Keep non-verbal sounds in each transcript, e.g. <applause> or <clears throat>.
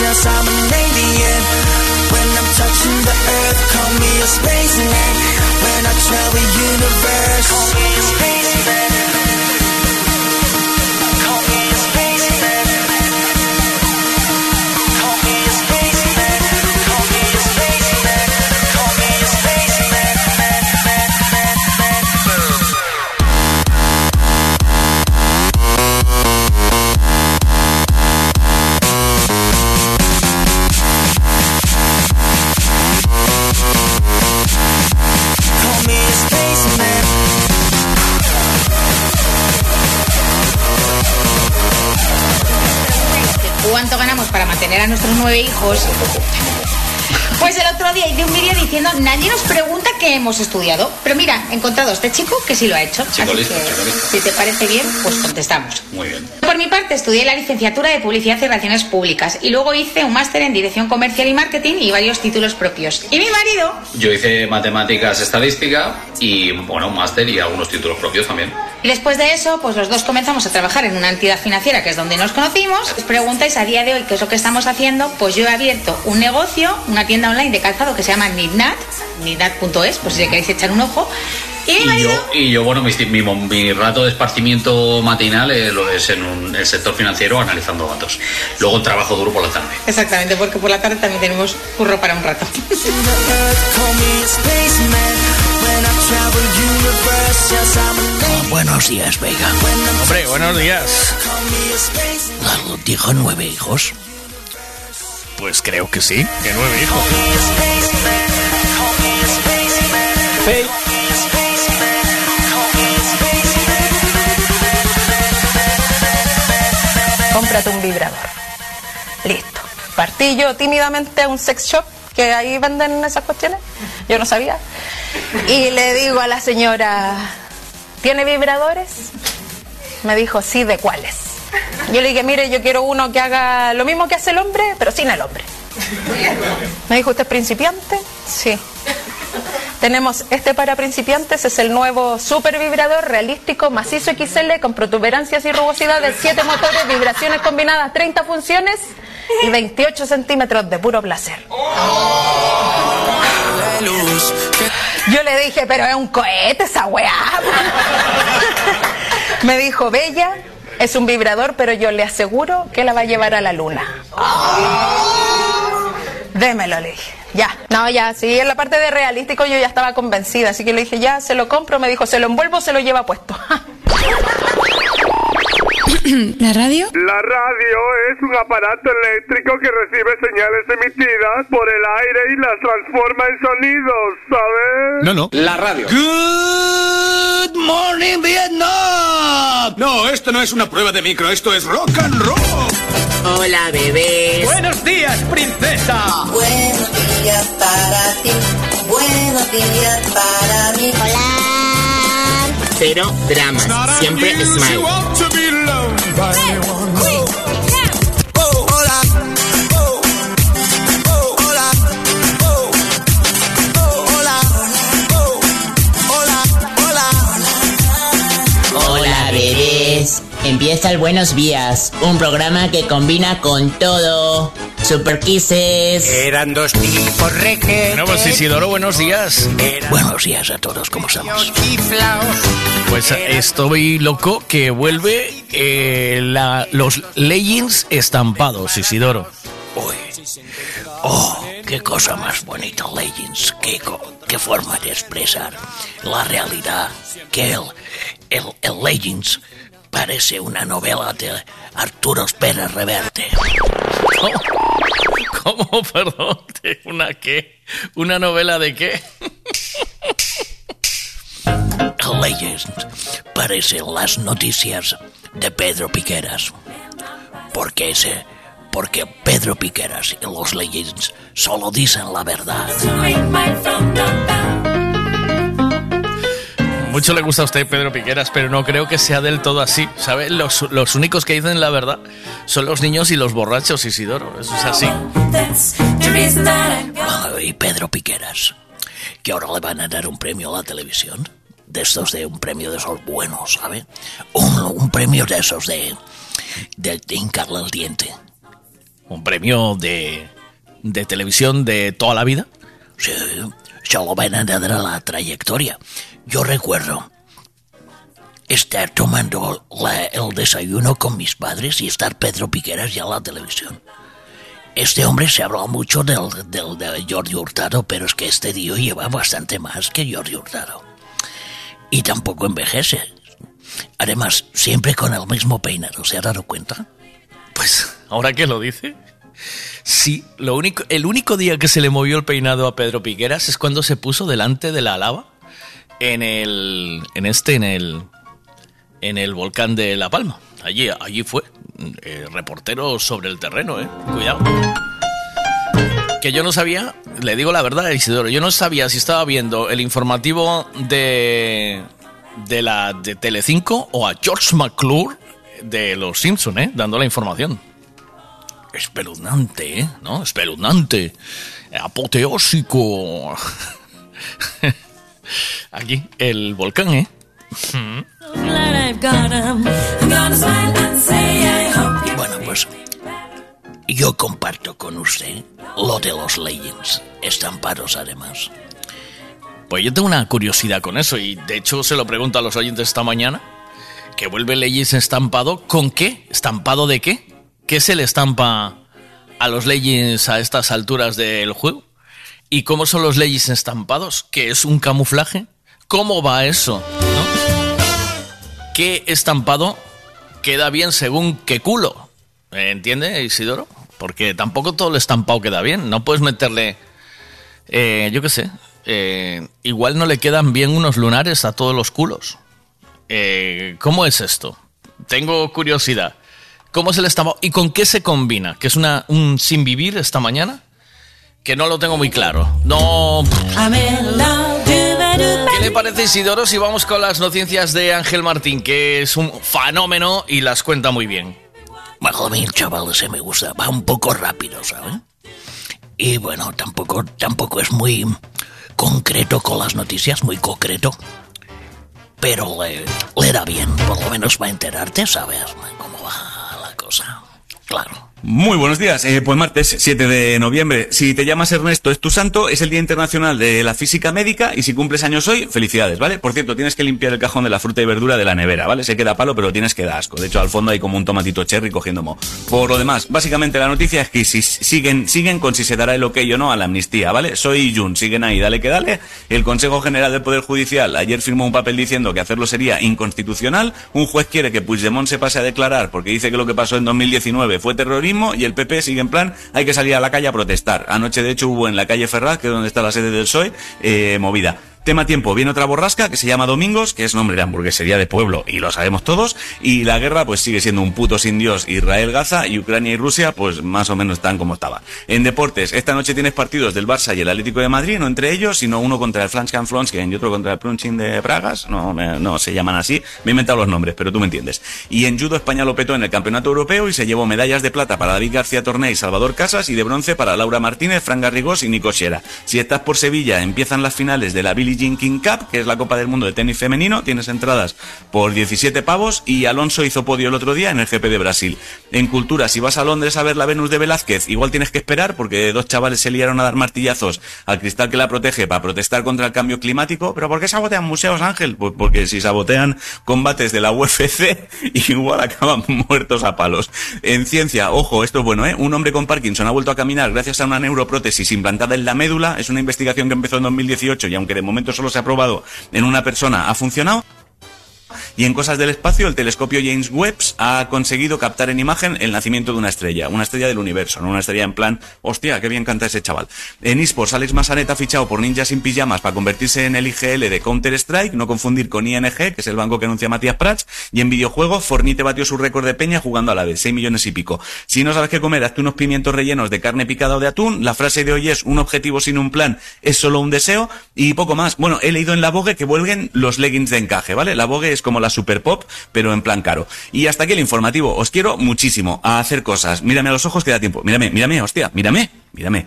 yes, I'm an alien. When I'm touching the earth, call me a spaceman. When I travel universe, Pues el otro día hice un vídeo diciendo nadie nos pregunta qué hemos estudiado. Pero mira, he encontrado a este chico que sí lo ha hecho. Chico Así listo, que, chico listo. si te parece bien, pues contestamos. Muy bien. Por estudié la licenciatura de Publicidad y Relaciones Públicas y luego hice un máster en Dirección Comercial y Marketing y varios títulos propios. Y mi marido, Yo hice matemáticas, estadística y, bueno, un máster y algunos títulos propios también. y después de eso, pues los dos comenzamos a trabajar en una entidad financiera que es donde nos conocimos. Os preguntáis a día de hoy qué es lo que estamos haciendo, pues yo he abierto un negocio, una tienda online de calzado que se llama Nidnat, nidnat.es, pues si le queréis echar un ojo. Y mi Y marido, yo, y yo bueno, mi, mi, mi rato de esparcimiento matinal eh, lo es en un- el sector financiero analizando datos. Luego trabajo duro por la tarde. exactamente, porque por la tarde también tenemos curro para un rato. Buenos días, Vega. Hombre, buenos días. Dijo nueve hijos. Pues creo que sí, que nueve hijos. Call cómprate un vibrador. Listo. Partí yo tímidamente a un sex shop que ahí venden esas cuestiones. Yo no sabía. Y le digo a la señora, ¿tiene vibradores? Me dijo, sí, ¿de cuáles? Yo le dije, mire, yo quiero uno que haga lo mismo que hace el hombre, pero sin el hombre. Me dijo, ¿usted es principiante? Sí. Tenemos este para principiantes, es el nuevo super vibrador realístico macizo XL con protuberancias y rugosidades, 7 motores, vibraciones combinadas, 30 funciones y 28 centímetros de puro placer. Yo le dije, pero es un cohete esa weá. <laughs> Me dijo, Bella, es un vibrador, pero yo le aseguro que la va a llevar a la luna. Démelo, le dije. Ya. No, ya, sí, en la parte de realístico yo ya estaba convencida, así que le dije, ya, se lo compro. Me dijo, se lo envuelvo, se lo lleva puesto. <clears throat> ¿La radio? La radio es un aparato eléctrico que recibe señales emitidas por el aire y las transforma en sonidos, ¿sabes? No, no. La radio. Good morning, Vietnam. No, esto no es una prueba de micro, esto es rock and roll. Hola, bebés. Buenos días, princesa. Buenos días para ti. Buenos días para mí. Cero dramas. Siempre smile. Empieza el Buenos Días, un programa que combina con todo. Super Kisses. Eran dos tipos requetes. Bueno, pues Isidoro, buenos días. Buenos días a todos, ¿cómo estamos? Pues estoy loco que vuelve eh, la- los leggings estampados, Isidoro. Uy. Oh, qué cosa más bonita, Legends. Qué, qué forma de expresar la realidad. Que el, el, el Legends parece una novela de Arturo Pérez Reverte. <laughs> ¿Cómo? ¿Cómo? Perdón, ¿de una qué? ¿Una novela de qué? El Legends parece las noticias de Pedro Piqueras. Porque ese, porque Pedro Piqueras y los Legends solo dicen la verdad. Mucho le gusta a usted Pedro Piqueras, pero no creo que sea del todo así. ¿Sabe? Los, los únicos que dicen la verdad son los niños y los borrachos, Isidoro. Eso es así. Y Pedro Piqueras, que ahora le van a dar un premio a la televisión. De estos de un premio de esos buenos, ¿sabe? Un, un premio de esos de, de, de hincarle el diente. Un premio de, de televisión de toda la vida. Sí, solo van a dar la trayectoria. Yo recuerdo estar tomando el desayuno con mis padres y estar Pedro Piqueras ya en la televisión. Este hombre se habló mucho del, del, de Jordi Hurtado, pero es que este tío lleva bastante más que Jordi Hurtado. Y tampoco envejece. Además, siempre con el mismo peinado, ¿se ha dado cuenta? Pues, ahora que lo dice. Sí, lo único, el único día que se le movió el peinado a Pedro Piqueras es cuando se puso delante de la lava en el. en este, en el. en el volcán de La Palma. Allí, allí fue. Eh, reportero sobre el terreno, eh. Cuidado. Que yo no sabía, le digo la verdad, Isidoro, yo no sabía si estaba viendo el informativo de. de la de Telecinco o a George McClure de los Simpson, eh, dando la información. Espeluznante, ¿eh? ¿No? Espeluznante. Apoteósico. <laughs> Aquí, el volcán, ¿eh? Bueno, pues yo comparto con usted lo de los Legends, estampados además. Pues yo tengo una curiosidad con eso y de hecho se lo pregunto a los oyentes esta mañana. Que vuelve Legends estampado, ¿con qué? ¿Estampado de qué? ¿Qué se le estampa a los Legends a estas alturas del juego? ¿Y cómo son los Legends estampados? ¿Qué es un camuflaje? ¿Cómo va eso? ¿Qué estampado queda bien según qué culo? ¿Entiende, Isidoro? Porque tampoco todo el estampado queda bien. No puedes meterle, eh, yo qué sé, eh, igual no le quedan bien unos lunares a todos los culos. Eh, ¿Cómo es esto? Tengo curiosidad. ¿Cómo es el estampado? ¿Y con qué se combina? ¿Que es una, un sin vivir esta mañana? Que no lo tengo muy claro. No. ¿Qué le parece Isidoro si vamos con las noticias de Ángel Martín, que es un fenómeno y las cuenta muy bien? El chaval ese me gusta, va un poco rápido, ¿sabes? Y bueno, tampoco, tampoco es muy concreto con las noticias, muy concreto. Pero le, le da bien, por lo menos para enterarte, saber cómo va la cosa. Claro. Muy buenos días. Eh, pues martes 7 de noviembre. Si te llamas Ernesto, es tu santo, es el Día Internacional de la Física Médica y si cumples años hoy, felicidades, ¿vale? Por cierto, tienes que limpiar el cajón de la fruta y verdura de la nevera, ¿vale? Se queda palo, pero tienes que dar asco. De hecho, al fondo hay como un tomatito cherry cogiendo mo. Por lo demás, básicamente la noticia es que si siguen, siguen con si se dará el ok o no a la amnistía, ¿vale? Soy Jun, siguen ahí, dale que dale. El Consejo General del Poder Judicial ayer firmó un papel diciendo que hacerlo sería inconstitucional. Un juez quiere que Puigdemont se pase a declarar porque dice que lo que pasó en 2019 fue terrorismo y el PP sigue en plan, hay que salir a la calle a protestar. Anoche, de hecho, hubo en la calle Ferraz, que es donde está la sede del PSOE, eh, movida. Tema tiempo, viene otra borrasca que se llama Domingos, que es nombre de hamburguesería de pueblo y lo sabemos todos, y la guerra pues sigue siendo un puto sin Dios Israel-Gaza y Ucrania y Rusia pues más o menos están como estaba. En deportes, esta noche tienes partidos del Barça y el Atlético de Madrid, no entre ellos, sino uno contra el Flanscan Flonsken y otro contra el Prunching de Bragas, no, no se llaman así, me he inventado los nombres, pero tú me entiendes. Y en judo España lo petó en el Campeonato Europeo y se llevó medallas de plata para David García Torné y Salvador Casas y de bronce para Laura Martínez, Fran Garrigós y Nico Sierra. Si estás por Sevilla, empiezan las finales de la Billie Jean King Cup, que es la Copa del Mundo de tenis femenino, tienes entradas por 17 pavos y Alonso hizo podio el otro día en el GP de Brasil. En cultura, si vas a Londres a ver la Venus de Velázquez, igual tienes que esperar porque dos chavales se liaron a dar martillazos al cristal que la protege para protestar contra el cambio climático. ¿Pero por qué sabotean museos, Ángel? Pues porque si sabotean combates de la UFC, <laughs> igual acaban muertos a palos. En ciencia, ojo, esto es bueno, ¿eh? Un hombre con Parkinson ha vuelto a caminar gracias a una neuroprótesis implantada en la médula. Es una investigación que empezó en 2018 y aunque de momento solo se ha probado en una persona, ha funcionado. Y en cosas del espacio, el telescopio James Webb ha conseguido captar en imagen el nacimiento de una estrella, una estrella del universo, no una estrella en plan, hostia, qué bien canta ese chaval. En eSports, Alex Masanet ha fichado por Ninjas sin Pijamas para convertirse en el IGL de Counter-Strike, no confundir con ING, que es el banco que anuncia Matías Prats. Y en videojuegos, Fornite batió su récord de peña jugando a la vez, 6 millones y pico. Si no sabes qué comer, hazte unos pimientos rellenos de carne picada o de atún. La frase de hoy es, un objetivo sin un plan es solo un deseo. Y poco más. Bueno, he leído en la Vogue que vuelven los leggings de encaje, ¿vale? La Vogue es como la super pop, pero en plan caro. Y hasta aquí el informativo. Os quiero muchísimo a hacer cosas. Mírame a los ojos que da tiempo. Mírame, mírame, hostia. Mírame, mírame.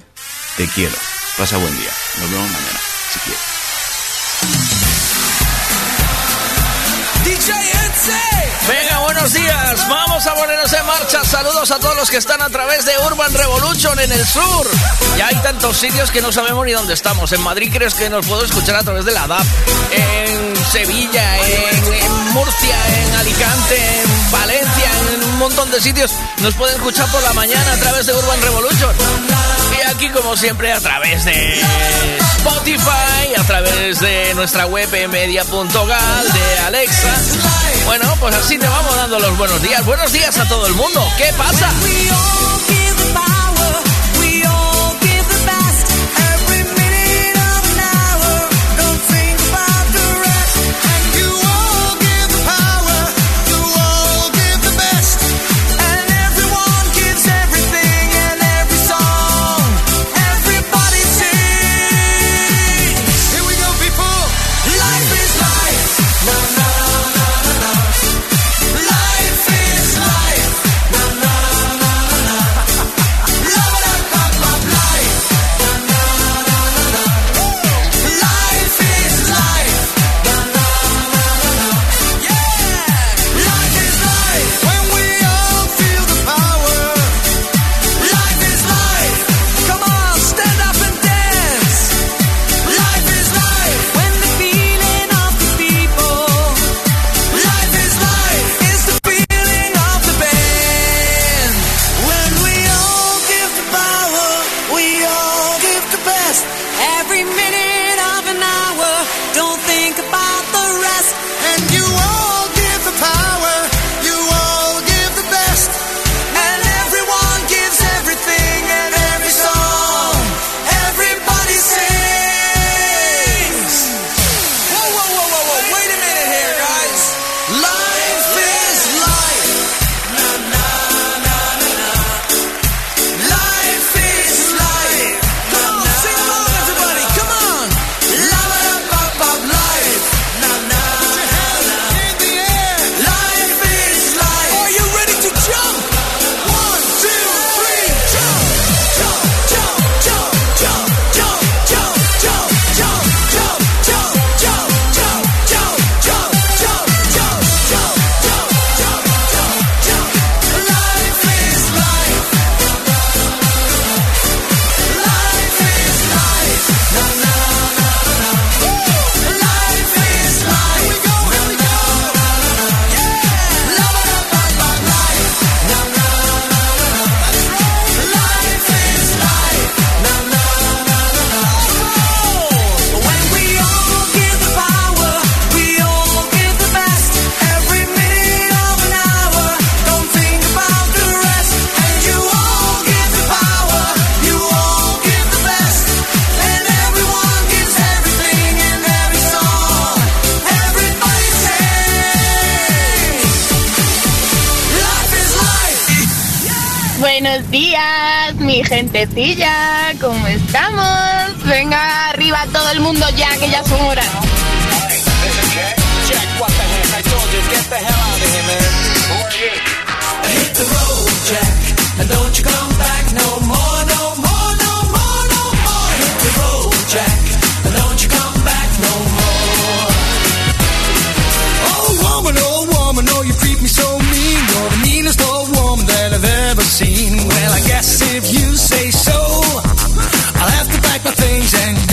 Te quiero. Pasa buen día. Nos vemos mañana, si quieres. Venga, buenos días. Vamos a ponernos en marcha. Saludos a todos los que están a través de Urban Revolution en el sur. Ya hay tantos sitios que no sabemos ni dónde estamos. En Madrid crees que nos puedo escuchar a través de la DAP. En Sevilla, en, en Murcia, en Alicante, en Valencia, en un montón de sitios. Nos pueden escuchar por la mañana a través de Urban Revolution aquí como siempre a través de Spotify, a través de nuestra web media.gal, de Alexa. Bueno, pues así te vamos dando los buenos días. Buenos días a todo el mundo. ¿Qué pasa? gentecilla, ¿cómo estamos? Venga, arriba todo el mundo ya, que ya son horas. things and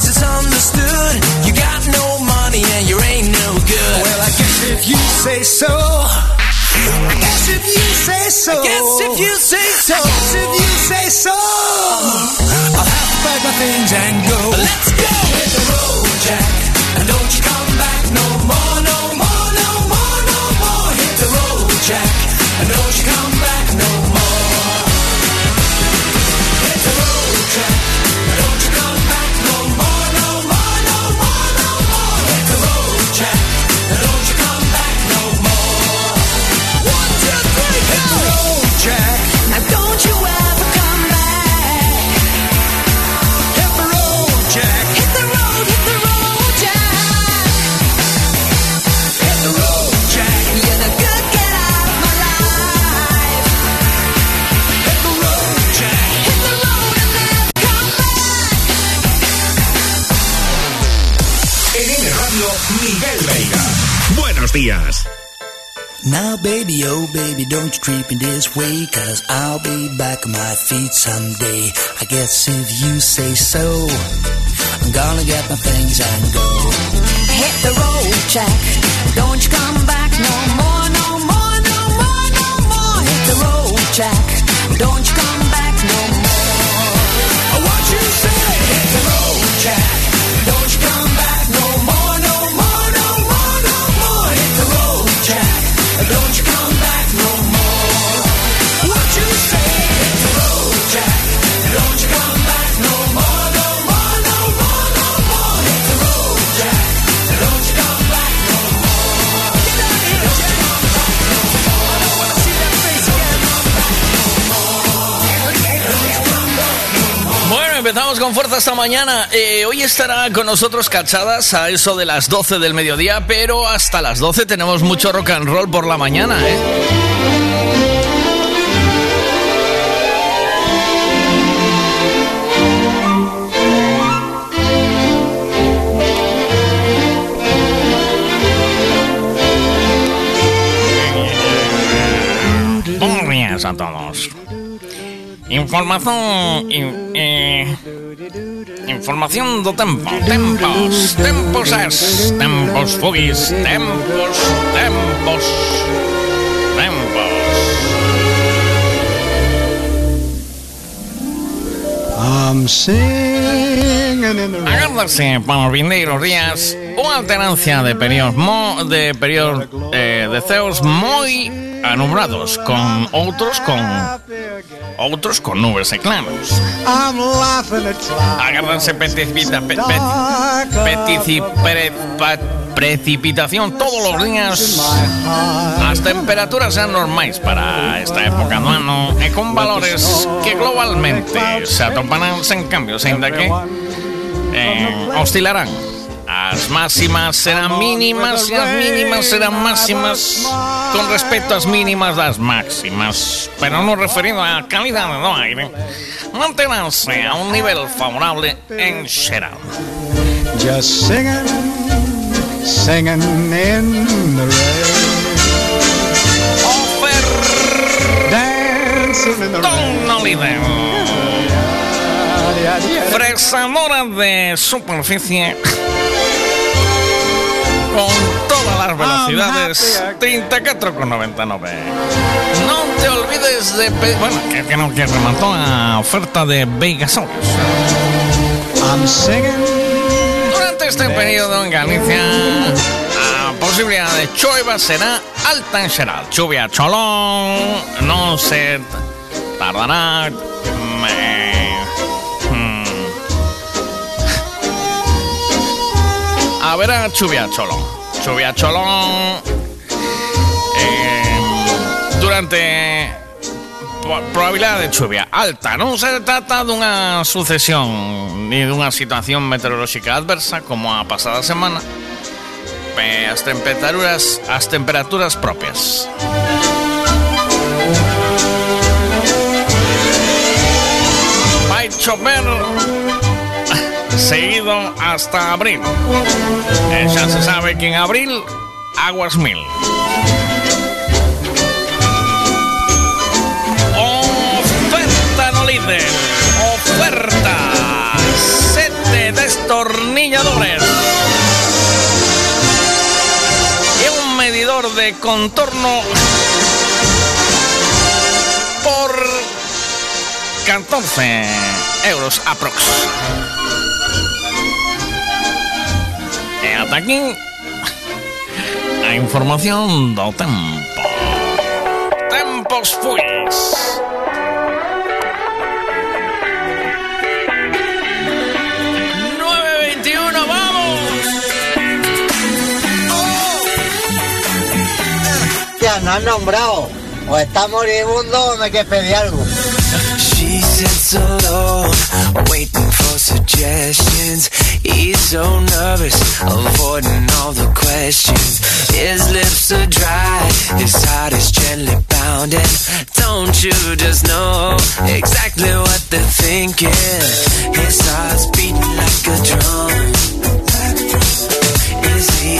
once it's understood you got no money and you ain't no good. Well, I guess if you say so. I guess if you say so. I guess if you say so. I guess if you say so. I'll have to pack my things and go. Let's go. Hit the road, Jack. Buenos días. Now, baby, oh, baby, don't you treat me this way, cause I'll be back on my feet someday. I guess if you say so, I'm gonna get my things and go. Hit the road, Jack. Don't you come back no more, no more, no more, no more. Hit the road, Jack. Don't you come back no more. What you say? Hit the road, Jack. Don't you come empezamos con fuerza esta mañana. Eh, hoy estará con nosotros Cachadas a eso de las 12 del mediodía, pero hasta las 12 tenemos mucho rock and roll por la mañana, ¿eh? A todos. Información. in- eh, Información do tempo, tempos, tempos es, tempos fugis. Tempos, tempos, tempos. Agárdense para vindeiros días unha alterancia de períodos mo, de períodos eh, de ceos moi anubrados con outros con outros con nubes e claros. Agárdanse precipita, pe, pe, precipitación todos los días. As temperaturas sean normais para esta época do ano e con valores que globalmente se atoparán sen cambios, ainda que eh, oscilarán. As máximas serán mínimas e as mínimas serán máximas con respecto ás mínimas das máximas. Pero no referido á calidade do aire, manteránse a un nivel favorable en xeral. Just singing, singing in the rain. Dancing in the rain. Don líder. Fresadora de superficie con todas las velocidades 34,99. No te olvides de pedir. Bueno, que, que no que remató a oferta de singing. Durante este periodo en Galicia, a posibilidad de choiva será alta en xeral. Chuvia cholón, non se tardará. me- Haberá chuvia cholón. Chuvia cholón. eh, durante probabilidade de chuvia alta. Non se trata dunha sucesión ni dunha situación meteorolóxica adversa como a pasada semana. Pe- As temperaturas, as temperaturas propias. Chover seguido hasta abril. E xa se sabe que en abril aguas mil. Oferta no líder. Oferta. Sete destornilladores. Y un medidor de contorno por 14 euros aprox. Ata aquí a información do tempo. Tempos fuis. ¡9.21, vamos! Ya, no has nombrado. O está moribundo o me quieres pedir algo. She sits alone, waiting for suggestions. He's so nervous, avoiding all the questions. His lips are dry, his heart is gently pounding. Don't you just know exactly what they're thinking? His heart's beating like a drum. Is he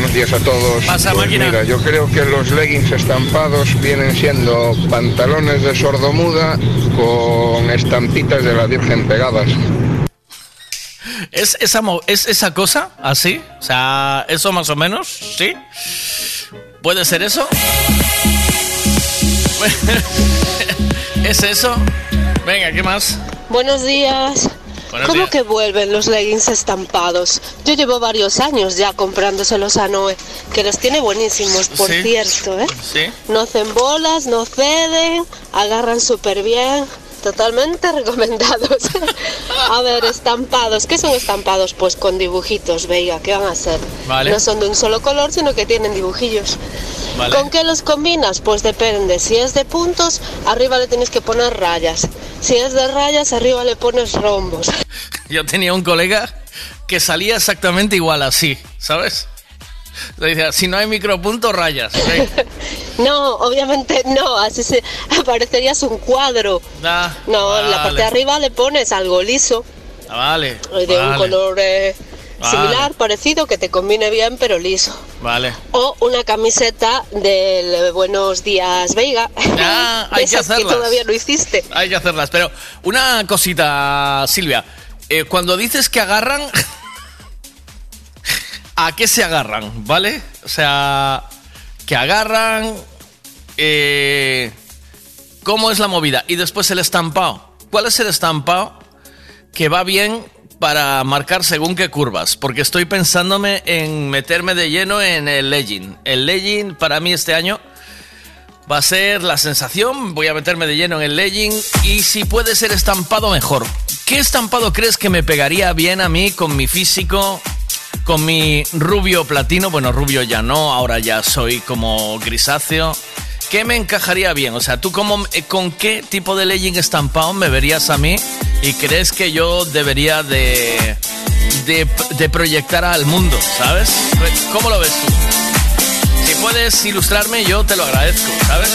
buenos días a todos. Pasa, Pues máquina. mira, yo creo que los leggings estampados vienen siendo pantalones de sordomuda con estampitas de la Virgen pegadas. ¿Es esa, ¿Es esa cosa así? O sea, eso más o menos, ¿sí? ¿Puede ser eso? <laughs> ¿Es eso? Venga, ¿qué más? Buenos días. Buenos ¿Cómo días. que vuelven los leggings estampados? Yo llevo varios años ya comprándoselos a Noé, que los tiene buenísimos, por Sí. cierto, ¿eh? ¿Sí? No hacen bolas, no ceden, agarran súper bien. Totalmente <laughs> recomendados. a ver, estampados. ¿Qué son estampados? Pues con dibujitos, veiga, ¿qué van a? Vale. No son de un solo color, sino que tienen dibujillos. Vale. ¿Con qué los combinas? Pues depende. Si es de puntos, arriba le tienes que poner rayas. Si es de rayas, arriba le pones rombos. Yo tenía un colega que salía exactamente igual así, ¿sabes? Le decía, si no hay micropunto, rayas. <laughs> No, obviamente no, así se <laughs> aparecerías un cuadro. Ah, No, en la parte de vale. arriba le pones algo liso, Ah, Vale. eh, de un vale, color eh, Vale. similar, parecido, que te combine bien, pero liso. Vale. O una camiseta del Buenos Días Veiga. Ah, hay <laughs> que Esas que hacerlas. todavía no hiciste. Hay que hacerlas. Pero una cosita, Silvia. Eh, cuando dices que agarran, ¿a qué se agarran? ¿Vale? O sea, que agarran. eh, ¿Cómo es la movida? Y después el estampado. ¿Cuál es el estampado que va bien para marcar según qué curvas? Porque estoy pensándome en meterme de lleno en el legging. El legging para mí este año va a ser la sensación. Voy a meterme de lleno en el legging y si puede ser estampado mejor. ¿Qué estampado crees que me pegaría bien a mí con mi físico, con mi rubio platino? Bueno, rubio ya no, ahora ya soy como grisáceo. ¿Qué me encajaría bien? O sea, ¿tú cómo, eh, con qué tipo de legging estampado me verías a mí y crees que yo debería de, de, de proyectar al mundo, ¿sabes? ¿Cómo lo ves tú? Si puedes ilustrarme, yo te lo agradezco, ¿sabes?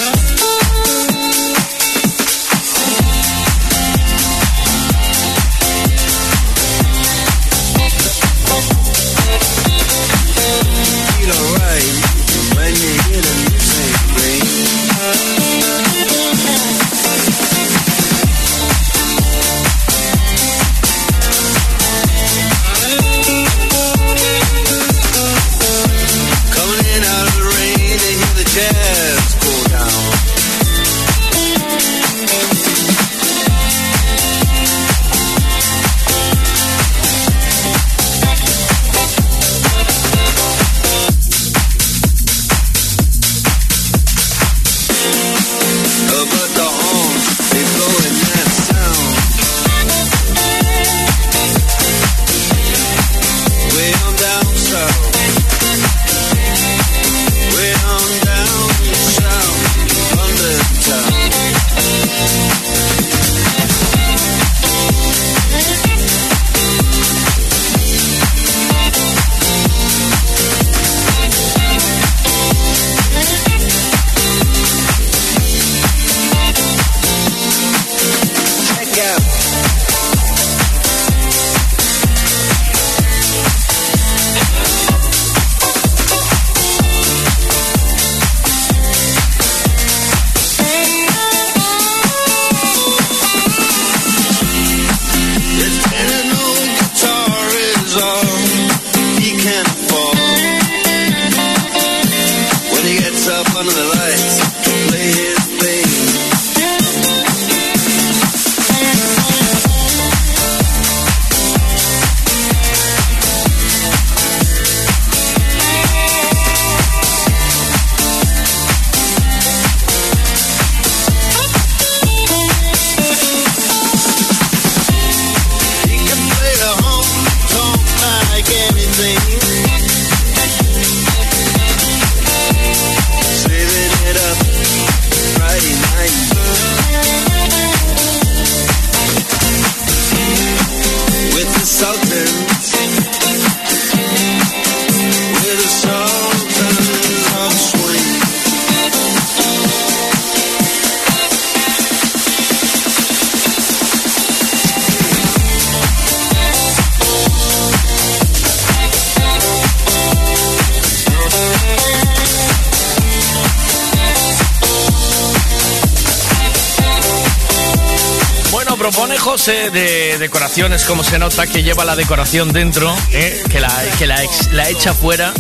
De decoraciones, como se nota que lleva la decoración dentro, ¿eh? que, la, que la, echa fuera,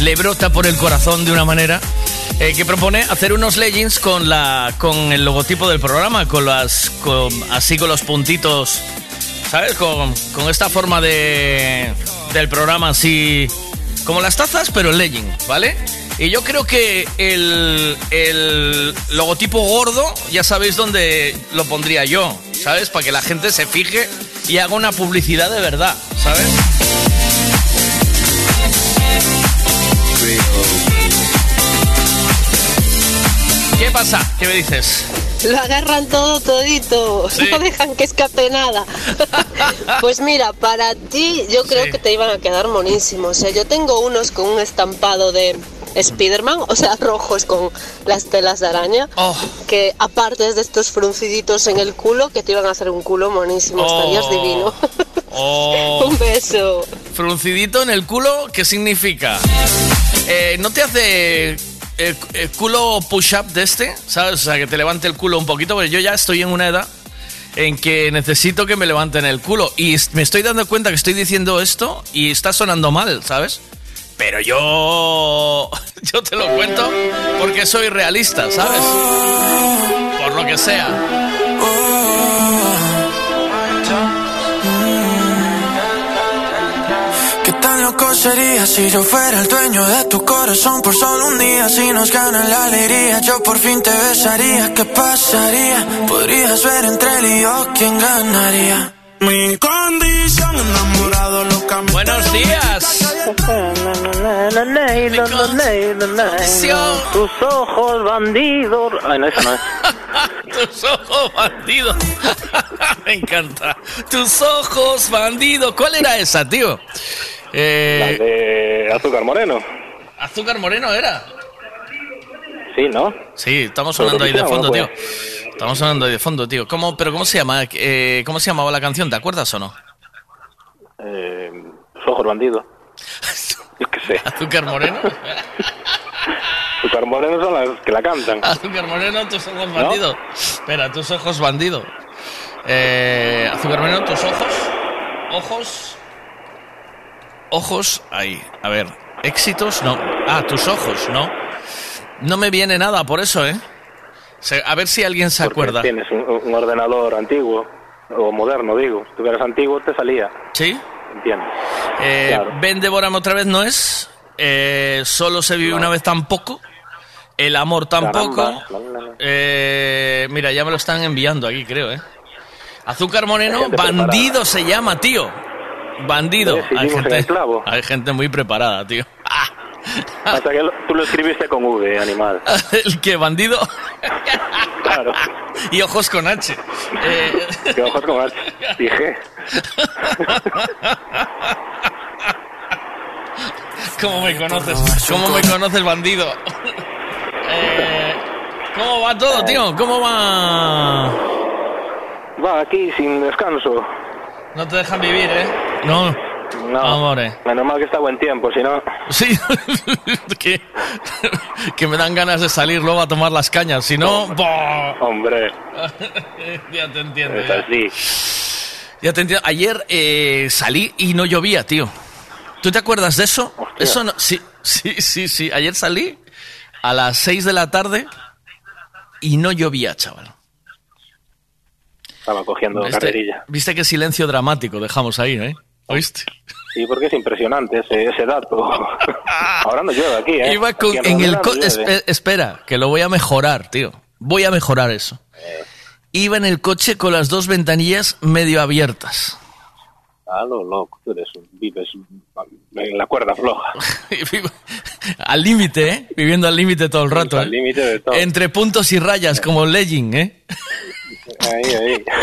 le brota por el corazón de una manera, eh, que propone hacer unos leggings con, la, con el logotipo del programa, con las, así con los puntitos, ¿sabes? Con, con esta forma de, del programa así, como las tazas, pero en legging, ¿vale? Y yo creo que el, el logotipo gordo, ya sabéis dónde lo pondría yo, ¿sabes? Para que la gente se fije y haga una publicidad de verdad, ¿sabes? ¿Qué pasa? ¿Qué me dices? Lo agarran todo todito, no dejan que escape nada. <laughs> pues mira, para ti yo creo que te iban a quedar monísimos. O sea, yo tengo unos con un estampado de Spiderman, o sea, rojos con las telas de araña, Oh. que aparte de estos frunciditos en el culo, que te iban a hacer un culo monísimo, estarías Oh. divino. Oh. <laughs> un beso. Fruncidito en el culo, ¿qué significa? Eh, ¿No te hace el, el culo push-up de este? ¿Sabes? O sea, que te levante el culo un poquito, porque yo ya estoy en una edad en que necesito que me levanten el culo. Y me estoy dando cuenta que estoy diciendo esto y está sonando mal, ¿sabes? Pero yo. <laughs> Yo te lo cuento porque soy realista, ¿sabes? Por lo que sea. ¿Qué tan loco sería si yo fuera el dueño de tu corazón por solo un día? Si nos ganan la alegría, yo por fin te besaría. ¿Qué pasaría? Podrías ver entre él y yo quién ganaría. Mi condición enamorado locamente. Buenos días. Tus ojos bandidos. Ay, no, eso no es. <laughs> Tus ojos bandido. <laughs> Me encanta. Tus ojos bandido. ¿Cuál era esa, tío? Eh, La de Azúcar Moreno. Azúcar Moreno era. Sí, ¿no? Sí, estamos sonando ahí de ¿cómo fondo, tío. Estamos sonando ahí de fondo, tío. ¿Cómo, pero ¿cómo se llama? Eh, ¿Cómo se llamaba la canción? ¿Te acuerdas o no? Eh, tus ojos bandidos. <laughs> Yo qué sé. ¿Azúcar Moreno? <laughs> Azúcar Moreno son las que la cantan. Azúcar Moreno, tus ojos bandido. Espera, tus ojos bandido. Eh, Azúcar Moreno, tus ojos. Ojos. Ojos. Ahí. A ver. Éxitos, no. Ah, tus ojos, no. No me viene nada por eso, ¿eh? A ver si alguien se Porque acuerda. Tienes un, un ordenador antiguo. O moderno, digo. Si tuvieras antiguo, te salía. ¿Sí? Entiendo. Eh, Claro. Ven, otra vez no es. Eh, solo se vive una vez tampoco. El amor tampoco. Caramba. Eh, mira, ya me lo están enviando aquí, creo, ¿eh? Azúcar Moreno, bandido preparada. se llama, tío. Bandido. Sí, sí, Hay gente, hay gente muy preparada, tío. <laughs> Hasta que lo- tú lo escribiste con V, animal. <laughs> El que bandido. Claro. Y ojos con H. Eh, Que ojos con H. Dije. <laughs> ¿Cómo me conoces? ¿Cómo me conoces, bandido? Eh, ¿Cómo va todo, tío? ¿Cómo va? Va aquí sin descanso. No te dejan vivir, ¿eh? No. No. Amore. Menos mal que está buen tiempo, si no. Sí, <laughs> que, que me dan ganas de salir luego a tomar las cañas. Si no, ¡boh! Hombre, <laughs> ya te entiendo. es Ya, así. Ya te entiendo. Ayer eh, salí y no llovía, tío. ¿Tú te acuerdas de eso? Hostia. Eso no. Sí, sí, sí, sí. Ayer salí a las 6 de la tarde y no llovía, chaval. Estaba cogiendo ¿Viste, carrerilla. viste qué silencio dramático dejamos ahí, ¿eh? ¿Oíste? Sí, porque es impresionante ese, ese dato. Ahora no llueve aquí, ¿eh? Iba con- Aquí en el Ronda co- espe- espera, que lo voy a mejorar, tío. Voy a mejorar eso. Iba en el coche con las dos ventanillas medio abiertas. Ah, lo loco, tú eres un- vives en la cuerda floja. <laughs> al límite, ¿eh? Viviendo al límite todo el rato, Al ¿eh? límite de todo. Entre puntos y rayas, como legging, ¿eh? Ahí, ahí. <laughs>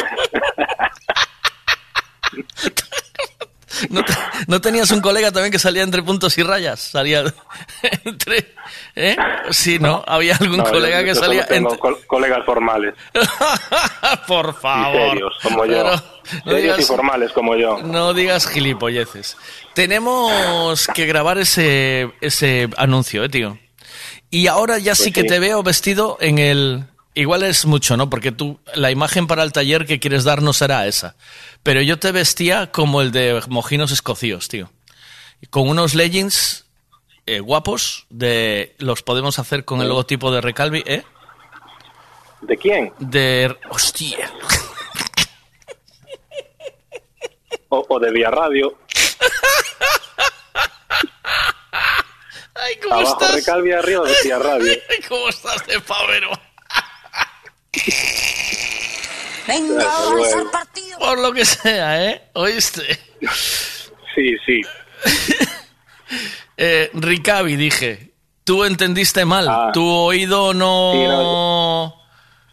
¿No, te- no tenías un colega también que salía entre puntos y rayas? Salía <laughs> entre... ¿Eh? Sí, ¿no? Había algún No, colega yo- que yo salía tengo entre... col- colegas formales. <laughs> Por favor. Y serios, como yo. Pero serios y digas- formales, como yo. No digas gilipolleces. Tenemos que grabar ese, ese anuncio, eh, tío. Y ahora ya sí Pues que sí. te veo vestido en el, igual es mucho, ¿no? Porque tú, la imagen para el taller que quieres dar no será esa. Pero yo te vestía como el de mojinos escocíos, tío. Con unos leggings eh, guapos, de los podemos hacer con el logotipo de Recalvi, ¿eh? ¿De quién? De... Hostia. O, o de Vía Radio. <laughs> Ay, ¿cómo Abajo estás? Recalvi, arriba de Vía Radio. <laughs> ¿Cómo estás de pavero? Venga, es el luego. Por lo que sea, ¿eh? ¿Oíste? Sí, sí. <laughs> Eh, Ricavi, dije. Tú entendiste mal. Tu oído no... Ah. Sí,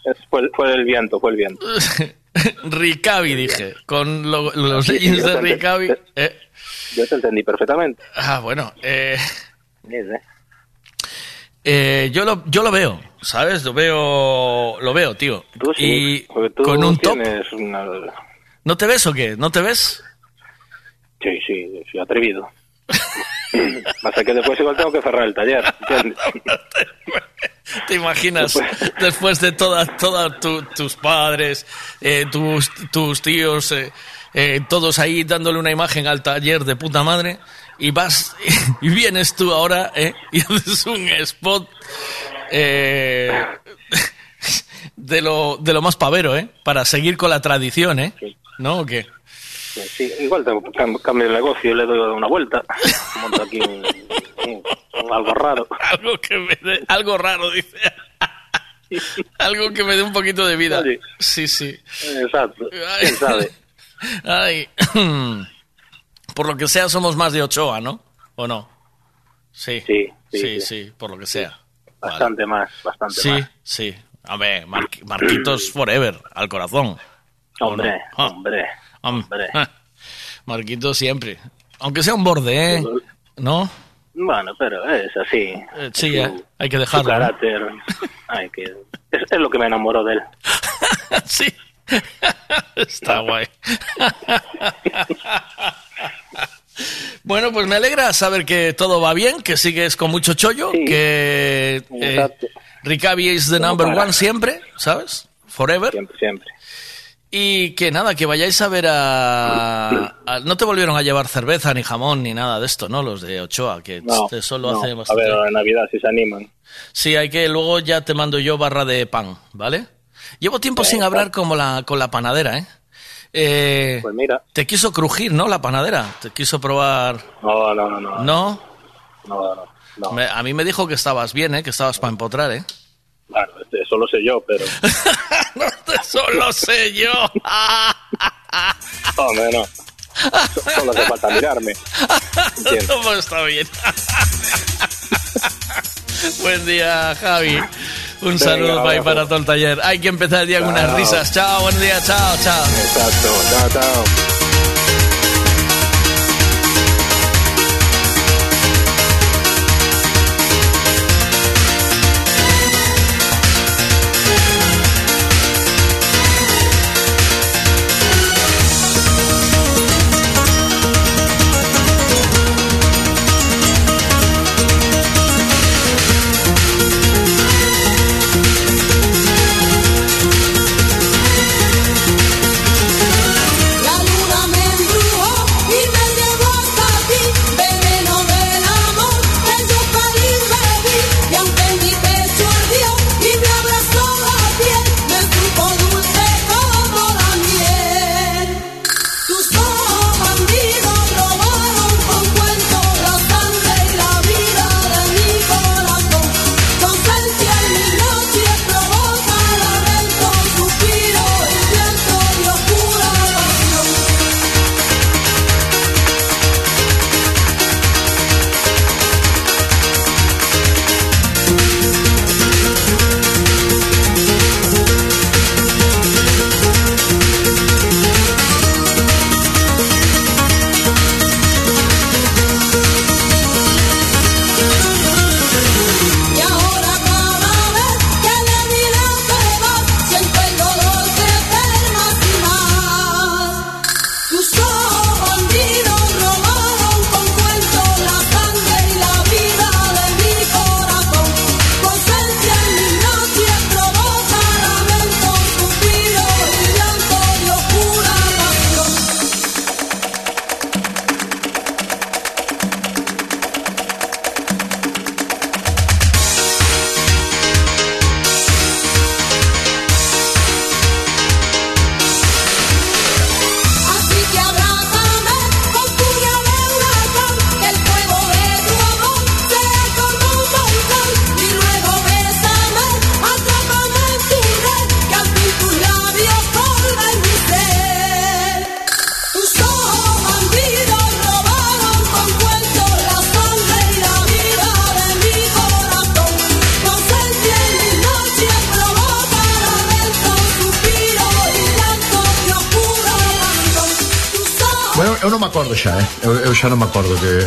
no, Es- fue, fue el viento, fue el viento. <laughs> Ricavi, dije. Con lo- los Sí, de Ricavi. te- eh. Yo te entendí perfectamente. Ah, bueno. Eh, eh, yo, lo, yo lo veo, ¿sabes? Lo veo, lo veo, tío. Tú sí, y tú con un top. una... ¿No te ves o qué? ¿No te ves? Sí, sí, soy atrevido. <laughs> Pasa que después igual tengo que cerrar el taller. <laughs> ¿Te imaginas? Después de todas todas tu- tus padres, eh, tus, tus tíos, eh, eh, todos ahí dándole una imagen al taller de puta madre, y vas <laughs> y vienes tú ahora eh, y haces un spot eh, <laughs> de, lo, de lo más pavero, ¿eh? Para seguir con la tradición, ¿eh? ¿No o qué? Sí, igual tengo que cam- cambiar el negocio y le doy una vuelta. <laughs> Monto aquí un, un- un algo raro. Algo que me dé, algo raro, dice. <laughs> algo que me dé un poquito de vida. Sí, sí. Exacto. ¿Quién sabe? Ay. <clears throat> Por lo que sea, somos más de Ochoa, ¿no? ¿O no? Sí. Sí, sí, sí, sí, por lo que sea. Bastante más, bastante Sí, más. sí. A ver, Marqui- Marquitos <clears throat> Forever, al corazón. ¿O no? Hombre, Ah. hombre, hombre. <laughs> Marquitos siempre. Aunque sea un borde, ¿eh? ¿No? Bueno, pero es así. Eh, sí, Su- eh, hay que Su dejarlo. ¿no? carácter. <laughs> hay que, es, es lo que me enamoró de él. <laughs> sí. Está guay. Bueno, pues me alegra saber que todo va bien, que sigues con mucho chollo, que eh. Ricavi is the number one siempre, ¿sabes? Forever. Siempre, siempre. Y que nada, que vayáis a ver a, a- No te volvieron a llevar cerveza, ni jamón, ni nada de esto, ¿no? Los de Ochoa, que No, eso lo no. hace A ver, en Navidad si se animan. Sí, hay que luego ya te mando yo barra de pan, ¿vale? Llevo tiempo sin hablar como la, con la panadera, ¿eh? Eh, Pues mira. Te quiso crujir, ¿no? La panadera. Te quiso probar. No, no, no, no. ¿No? No, no, no. Me- a mí me dijo que estabas bien, ¿eh? Que estabas para empotrar, ¿eh? Claro, eso lo sé yo, pero... <laughs> Eso lo sé yo. Hombre, no. So- Solo hace falta mirarme. Pues <laughs> está bien. <laughs> Buen día, Javi. Un Venga, saludo para, para todo el taller. Hay que empezar el día con unas risas. Chao, buen día, chao, chao. Exacto. Chao, chao. non me acordo xa, eh? eu, eu xa non me acordo que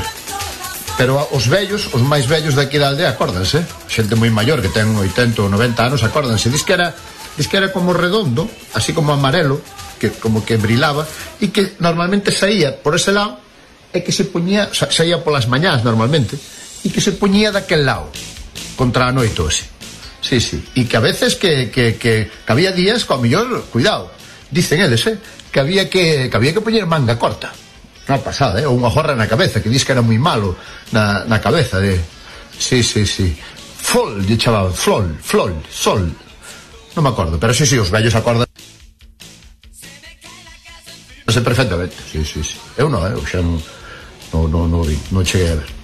pero os vellos, os máis vellos daqui da aldea acórdanse, xente moi maior que ten 80 ou 90 anos acórdanse, Diz que era diz que era como redondo, así como amarelo, que como que brilaba e que normalmente saía por ese lado e que se poñía sa, saía polas mañás normalmente e que se poñía daquel lado contra a noite ese Sí, sí, e que a veces que, que, que, que había días, coa mellor, cuidado, dicen eles, eh, que había que, que había que poñer manga corta. Unha pasada, eh? Ou unha gorra na cabeza, que dis que era moi malo na, na cabeza, de... Sí, sí, sí. Fol, lle chamaban, flol, flol, sol. Non me acordo, pero sí, sí, os vellos acordan Non sei perfectamente. Sí, sí, sí. Eu non, eh? eu xa non, non, non, non, non cheguei a ver.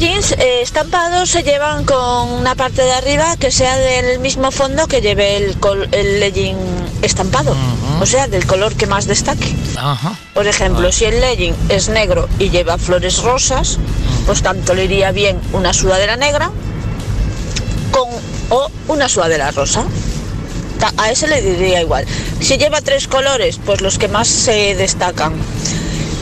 Leggings eh, estampados se llevan con una parte de arriba que sea del mismo fondo que lleve el, col- el legging estampado, o sea, del color que más destaque. Por ejemplo, si el legging es negro y lleva flores rosas, pues tanto le iría bien una sudadera negra con o una sudadera rosa. A ese le diría igual. Si lleva tres colores, pues los que más se destacan.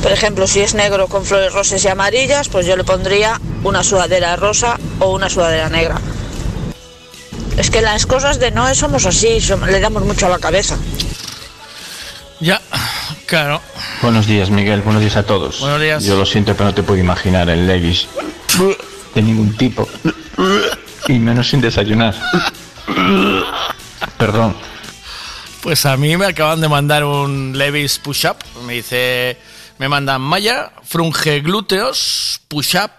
Por ejemplo, si es negro con flores rosas y amarillas, pues yo le pondría una sudadera rosa o una sudadera negra. Es que las cosas de Noé somos así, le damos mucho a la cabeza. Ya, claro. Buenos días, Miguel. Buenos días a todos. Buenos días. Yo lo siento, pero no te puedo imaginar en Levis de ningún tipo. Y menos sin desayunar. Perdón. Pues a mí me acaban de mandar un Levis push-up. Me dice, me mandan Maya, frunge glúteos, push-up.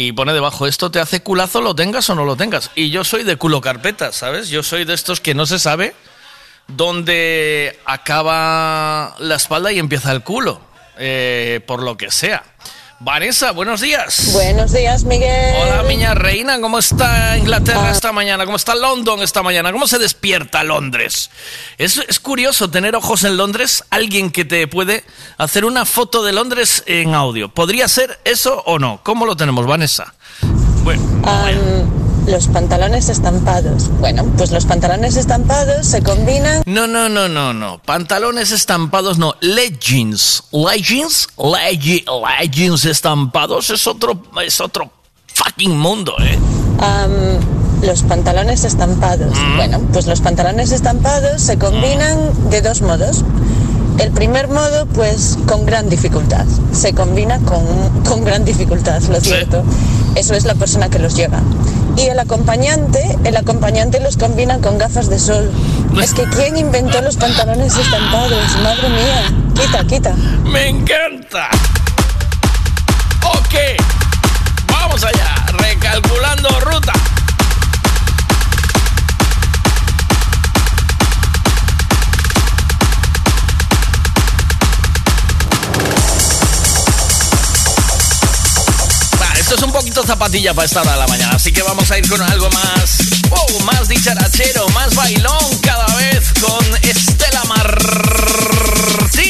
Y pone debajo, esto te hace culazo, lo tengas o no lo tengas. Y yo soy de culo carpeta, ¿sabes? Yo soy de estos que no se sabe dónde acaba la espalda y empieza el culo. eh, por lo que sea. Vanessa, buenos días. Buenos días, Miguel. Hola, miña reina, ¿cómo está Inglaterra esta mañana? ¿Cómo está London esta mañana? ¿Cómo se despierta Londres? Es, es curioso tener ojos en Londres, alguien que te puede hacer una foto de Londres en audio. ¿Podría ser eso o no? ¿Cómo lo tenemos, Vanessa? Bueno, Am, los pantalones estampados. Bueno, pues los pantalones estampados se combinan. No, no, no, no, no. Pantalones estampados, no. Leggings. Leggings. Leggi, leggings estampados es otro, es otro fucking mundo, ¿eh? Um, los pantalones estampados. Mm. Bueno, pues los pantalones estampados se combinan mm. de dos modos. El primer modo, pues con gran dificultad. Se combina con, con gran dificultad, lo cierto. Eso es la persona que los lleva. Y el acompañante, el acompañante los combina con gafas de sol. Es que ¿quién inventó los pantalones estampados? Madre mía, quita, quita. Me encanta. Ok, vamos allá, recalculando ruta. necesito zapatilla para esta hora de la mañana, así que vamos a ir con algo más, wow, más dicharachero, más bailón cada vez con Estela Martín.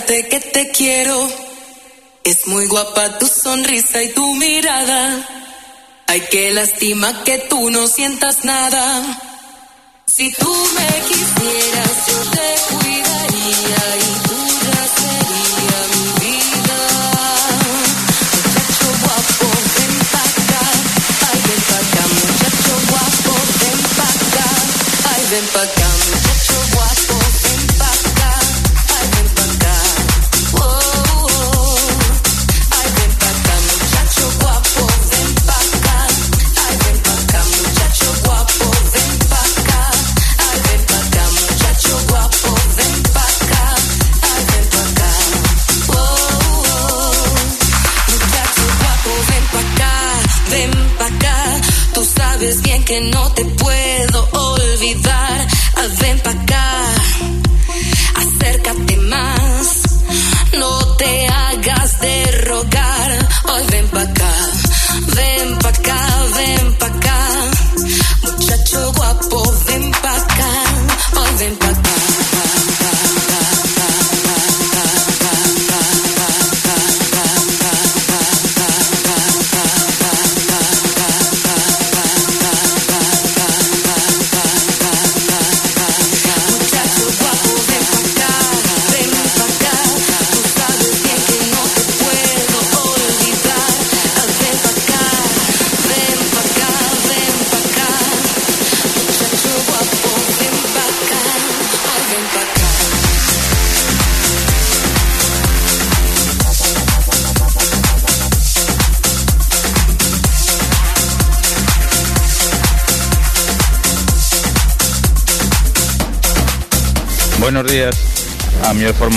que te quiero. Es muy guapa tu sonrisa y tu mirada. Ay, qué lástima que tú no sientas nada. Si tú me quisieras, yo te cuidaría y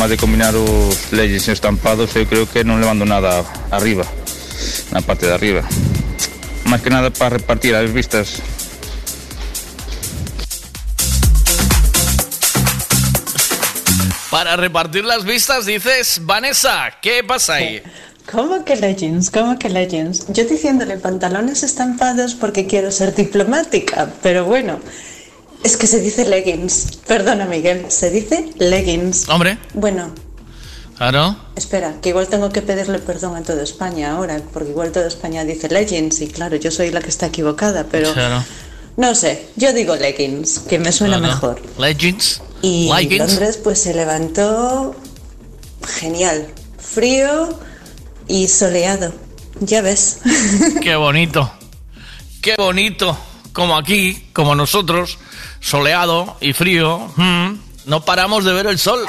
A mellor forma de combinar os leggings e os estampados eu creo que non levando nada arriba, na parte de arriba. Máis que nada para repartir as vistas. Para repartir las vistas dices, Vanessa, ¿qué pasa ahí? ¿Cómo que leggings? ¿Cómo que leggings? Yo diciéndole pantalones estampados porque quiero ser diplomática, pero bueno, es que se dice leggings. Perdona, Miguel, se dice leggings. Hombre, Bueno, claro. espera, que igual tengo que pedirle perdón a toda España ahora, porque igual toda España dice leggings y claro, yo soy la que está equivocada, pero Claro. no sé, yo digo leggings, que me suena Claro. mejor. Leggings. Y Leggings. Londres pues se levantó genial, frío y soleado. Ya ves. Qué bonito. Qué bonito. Como aquí, como nosotros, soleado y frío. mm, no paramos de ver el sol.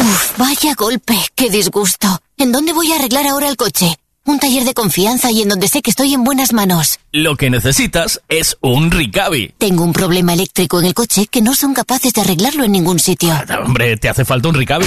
Uf, vaya golpe, qué disgusto. ¿En dónde voy a arreglar ahora el coche? Un taller de confianza y en donde sé que estoy en buenas manos. Lo que necesitas es un Ricavi. Tengo un problema eléctrico en el coche que no son capaces de arreglarlo en ningún sitio. Hombre, te hace falta un Ricavi.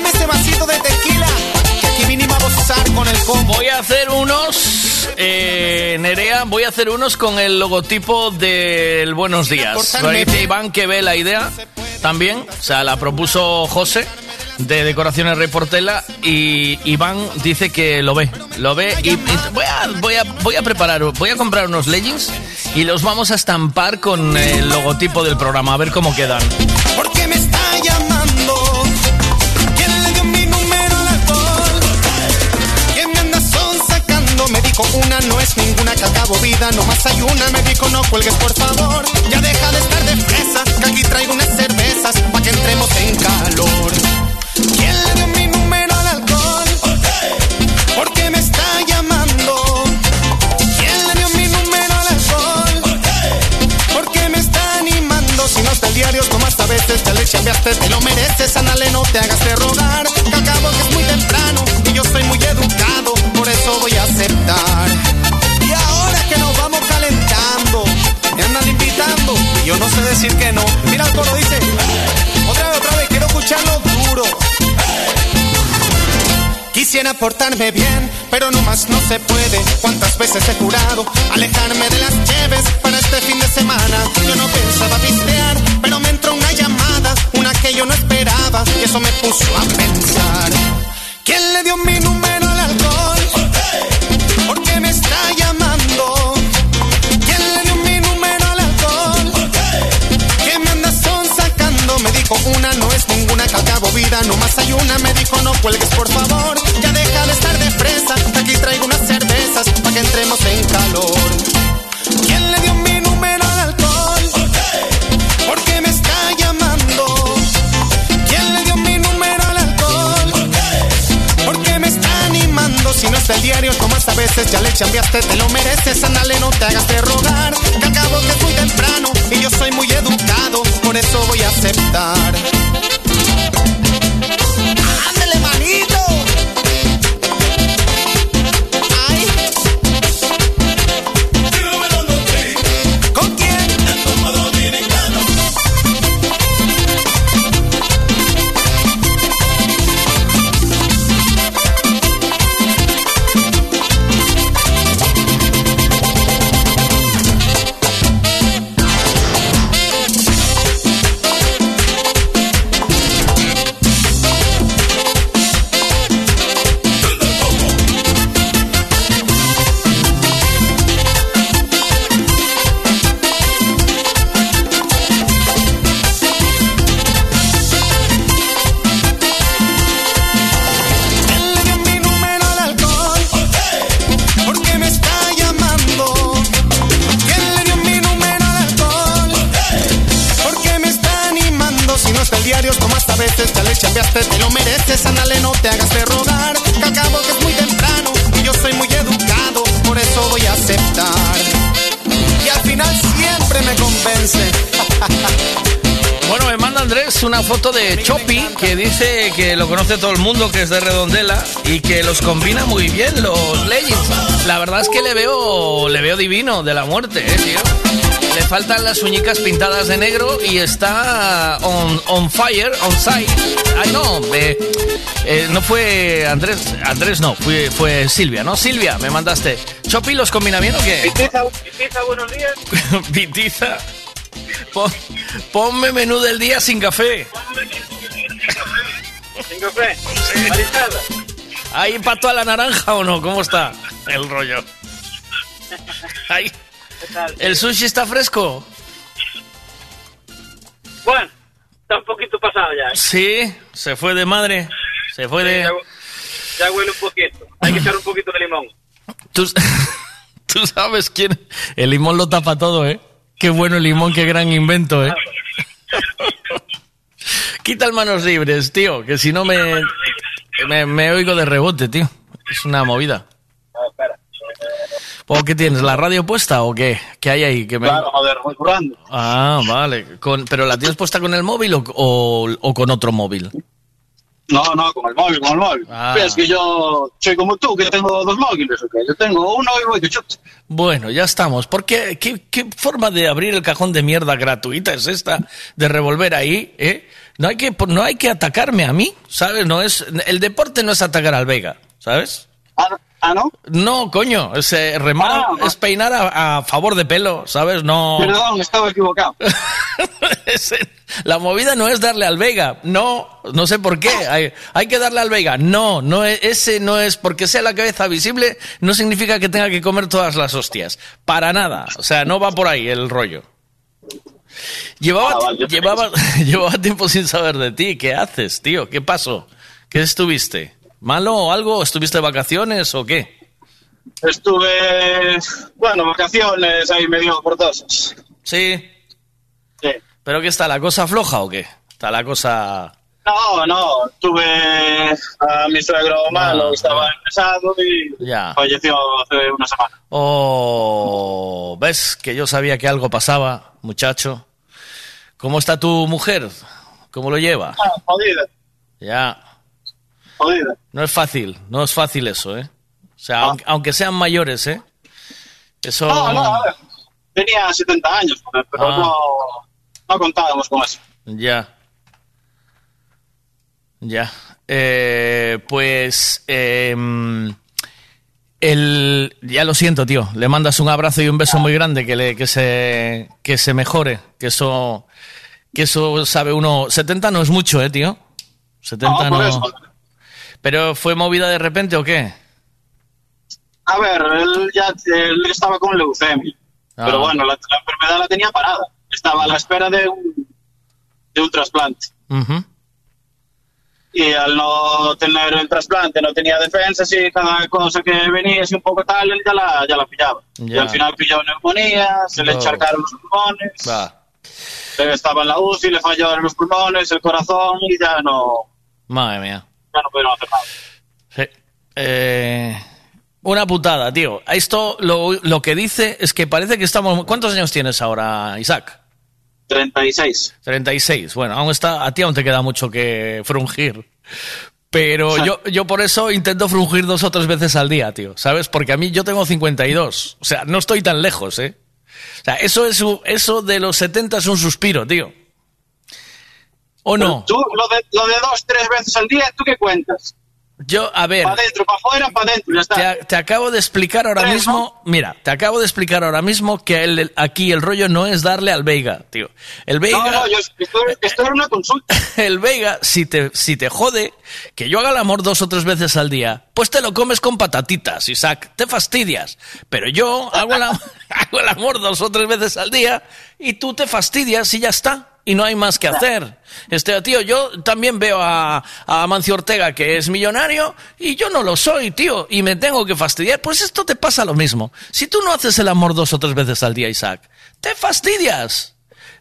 Tráeme ese vasito de tequila, que aquí vinimos a gozar con el combo. Voy a hacer unos, eh, Nerea, voy a hacer unos con el logotipo del Buenos Días. Dice Iván que ve la idea también, o sea, la propuso José de Decoraciones Rey Portela y Iván dice que lo ve, lo ve y, y voy, a, voy, a, voy a preparar, voy a comprar unos leggings y los vamos a estampar con el logotipo del programa, a ver cómo quedan. ¿Por qué me está llamando? Dijo una no es ninguna que acabo vida, no más hay una. Me dijo no cuelgues por favor. Ya deja de estar de fresa, que aquí traigo unas cervezas pa' que entremos en calor. ¿Quién le dio mi número al alcohol? ¿Por qué me está llamando? ¿Quién le dio mi número al alcohol? ¿Por qué me está animando? Si no está el diario, tomas a veces, te le chambeaste, te lo mereces, anale, no te hagas de rogar. Que que es muy temprano y yo soy muy educado, Y ahora que nos vamos calentando, me andan invitando y yo no sé decir que no. Mira el coro dice, otra vez, otra vez, quiero escucharlo duro. Quisiera portarme bien, pero no más no se puede. ¿Cuántas veces he jurado alejarme de las lleves para este fin de semana? Yo no pensaba pistear, pero me entró una llamada, una que yo no esperaba, y eso me puso a pensar. ¿Quién le dio mi número una no es ninguna que acabo vida, no más hay una. Me dijo no cuelgues por favor, ya deja de estar de fresa. Aquí traigo unas cervezas para que entremos en calor. Animando? Si no está el diario, tomas a veces, ya le chambeaste, te lo mereces, ándale, no te hagas de rogar. Que acabo que es muy temprano y yo soy muy educado, por eso voy a aceptar. Que lo conoce todo el mundo, que es de Redondela y que los combina muy bien los Legends. La verdad es que le veo, le veo divino de la muerte, eh, tío. Le faltan las uñicas pintadas de negro y está on, on fire, on site. Ay, no, eh, eh, no fue Andrés, Andrés no, fue, fue Silvia, ¿no? Silvia, me mandaste. ¿Chopi los combina bien o qué? Pitiza, Pitiza, buenos días. <laughs> Pitiza. Pon- ponme menú del día sin café. Café. Mariscada. ¿Hay pato a la naranja o no? ¿Cómo está el rollo? Ay, ¿Qué tal? ¿El sushi está fresco? Bueno, está un poquito pasado ya. ¿eh? Sí, se fue de madre. Se fue de... Ya, ya huele un poquito. Hay que echar un poquito de limón. Tú, <laughs> tú sabes quién... El limón lo tapa todo, ¿eh? Qué bueno el limón, qué gran invento, ¿eh? <laughs> Quita el manos libres, tío, que si no me, me, me oigo de rebote, tío. Es una movida. ¿O qué tienes? ¿La radio puesta o qué? ¿Qué hay ahí? Que me... Claro, joder, voy currando. Ah, vale. Con, ¿Pero la tienes puesta con el móvil o, o- o con otro móvil? No, no, con el móvil, con el móvil. Ah. Es que yo soy como tú, que tengo dos móviles, ¿ok? Yo tengo uno y voy que. Bueno, ya estamos. ¿Por qué, qué, qué forma de abrir el cajón de mierda gratuita es esta? De revolver ahí, ¿eh? No hay que, no hay que atacarme a mí, ¿sabes? No es, el deporte no es atacar al Vega, ¿sabes? Ah, ¿no? No, coño, es eh, remar, Ah, es peinar a, a favor de pelo, ¿sabes? No. Perdón, estaba equivocado. <laughs> La movida no es darle al Vega, no, no sé por qué. Hay, hay que darle al Vega, no, no es- ese no es porque sea la cabeza visible, no significa que tenga que comer todas las hostias, para nada. O sea, no va por ahí el rollo. Llevaba, llevaba, <laughs> llevaba tiempo sin saber de ti. ¿Qué haces, tío? ¿Qué pasó? ¿Qué estuviste? ¿Malo o algo? ¿Estuviste de vacaciones o qué? Estuve, bueno, vacaciones ahí medio portosas. Sí. Sí. ¿Pero qué está? ¿La cosa floja o qué? Está la cosa. No, no, tuve a mi suegro malo, Ah, estaba empezado y Ya. falleció hace una semana. Oh, ves que yo sabía que algo pasaba, muchacho. ¿Cómo está tu mujer? ¿Cómo lo lleva? Ah, jodida, Ya. jodida. No es fácil, no es fácil eso, ¿eh? O sea, aunque, aunque sean mayores, ¿eh? Eso. Ah. No, no, a ver, tenía 70 años, pero Ah. no, no contábamos con eso. Ya. Ya. Eh, pues. em, el, ya lo siento, tío. Le mandas un abrazo y un beso muy grande. Que, le, que, se, que se mejore. Que eso. Que eso sabe uno. 70 no es mucho, ¿eh, tío? 70 No, no. eso. ¿Pero fue movida de repente o qué? A ver, él ya él estaba con leucemia, Ah. pero bueno, la, la enfermedad la tenía parada. Estaba a la espera de un, de un trasplante. Ujú. Y al no tener el trasplante, no tenía defensas y cada cosa que venía así un poco tal, él ya la, ya la pillaba. Y al final pilló neumonía, se le encharcaron los pulmones, Va. Estaba en la UCI, le fallaron los pulmones, el corazón y ya no, Madre mía. ya no pudieron hacer nada. Sí. Eh, una putada, tío. Esto lo, lo que dice es que parece que estamos. ¿Cuántos años tienes ahora, Isaac? 36. 36. Bueno, aún está, a ti aún te queda mucho que frungir. Pero yo, yo por eso intento frungir dos o tres veces al día, tío. ¿Sabes? Porque a mí yo tengo 52. O sea, no estoy tan lejos, ¿eh? O sea, eso, es, eso de los 70 es un suspiro, tío. ¿O no? Tú, lo de, lo de dos, tres veces al día, ¿tú qué cuentas? Yo, a ver. Para adentro, para afuera, para adentro, ya está. Te, te acabo de explicar ahora Tres, mismo, mira, te acabo de explicar ahora mismo que el- el- aquí el rollo no es darle al Veiga, tío. El Veiga, No, no, yo, esto, esto era una consulta. <laughs> el Veiga, si te, si te jode que yo haga el amor dos o tres veces al día, pues te lo comes con patatitas, Isaac, te fastidias. Pero yo hago el, <laughs> hago el amor dos o tres veces al día y tú te fastidias y ya está. Y no hay más que hacer. Este tío, yo también veo a, a Amancio Ortega que es millonario y yo no lo soy, tío, y me tengo que fastidiar. Pues esto te pasa lo mismo. Si tú no haces el amor dos o tres veces al día, Isaac, te fastidias.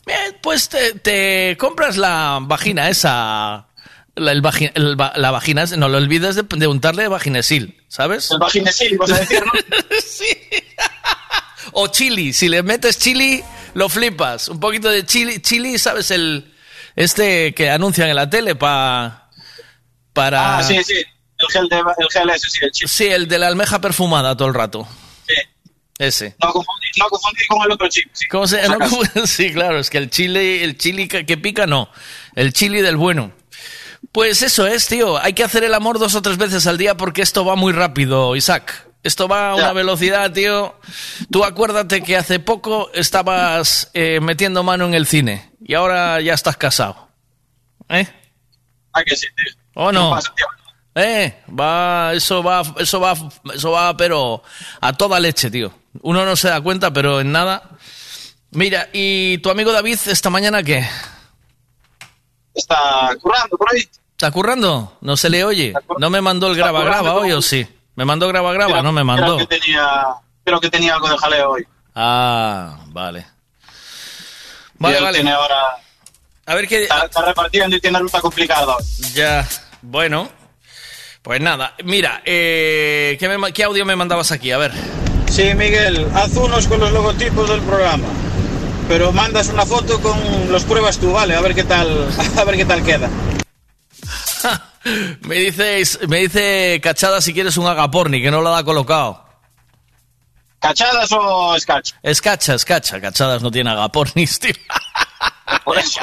Bien, pues te, te compras la vagina esa. La, el vagi- el la vagina, no lo olvides de, de untarle vaginesil, ¿sabes? El vaginesil, vas a decir, ¿no? <laughs> <laughs> O chili, si le metes chili, lo flipas. Un poquito de chili, chili, ¿sabes? El este que anuncian en la tele pa, para... Ah, sí, sí. El gel, de, el gel ese, sí, el chip. Sí, el de la almeja perfumada todo el rato. Sí. Ese. No confundir, no confundir con el otro chip. Sí, ¿Cómo se por si no, acaso. ¿cómo- <laughs> Sí, claro, es que el chile, el chili que, que pica, no. El chili del bueno. Pues eso es, tío. Hay que hacer el amor dos o tres veces al día porque esto va muy rápido, Isaac. Esto va a una velocidad, tío. Tú acuérdate que hace poco estabas eh, metiendo mano en el cine y ahora ya estás casado. ¿Eh? Ah, que sí, tío. ¿O no? pasa, tío. Eh, va, eso va, eso va, eso va, pero a toda leche, tío. Uno no se da cuenta, pero en nada. Mira, ¿y tu amigo David esta mañana qué? Está currando por ahí. ¿Está currando? No se le oye. ¿No me mandó el graba graba hoy o sí? ¿Me mandó graba graba? Creo- No me mandó. Creo que tenía, creo que tenía algo de jaleo hoy. Ah, vale. Vale, vale. Tiene ahora, A ver qué. está, está repartiendo y tiene ruta complicada. Ya, bueno. Pues nada, mira, eh, ¿qué, me ¿qué audio me mandabas aquí? A ver. Sí, Miguel, haz unos con los logotipos del programa. Pero mandas una foto con los pruebas tú, ¿vale? A ver qué tal, <laughs> a ver qué tal queda. <laughs> Me dices, me dice Cachada si quieres un agaporni, que no lo ha colocado. ¿Cachadas o scotch? Escacha, escacha. Cachadas no tiene agapornis, <laughs> tío. Por eso.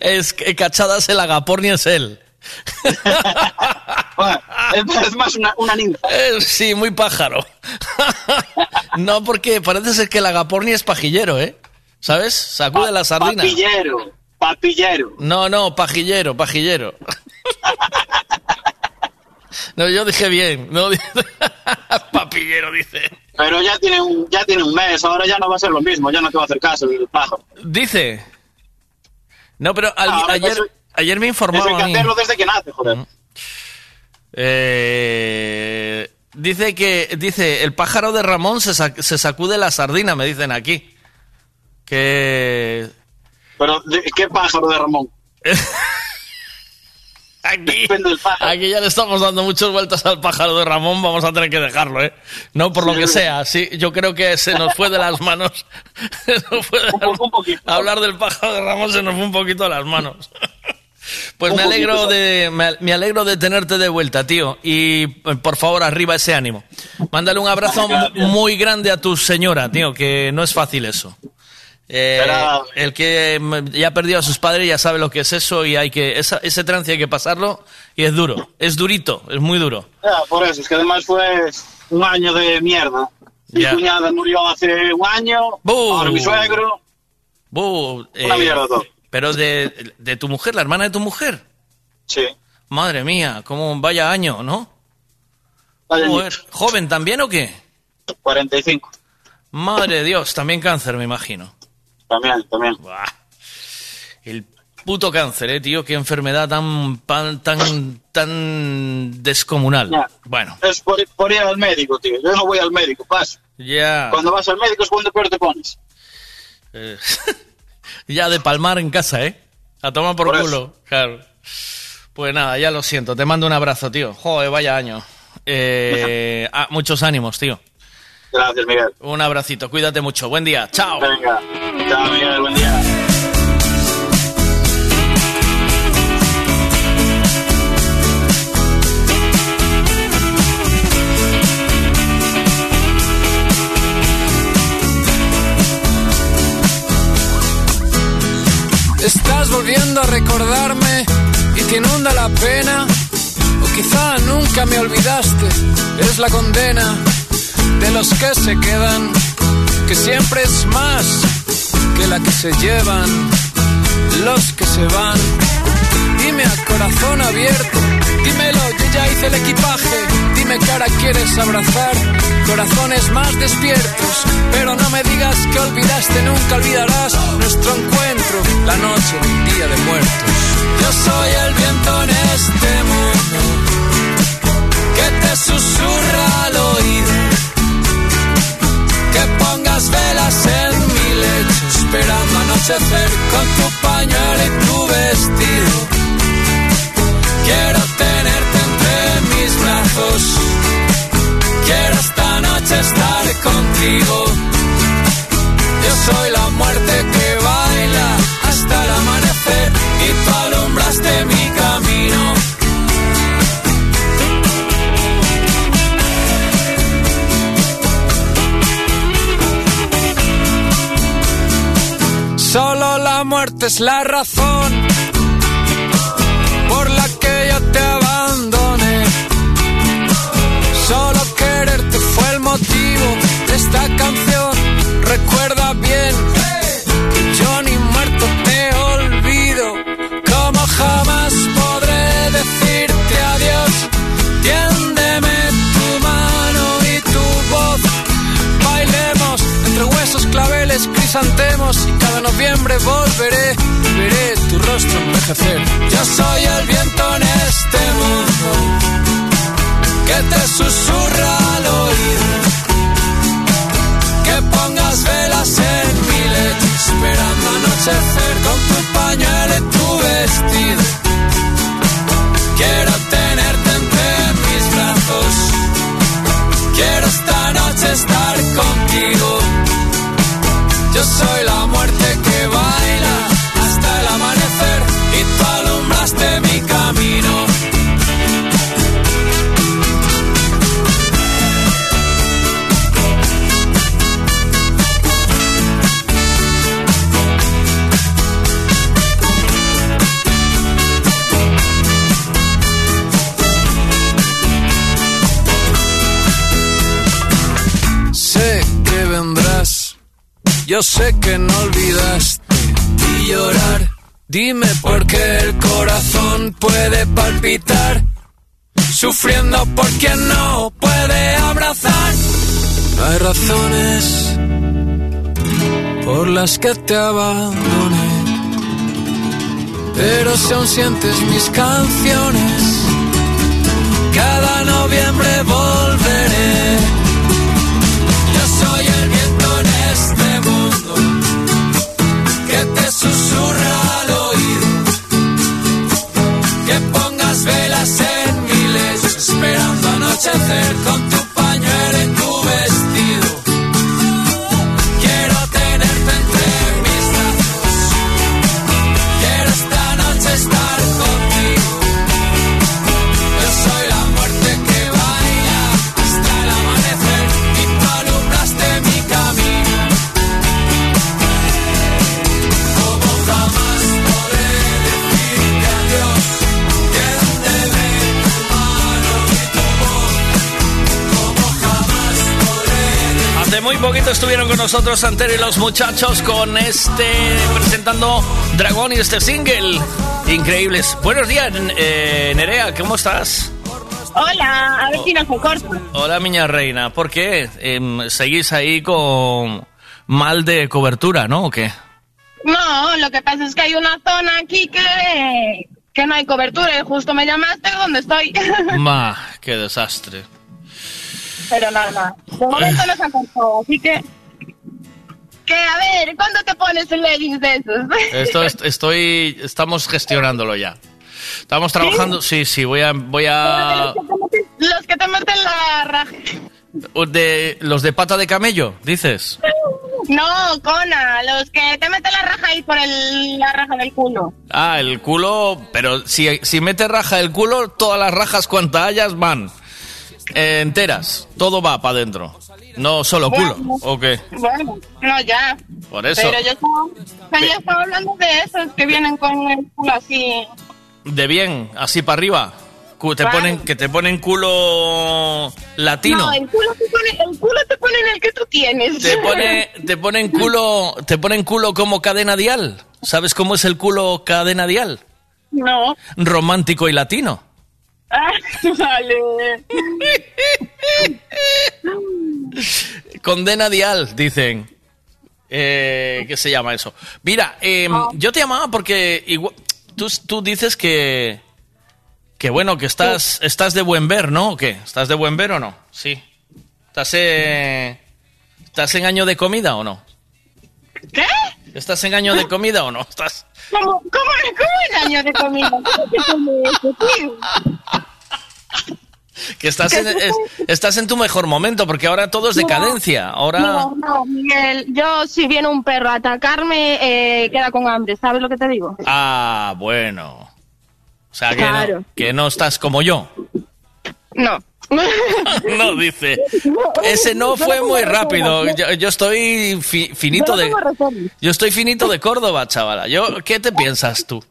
Es que Cachadas el agaporni es él. <laughs> Bueno, es, más una, una ninfa. Eh, sí, muy pájaro. <laughs> no, porque parece ser que el agaporni es pajillero, ¿eh? ¿Sabes? Sacude la sardina. Papillero, papillero. No, no, pajillero, pajillero. No, yo dije bien. No, <laughs> papillero, dice. Pero ya tiene, un, ya tiene un mes, ahora ya no va a ser lo mismo, ya no te va a hacer caso el pájaro. Dice. No, pero al- Ahora, ayer, eso- ayer me Eso hay informaron que hacerlo desde que nace, joder. Eh, dice que dice el pájaro de Ramón se, sac- se sacude la sardina, me dicen aquí. Que Pero, ¿de- ¿qué pájaro de Ramón? <laughs> aquí, aquí ya le estamos dando muchas vueltas al pájaro de Ramón, vamos a tener que dejarlo, ¿eh? No por lo que sea, sí, yo creo que se nos fue de las manos. <laughs> Se nos fue de las- Hablar del pájaro de Ramón se nos fue un poquito de las manos. <laughs> Pues me alegro de me, me alegro de tenerte de vuelta, tío. Y eh, por favor, arriba ese ánimo. Mándale un abrazo mu- muy grande a tu señora, tío, que no es fácil eso. Eh, el que ya perdió a sus padres ya sabe lo que es eso y hay que esa- ese trance hay que pasarlo y es duro, es durito, es muy duro. Ya, por eso, es que además fue un año de mierda. Mi Ya. cuñada murió hace un año, ¡Bu! ahora mi suegro. Eh, Una mierda todo. Pero de, de tu mujer, la hermana de tu mujer. Sí. Madre mía, cómo vaya año, ¿no? Vaya Joder, ¿Joven también o qué? 45. Madre de Dios, también cáncer, me imagino. También, también. Buah. El puto cáncer, eh, tío, qué enfermedad tan pan- tan tan descomunal. Ya. Bueno, Es por, por ir al médico, tío. Yo no voy al médico, paso. ya Cuando vas al médico es cuando peor te pones. eh, <laughs> ya de palmar en casa, ¿eh? A tomar por, Por culo, claro. Pues nada, ya lo siento, te mando un abrazo, tío. Joder, vaya año. Eh, <laughs> ah, muchos ánimos, tío. Gracias, Miguel. Un abracito, cuídate mucho. Buen día, chao. Venga. Chao, Miguel, buen día. Estás volviendo a recordarme y te inunda la pena. O quizá nunca me olvidaste. Es la condena de los que se quedan, que siempre es más que la que se llevan los que se van. Dime a corazón abierto, dímelo, yo ya hice el equipaje. Dime cara quieres abrazar, corazones más despiertos. Pero no me digas que olvidaste, nunca olvidarás nuestro encuentro, la noche del día de muertos. Yo soy el viento en este mundo que te susurra al oído. Que pongas velas en esperando anochecer anochecer con tu pañuelo y tu vestido. Quiero tenerte entre mis brazos. Quiero esta noche estar contigo. Yo soy la muerte que baila hasta el amanecer y tú alumbraste mi camino. Solo la muerte es la razón por la que yo te abandoné. Solo quererte fue el motivo de esta canción. Recuerda bien crisantemos. Y cada noviembre volveré. Veré tu rostro envejecer. Yo soy el viento en este mundo que te susurra al oído. Que pongas velas en mi lecho, esperando anochecer con tu pañuelo y tu vestido. Quiero tenerte entre mis brazos. Quiero esta noche estar contigo. Yo soy yo sé que no olvidaste y llorar. Dime por qué el corazón puede palpitar, sufriendo por quien no puede abrazar. Hay razones por las que te abandone, pero si aún sientes mis canciones, cada noviembre volveré. Anochecer con muy poquito estuvieron con nosotros Antero y los muchachos con este presentando Dragón y este single. Increíbles. Buenos días, eh, Nerea, ¿cómo estás? Hola, a ver si no se corta. Hola, miña reina. ¿Por qué? Em, ¿Seguís ahí con mal de cobertura, no? ¿O qué? No, lo que pasa es que hay una zona aquí que, que no hay cobertura y justo me llamaste donde estoy. <laughs> Ma, qué desastre. Pero nada, de momento no se ha cortado, así que... Que a ver, ¿cuándo te pones un leggings de esos? <laughs> Esto es- estoy, estamos gestionándolo ya. Estamos trabajando, sí, sí, voy a, voy a, Los que te meten la raja. de, los de pata de camello, dices. No, Cona, los que te meten la raja ahí por el, la raja del culo. Ah, el culo, pero si, si mete raja el culo, todas las rajas cuantas hayas van eh, enteras, todo va para adentro, no solo culo, Bueno. ¿o qué? Bueno, no, ya. Por eso, Pero yo estaba, pero yo estaba hablando de esos que vienen con el culo así. de bien, así para arriba, te Vale. ponen, que te ponen culo latino. No, el culo, te pone, el culo te pone en el que tú tienes. Te pone, te ponen culo, te ponen culo como cadena dial. ¿Sabes cómo es el culo cadena dial? No. Romántico y latino. Ah, <laughs> vale. Condena dial, dicen. Eh, ¿Qué se llama eso? Mira, eh, yo te llamaba porque igual- tú, tú dices que, que bueno, que estás, estás de buen ver, ¿no? ¿O qué? ¿Estás de buen ver o no? Sí. ¿Estás, eh, ¿Estás en año de comida o no? ¿Qué? ¿Estás en año de comida o no? ¿Estás... ¿Cómo, cómo, cómo el año de comida? ¿Cómo se come? Que estás en, es- estás en tu mejor momento, porque ahora todo es decadencia. Ahora. No, no, Miguel, yo si viene un perro a atacarme, eh, queda con hambre, ¿sabes lo que te digo? Ah, bueno. O sea, que, no, Claro. que no estás como yo. No. <laughs> No, dice. Ese no fue muy rápido. Yo, yo estoy fi- finito de. Yo estoy finito de Córdoba, chavala. Yo, ¿Qué te piensas tú?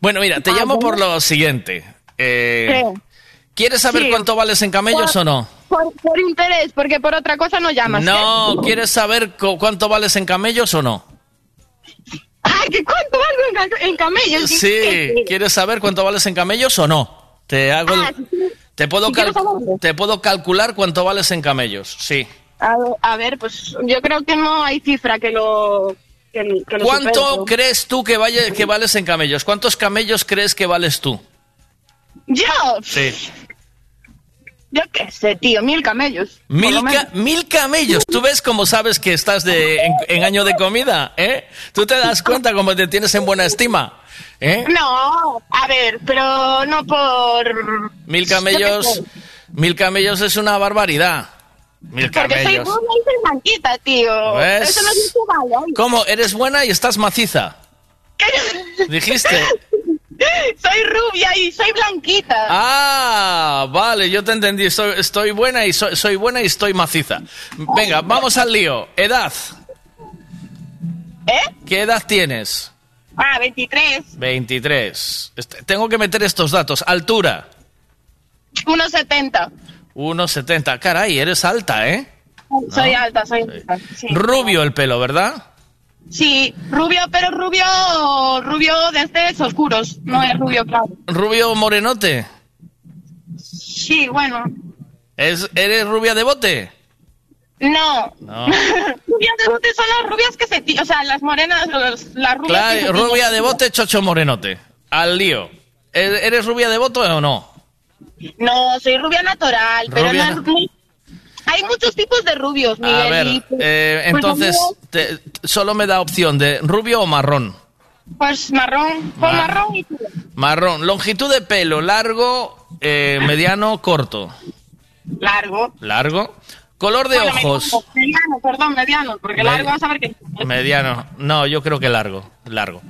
Bueno, mira, te llamo por lo siguiente. Eh. ¿Quieres saber Sí. cuánto vales en camellos o no? Por, por interés, porque por otra cosa no llamas. No, ¿quieres saber cu- cuánto vales en camellos o no? Ay, ¿qué cuánto valgo en, ca- en camellos? Sí, ¿quieres saber cuánto vales en camellos o no? Te hago el- Ah, sí, sí. Te puedo cal- saberlo. te puedo calcular cuánto vales en camellos. Sí. A, ver- a ver, pues yo creo que no hay cifra que lo. Que, que lo ¿Cuánto crees tú que vaya que vales en camellos? ¿Cuántos camellos crees que vales tú? Yo, Sí. yo qué sé, tío, mil camellos. Mil, ca- mil camellos. ¿Tú ves cómo sabes que estás de, en, en año de comida? ¿Eh? ¿Tú te das cuenta cómo te tienes en buena estima? ¿Eh? No, a ver, pero no por. Mil qué camellos. Mil camellos es una barbaridad. Mil Porque soy rubia y soy blanquita, tío. ¿Ves? Eso no es. ¿Cómo? ¿Eres buena y estás maciza? <laughs> Dijiste. Soy rubia y soy blanquita. Ah, vale, yo te entendí. Estoy, estoy buena y soy, soy buena y estoy maciza. Venga, vamos al lío. Edad. ¿Eh? ¿Qué edad tienes? Ah, 23, 23. Este- Tengo que meter estos datos. Altura. 1,70. 1,70. Caray, eres alta, ¿eh? Soy alta, soy alta. Sí. Rubio el pelo, ¿verdad? Sí, rubio, pero rubio, rubio de estos oscuros, no es rubio claro. Rubio morenote. Sí, bueno, ¿Es, ¿Eres rubia de bote? No. No. <laughs> rubias de bote son las rubias que se o sea, las morenas, los- las rubias Claro, rubia de bote, chocho morenote. Al lío. ¿E- ¿Eres rubia de bote o no? No, soy rubia natural, pero Rubia no es muy- Hay muchos tipos de rubios, Miguel. A ver, y, pues, eh, pues, entonces, te- solo me da opción de rubio o marrón. Pues marrón, Ah. marrón y tú. Marrón. Longitud de pelo, largo, eh, mediano, corto. Largo. Largo. Color de Bueno, ojos. mediano, perdón, mediano, porque largo vas a ver que... Mediano. No, yo creo que largo. Largo.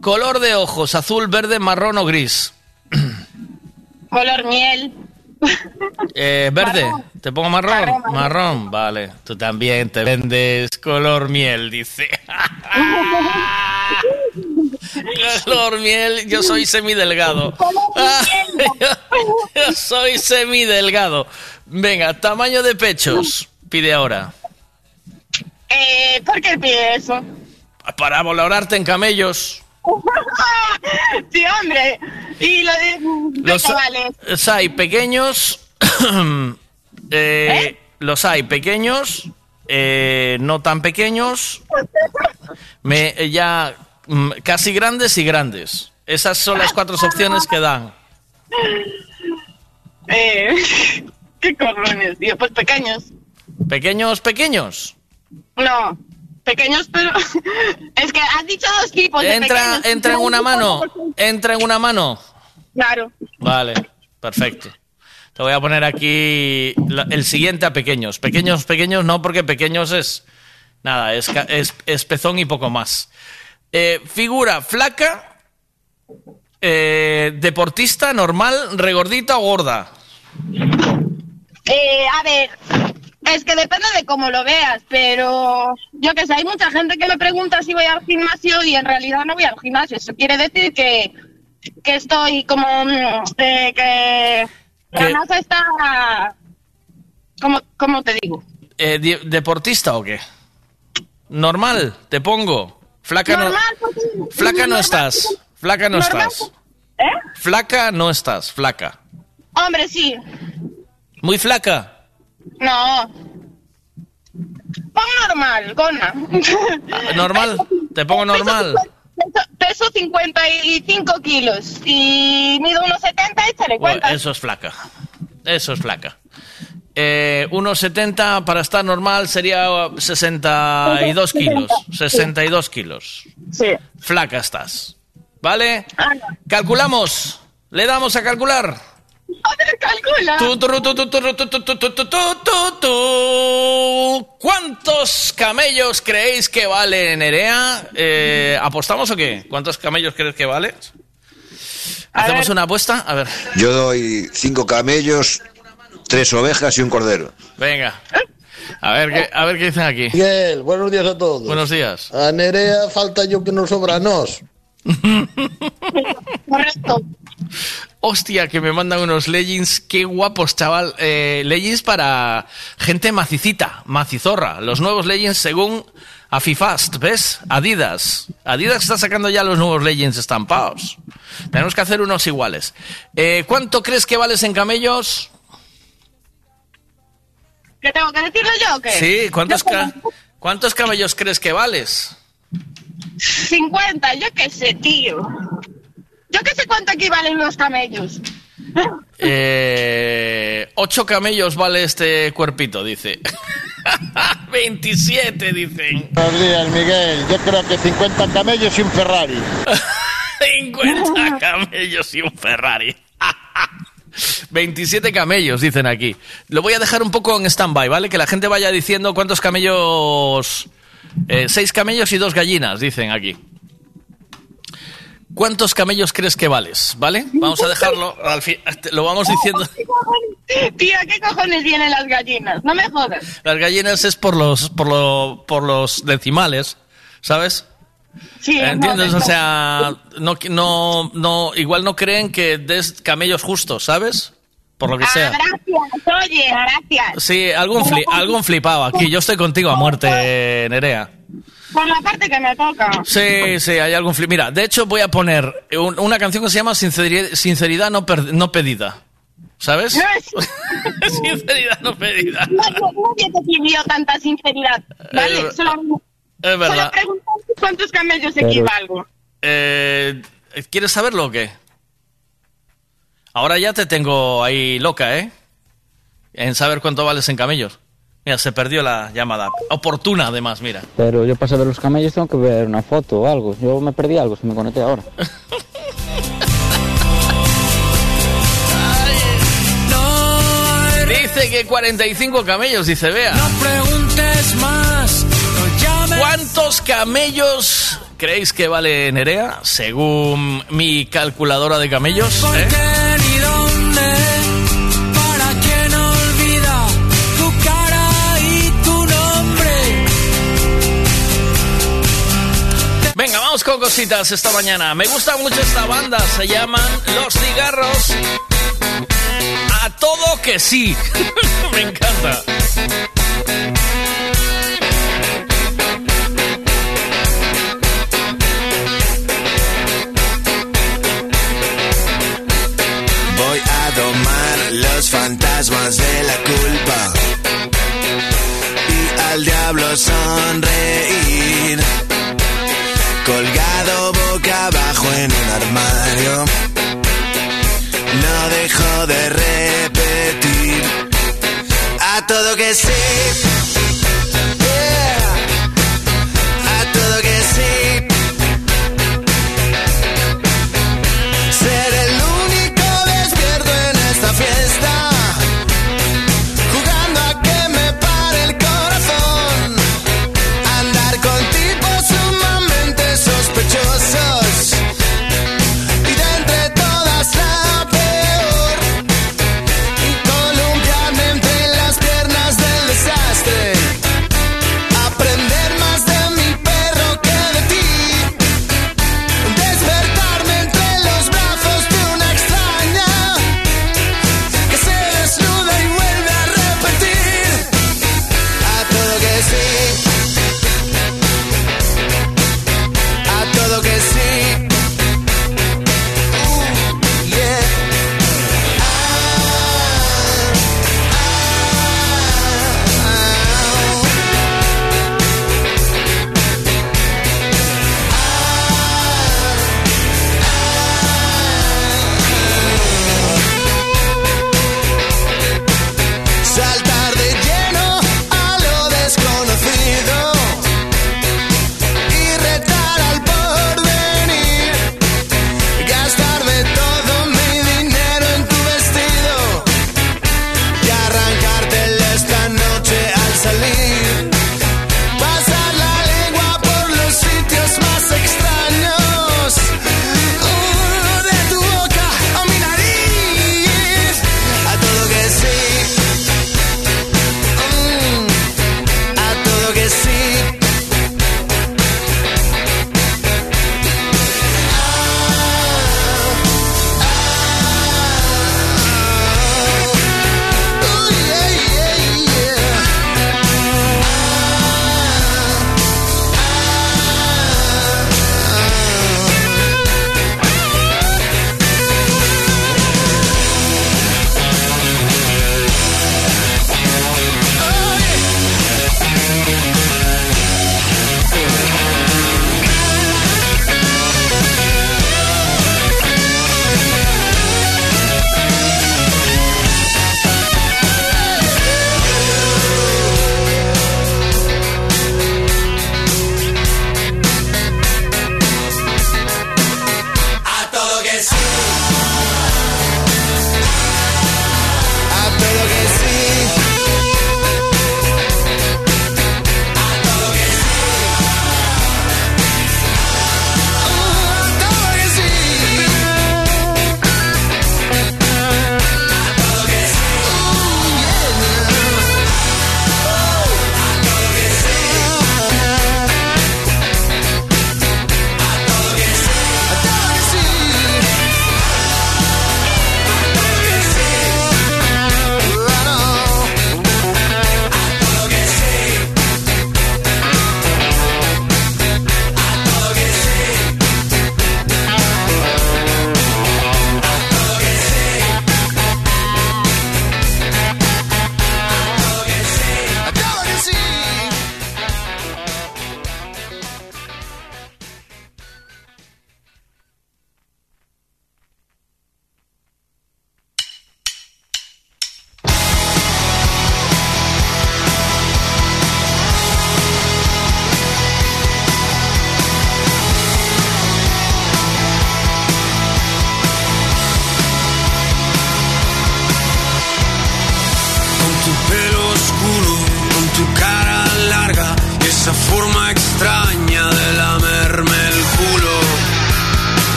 Color de ojos, azul, verde, marrón o gris. <clears throat> Color miel. Eh, verde. Marrón. ¿Te pongo marrón? Marrón, marrón. Marrón, vale. Tú también te vendes color miel, dice. <laughs> <laughs> <laughs> color miel, yo soy semidelgado. <laughs> <laughs> yo soy semidelgado. Venga, tamaño de pechos. Pide ahora. Eh, ¿Por qué pide eso? Para valorarte en camellos. sí, hombre. Y lo de... Los, hay pequeños. <clears throat> eh, Los hay pequeños. eh, no tan pequeños. Me, eh, ya casi grandes y grandes. Esas son las cuatro opciones que dan. <laughs> Eh, <laughs> ¿Qué corrones, tío? Pues pequeños. Pequeños, pequeños. No, pequeños, pero... <laughs> es que has dicho dos tipos Entra, entra en una mano. Entra en una mano. Claro. Vale, perfecto. Te voy a poner aquí el siguiente a pequeños. Pequeños, pequeños, no, porque pequeños es. Nada, es, es, es pezón y poco más. Eh, figura flaca, eh, deportista, normal, regordita o gorda. Eh, a ver, es que depende de cómo lo veas, pero yo que sé, hay mucha gente que me pregunta si voy al gimnasio y en realidad no voy al gimnasio. Eso quiere decir que, que estoy como... mm, eh, que masa está... ¿Cómo, ¿Cómo te digo? Eh, ¿Deportista o qué? Normal, te pongo. Flaca no, Normal, porque- flaca no estás. Flaca no Normal. estás. Flaca no estás, flaca. Hombre, sí. Muy flaca. No. Pon normal, gona. Normal, te pongo normal. Peso, peso 55 kilos y mido unos 70, échale Bueno, cuenta. eso es flaca. Eso es flaca. Eh, unos 70 para estar normal sería 62 kilos. 62 kilos. Flaca estás. ¿Vale? Calculamos. Le damos a calcular. ¿Cuántos camellos creéis que vale Nerea? Eh, ¿Apostamos o qué? ¿Cuántos camellos crees que vale? ¿Hacemos una apuesta? A ver. Yo doy cinco camellos tres ovejas y un cordero. Venga. A ver qué, a ver qué dicen aquí. Miguel, buenos días a todos. Buenos días. A Nerea falta yo que nos sobra a nos. <laughs> Correcto. Hostia, que me mandan unos leggings. Qué guapos, chaval. Eh, leggings para gente macicita, macizorra. Los nuevos leggings según Afifast, ¿ves? Adidas. Adidas está sacando ya los nuevos leggings estampados. Tenemos que hacer unos iguales. Eh, ¿Cuánto crees que vales en camellos? ¿Qué tengo que decirlo yo o qué? Sí, ¿cuántos, ca- ¿cuántos camellos crees que vales? 50, yo qué sé, tío. Yo qué sé cuánto equivalen los camellos. Eh, ocho camellos vale este cuerpito, dice. <laughs> 27, dicen. Buenos días, Miguel. Yo creo que 50 camellos y un Ferrari. <laughs> 50 camellos y un Ferrari. <laughs> 27 camellos, dicen aquí. Lo voy a dejar un poco en stand-by, ¿vale? Que la gente vaya diciendo cuántos camellos... Eh, seis camellos y dos gallinas, dicen aquí. ¿Cuántos camellos crees que vales? ¿Vale? Vamos a dejarlo, al fin, lo vamos diciendo. <laughs> Tío, ¿qué cojones tienen las gallinas? No me jodas. Las gallinas es por los, por lo- por los decimales, ¿sabes? Sí, ¿Entiendes? no, O sea, no, no, no, igual no creen que des camellos justos, ¿sabes? Por lo que Ah, sea. gracias, oye, gracias. Sí, algún, fli- algún flipado aquí. Yo estoy contigo a muerte, Nerea. Por la parte que me toca. Sí, sí, hay algún flip. Mira, de hecho voy a poner un- una canción que se llama Sinceridad, Sinceridad no, per- no pedida. ¿Sabes? <laughs> Sinceridad no pedida. Nadie, nadie te pidió tanta sinceridad, ¿vale? Eh, solo, Es verdad. solo cuántos camellos Pero- equivalgo. Eh, ¿Quieres saberlo o qué? Ahora ya te tengo ahí loca, ¿eh? En saber cuánto vales en camellos. Mira, se perdió la llamada. Oportuna, además, mira. Pero yo para saber los camellos tengo que ver una foto o algo. Yo me perdí algo, si me conecté ahora. <laughs> Dice que 45 camellos, dice Bea. No preguntes más. ¿Cuántos camellos creéis que vale Nerea? Según mi calculadora de camellos. ¿Por ¿eh? Venga, vamos con cositas esta mañana. Me gusta mucho esta banda, se llaman Los Cigarros. A todo que sí. <laughs> Me encanta. Fantasmas de la culpa y al diablo sonreír. Colgado boca abajo en un armario, no dejo de repetir a todo que sí.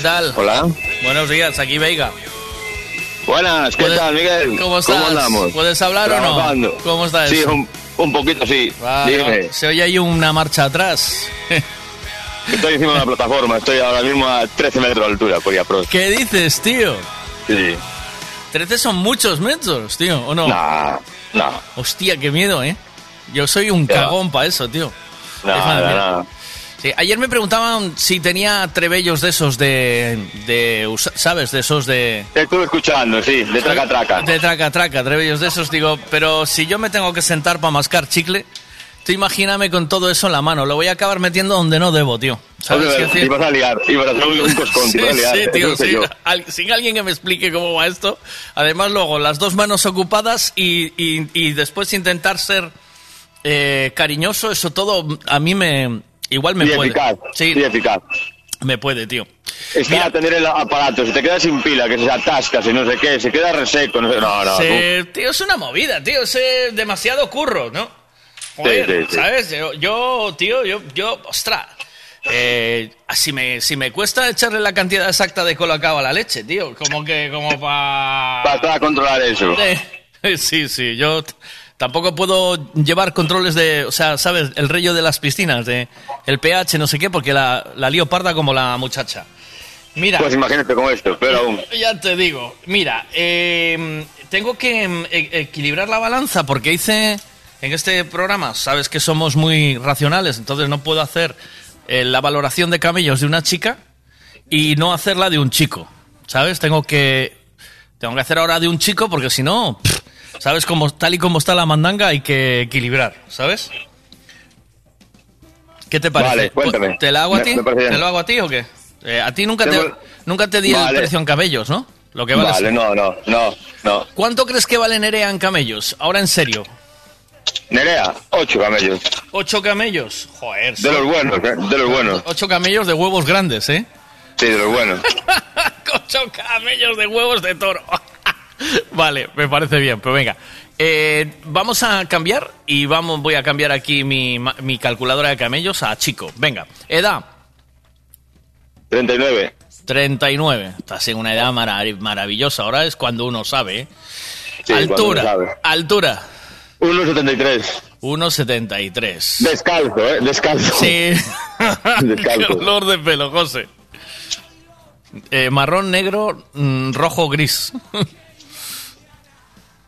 ¿Qué tal? Hola. Buenos días, aquí Veiga. Buenas, ¿qué ¿Puedes- tal, Miguel? ¿Cómo estás? andamos? ¿Puedes hablar o no? ¿Cómo está Sí, un, un poquito sí. Vale, Dime. Se oye ahí una marcha atrás. <laughs> Estoy encima de una plataforma, estoy ahora mismo a 13 metros de altura, por pro. ¿Qué dices, tío? Sí. 13 son muchos metros, tío, ¿o no? Nah, nah. Hostia, qué miedo, ¿eh? Yo soy un cagón para eso, tío. Más, mira. nada. Sí, ayer me preguntaban si tenía trebellos de esos de, de ¿sabes? De esos de... Te estuve escuchando, sí, de traca traca. De traca traca, trebellos de esos, digo, pero si yo me tengo que sentar para mascar chicle, tú imagíname con todo eso en la mano, lo voy a acabar metiendo donde no debo, tío. ¿Sabes qué decir? Ibas a liar, ibas a hacer un, <laughs> coscón, Sí, a liar. sí, tío, sí. Al- sin alguien que me explique cómo va esto. Además, luego, las dos manos ocupadas y, y- y después intentar ser eh, cariñoso, eso todo a mí me... Igual me Y puede. eficaz, Sí, y eficaz. me puede, tío. Es que a tener el aparato, si te quedas sin pila, que se atasca, si no sé qué, se queda reseco, no sé, no, no. Se- tío, es una movida, tío, es eh, demasiado curro, ¿no? Joder, Sí, sí, sí. ¿sabes? Yo, yo, tío, yo, yo, ostras. Eh, si, me, si me cuesta echarle la cantidad exacta de colacao a la leche, tío, como que, como para... Para controlar eso. <laughs> Sí, sí, yo tampoco puedo llevar controles de, o sea, ¿sabes? El rello de las piscinas, de el pH, no sé qué, porque la, la lío parda como la muchacha. Mira. Pues imagínate con esto, pero aún. Ya te digo, mira, eh, tengo que mm, e- equilibrar la balanza porque hice en este programa, sabes que somos muy racionales, entonces no puedo hacer eh, la valoración de camellos de una chica y no hacerla de un chico, ¿sabes? Tengo que tengo que hacer ahora de un chico porque si no, pff, sabes cómo tal y como está la mandanga hay que equilibrar, ¿sabes? ¿Qué te parece? Vale, cuéntame. ¿Te la hago a ti? ¿Te lo hago a ti o qué? Eh, a ti nunca te, Tengo- nunca te di el precio en cabellos, ¿no? Lo que vale. Vale, no, no, no, no. ¿Cuánto crees que vale Nerea en camellos? Ahora en serio. Nerea, ocho camellos. ¿Ocho camellos? Joder. De los buenos, ¿eh? De los buenos. Ocho camellos de huevos grandes, ¿eh? Sí, de los buenos. <laughs> Ocho camellos de huevos de toro. <laughs> vale, me parece bien, pero venga. Eh, vamos a cambiar y vamos, voy a cambiar aquí mi, mi calculadora de camellos a chico. Venga, edad 39. 39. Estás en una edad mara- maravillosa. Ahora es cuando uno sabe. ¿eh? Sí, altura. uno sabe. Altura. 1,73. 1,73. Descalzo, ¿eh? Descalzo. Sí. <laughs> <laughs> Descalzo. olor de pelo, José. Eh, marrón, negro, mm, rojo, gris.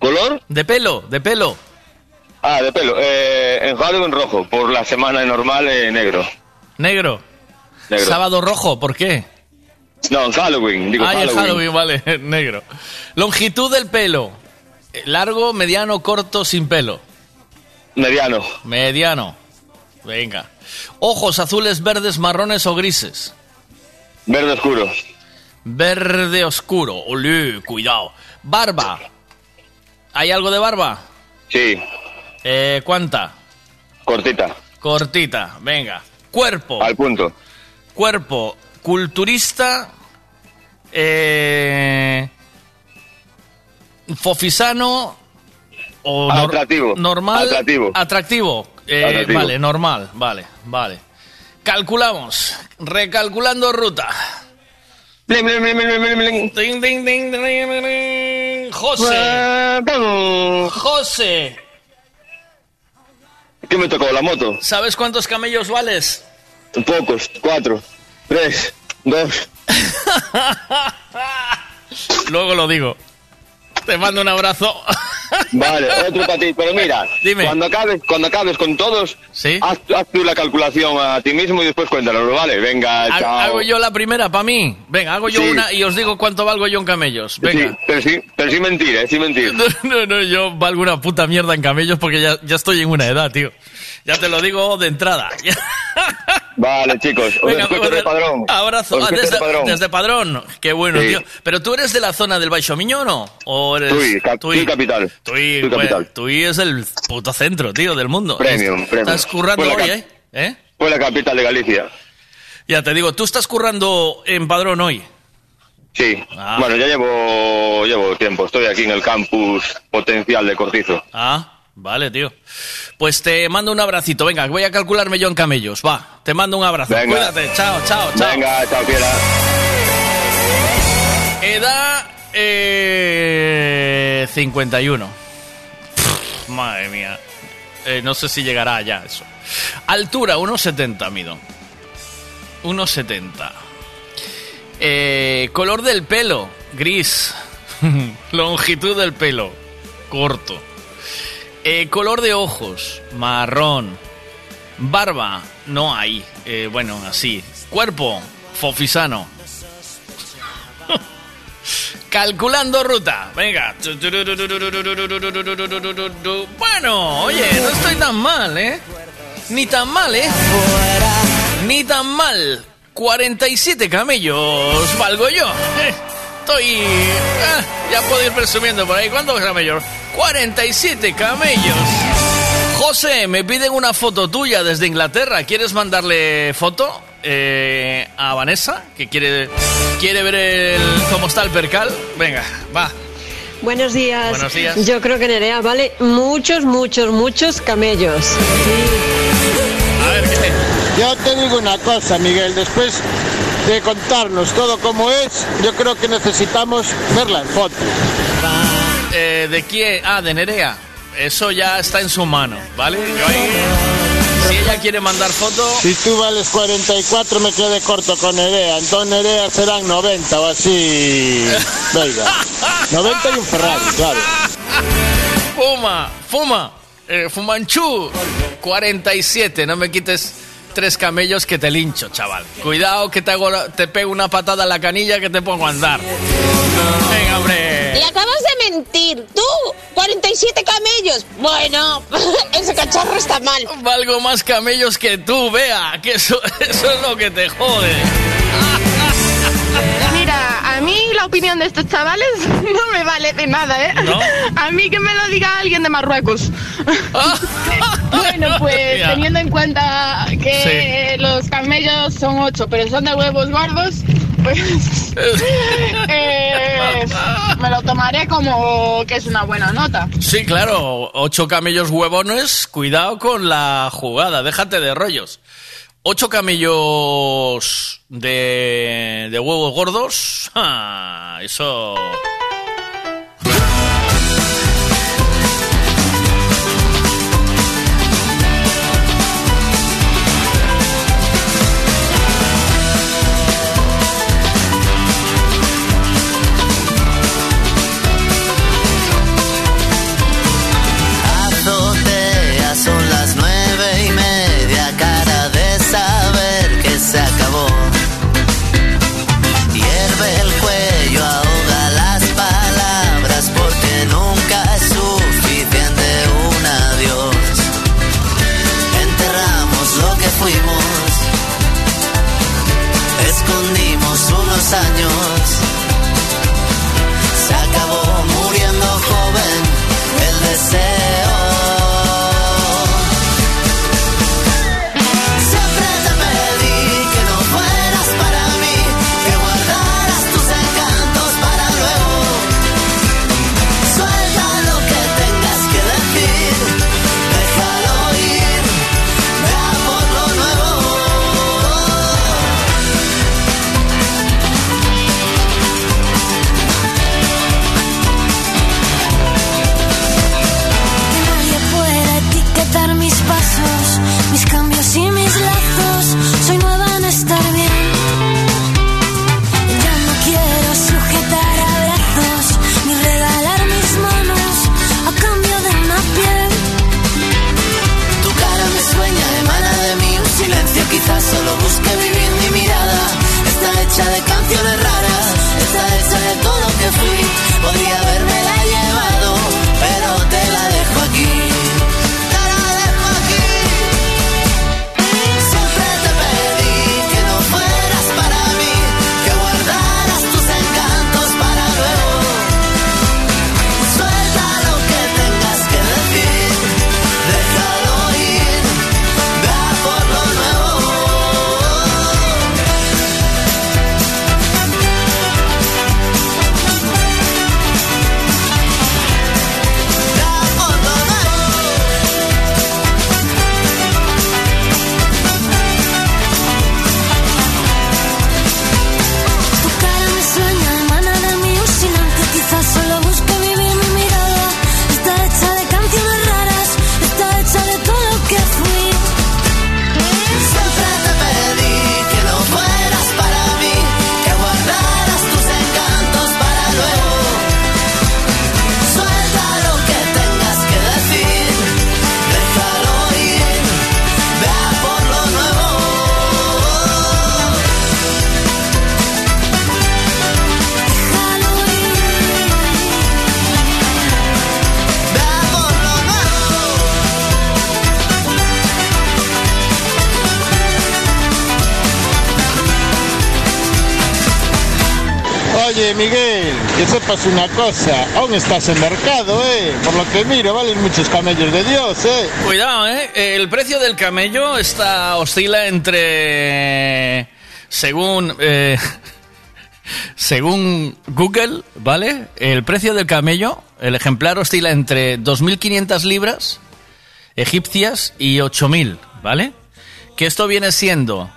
¿Color? De pelo, de pelo. Ah, de pelo. Eh, en Halloween rojo. Por la semana normal, eh, negro. Negro. Negro. Sábado rojo, ¿por qué? No, en Halloween. Digo el Halloween. Halloween, vale, <laughs> negro. Longitud del pelo. Eh, Largo, mediano, corto, sin pelo. Mediano. Mediano. Venga. Ojos azules, verdes, marrones o grises. Verde oscuro. Verde oscuro. Olé, cuidado. Barba. ¿Hay algo de barba? Sí. Eh, ¿Cuánta? Cortita. Cortita. Venga. Cuerpo. Al punto. Cuerpo. Culturista. Eh, fofisano. o Atractivo. normal, Atractivo. atractivo. Eh, Atractivo. Vale, normal, vale, vale. Calculamos, recalculando ruta. Bling, bling, bling, José, José, ¿Qué me tocó? ¿La moto? ¿sabes cuántos camellos vales? Pocos. Cuatro. Tres. Dos. <laughs> Luego lo digo. Te mando un abrazo. <laughs> Vale, <laughs> otro para ti. Pero mira, Dime. cuando acabes, cuando acabes con todos, haz, haz tú la calculación a ti mismo y después cuéntanoslo, ¿vale? Venga, Ha- chao. Hago yo la primera para mí. Venga, hago yo Sí. una y os digo cuánto valgo yo en camellos. Sí, Venga. pero sí, pero sí mentir, ¿eh? Sí mentir. <laughs> No, no, no, yo valgo una puta mierda en camellos porque ya, ya estoy en una edad, tío. Ya te lo digo de entrada. <laughs> Vale, chicos. Os Venga, escucho de padrón. Abrazo. Ah, desde, de padrón. desde Padrón. Qué bueno, Sí. tío. Pero tú eres de la zona del Baixo Miñono o eres Tui, Tui capital. Tui, Tui bueno, capital. Tui es el puto centro, tío, del mundo. Premium, premium. Estás currando hoy, ¿eh? ¿eh? Fue la capital de Galicia. Ya te digo, tú estás currando en Padrón hoy. Sí. Ah. Bueno, ya llevo, llevo tiempo. Estoy aquí en el campus potencial de Cortizo. Ah, vale, tío. Pues te mando un abracito. Venga, voy a calcularme yo en camellos. Va, te mando un abrazo. Venga. Cuídate. Chao, chao, chao. Venga, chao, fiera. Edad eh, 51. Pff, madre mía. Eh, no sé si llegará ya eso. Altura 1,70 mido. 1,70. Eh, color del pelo, gris. <laughs> Longitud del pelo, corto. Eh, color de ojos, marrón. Barba, no hay. Eh, bueno, así. Cuerpo, fofisano. <laughs> Calculando ruta. Venga. Bueno, oye, no estoy tan mal, ¿eh? Ni tan mal, ¿eh? Ni tan mal. 47 camellos valgo yo. <laughs> Estoy... ah, ya puedo ir presumiendo por ahí. ¿Cuántos camellos? 47 camellos. José, me piden una foto tuya desde Inglaterra. ¿Quieres mandarle foto eh, a Vanessa? Que quiere, quiere ver el- cómo está el percal. Venga, va. Buenos días. Buenos días. Yo creo que Nerea vale muchos, muchos, muchos camellos. A ver, ¿qué? Yo te digo una cosa, Miguel, después de contarnos todo como es, yo creo que necesitamos verla en foto. Eh, ¿De quién? Ah, de Nerea. Eso ya está en su mano, ¿vale? Yo ahí... Si ella quiere mandar foto... Si tú vales 44 me quedé corto con Nerea, entonces Nerea serán 90 o así. <laughs> Venga. 90 y un Ferrari, claro. Fuma, fuma, eh, Fumanchú, 47, no me quites tres camellos que te lincho, chaval. Cuidado que te, hago, te pego una patada en la canilla que te pongo a andar. Venga, hombre. Le acabas de mentir, tú, 47 camellos. Bueno, <laughs> ese cacharro está mal. Valgo más camellos que tú, vea, que eso, <laughs> eso es lo que te jode. Mí la opinión de estos chavales <laughs> no me vale de nada, ¿eh? ¿No? A mí que me lo diga alguien de Marruecos. <laughs> bueno, pues teniendo en cuenta que los camellos son ocho, pero son de huevos gordos, pues <laughs> eh, me lo tomaré como que es una buena nota. Sí, claro, ocho camellos huevones, cuidado con la jugada, déjate de rollos. Ocho camellos de, de huevos gordos, <laughs> ah, eso... Quizás solo busque vivir mi mirada. Está hecha de canciones cosa, aún estás en mercado, ¿eh? Por lo que miro, valen muchos camellos de Dios, ¿eh? Cuidado, ¿eh? El precio del camello está oscila entre... Según... eh, <laughs> según Google, ¿vale? El precio del camello, el ejemplar oscila entre 2.500 libras egipcias y 8.000, ¿vale? Que esto viene siendo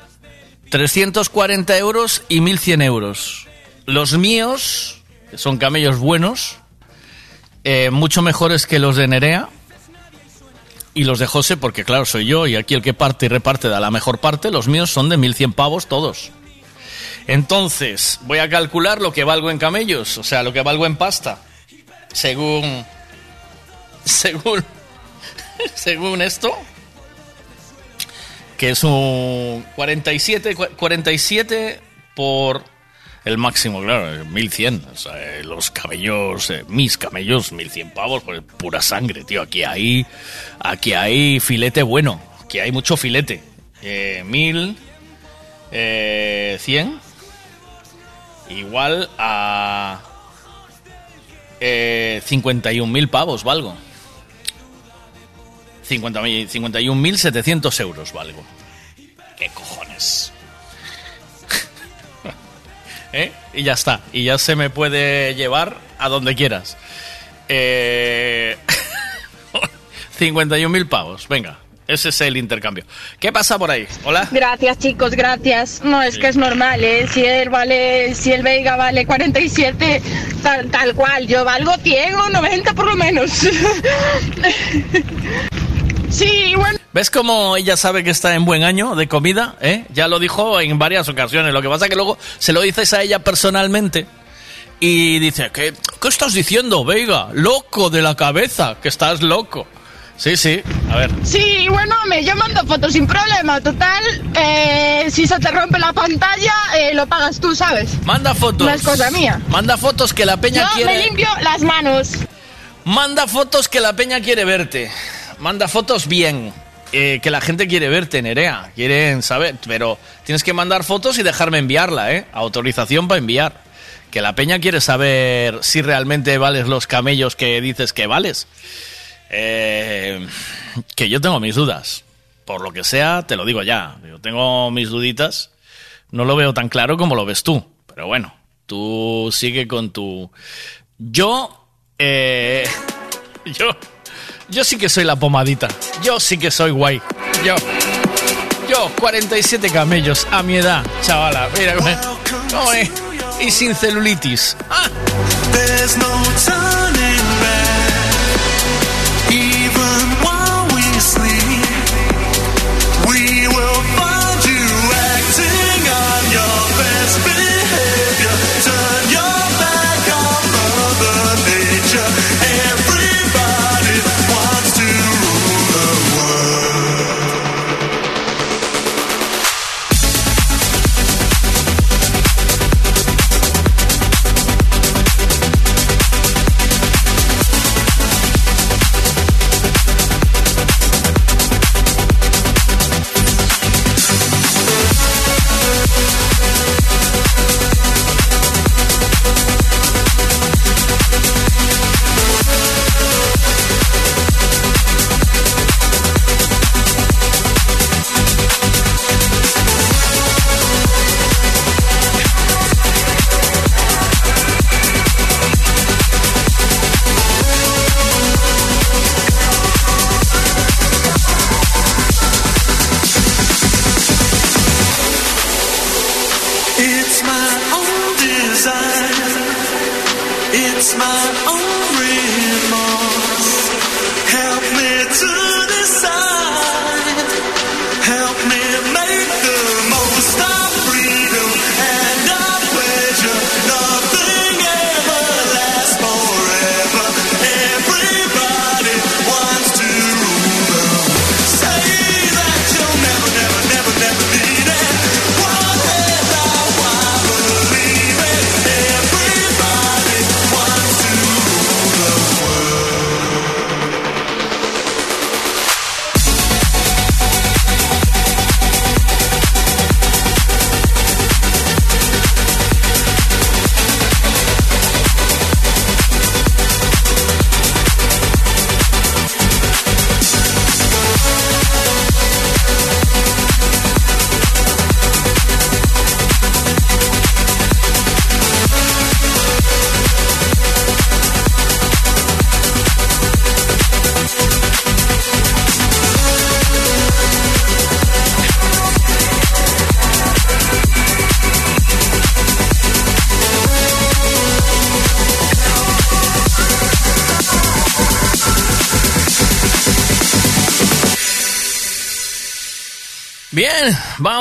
340 euros y 1.100 euros. Los míos, son camellos buenos, eh, mucho mejores que los de Nerea y los de José, porque claro, soy yo y aquí el que parte y reparte da la mejor parte, los míos son de 1.100 pavos todos. Entonces, voy a calcular lo que valgo en camellos, o sea, lo que valgo en pasta, según... <laughs> Según... <laughs> Según esto, que es un 47, cua- 47 por el máximo, claro, 1100. O sea, eh, los camellos, eh, mis camellos, 1100 pavos, pues pura sangre, tío. Aquí hay, aquí hay filete bueno, aquí hay mucho filete. Eh, 1000, eh, 100, igual a eh, 51.000 pavos valgo. 50.000 51.700 euros valgo. ¿Qué cojones? ¿Eh? Y ya está. Y ya se me puede llevar a donde quieras. Eh... <laughs> 51.000 pavos. Venga, ese es el intercambio. ¿Qué pasa por ahí? Hola. Gracias, chicos, gracias. No, es que es normal, ¿eh? Si él vale, si el Veiga vale 47, tal, tal cual. Yo valgo ciego, 90 por lo menos. <laughs> sí, bueno. ¿Ves cómo ella sabe que está en buen año de comida? ¿Eh? Ya lo dijo en varias ocasiones. Lo que pasa es que luego se lo dices a ella personalmente y dice, ¿qué, qué estás diciendo, Veiga? Loco de la cabeza, que estás loco. Sí, sí, a ver. Sí, bueno, me yo mando fotos sin problema. Total, eh, si se te rompe la pantalla, eh, lo pagas tú, ¿sabes? Manda fotos. No es cosa mía. Manda fotos que la peña Yo quiere... me limpio las manos. Manda fotos que la peña quiere verte. Manda fotos bien. eh, que la gente quiere verte, Nerea. Quieren saber. Pero tienes que mandar fotos y dejarme enviarla, ¿eh? Autorización para enviar. Que la peña quiere saber si realmente vales los camellos que dices que vales. Eh, que yo tengo mis dudas. Por lo que sea, te lo digo ya. Yo tengo mis duditas. No lo veo tan claro como lo ves tú. Pero bueno, tú sigue con tu... Yo... Eh, <laughs> yo... Yo sí que soy la pomadita. Yo sí que soy guay. Yo... Yo, 47 camellos a mi edad, chavala. Mira cómo es. Y sin celulitis. Ah.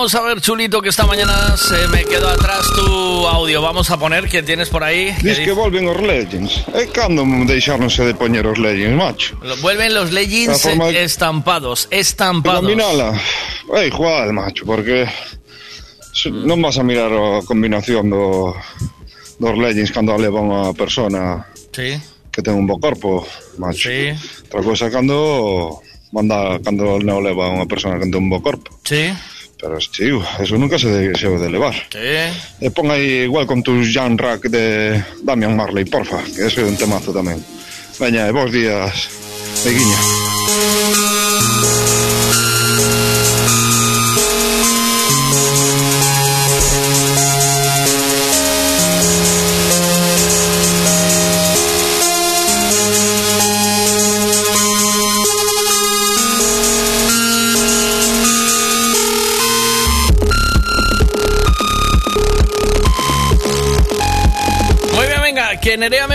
Vamos a ver, Chulito, que esta mañana se me quedó atrás tu audio. Vamos a poner que tienes por ahí. que Diz que dice- volven os Legends. E cando deixarnos de poñer os Legends, macho? Vuelven los Legends forma- estampados, estampados. Combinala. É igual, macho, porque non vas a mirar a combinación do, dos Legends cando a leva unha persona Sí. que ten un bo corpo, macho. Sí. Outra cosa cando manda cando non leva unha persona que ten un bo corpo. Sí. Pero estiu, eso nunca se debe, se debe de levar. ¿Qué? E eh, pon aí Welcome to Jan Rack de Damian Marley, porfa, que eso é un temazo tamén. Veña, e eh, días, Beguiña.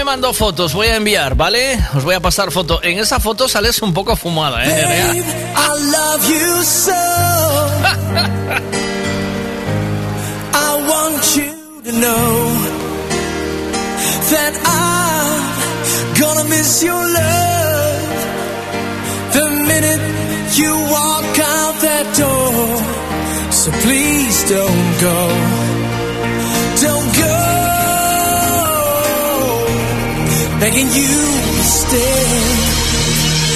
Mandó fotos, voy a enviar, ¿vale? Os voy a pasar foto. En esa foto sales un poco fumada, ¿eh, I love you so. <laughs> I want you to know that I'm gonna miss your love the minute you walk out that door. So please don't go. Begging you to stay.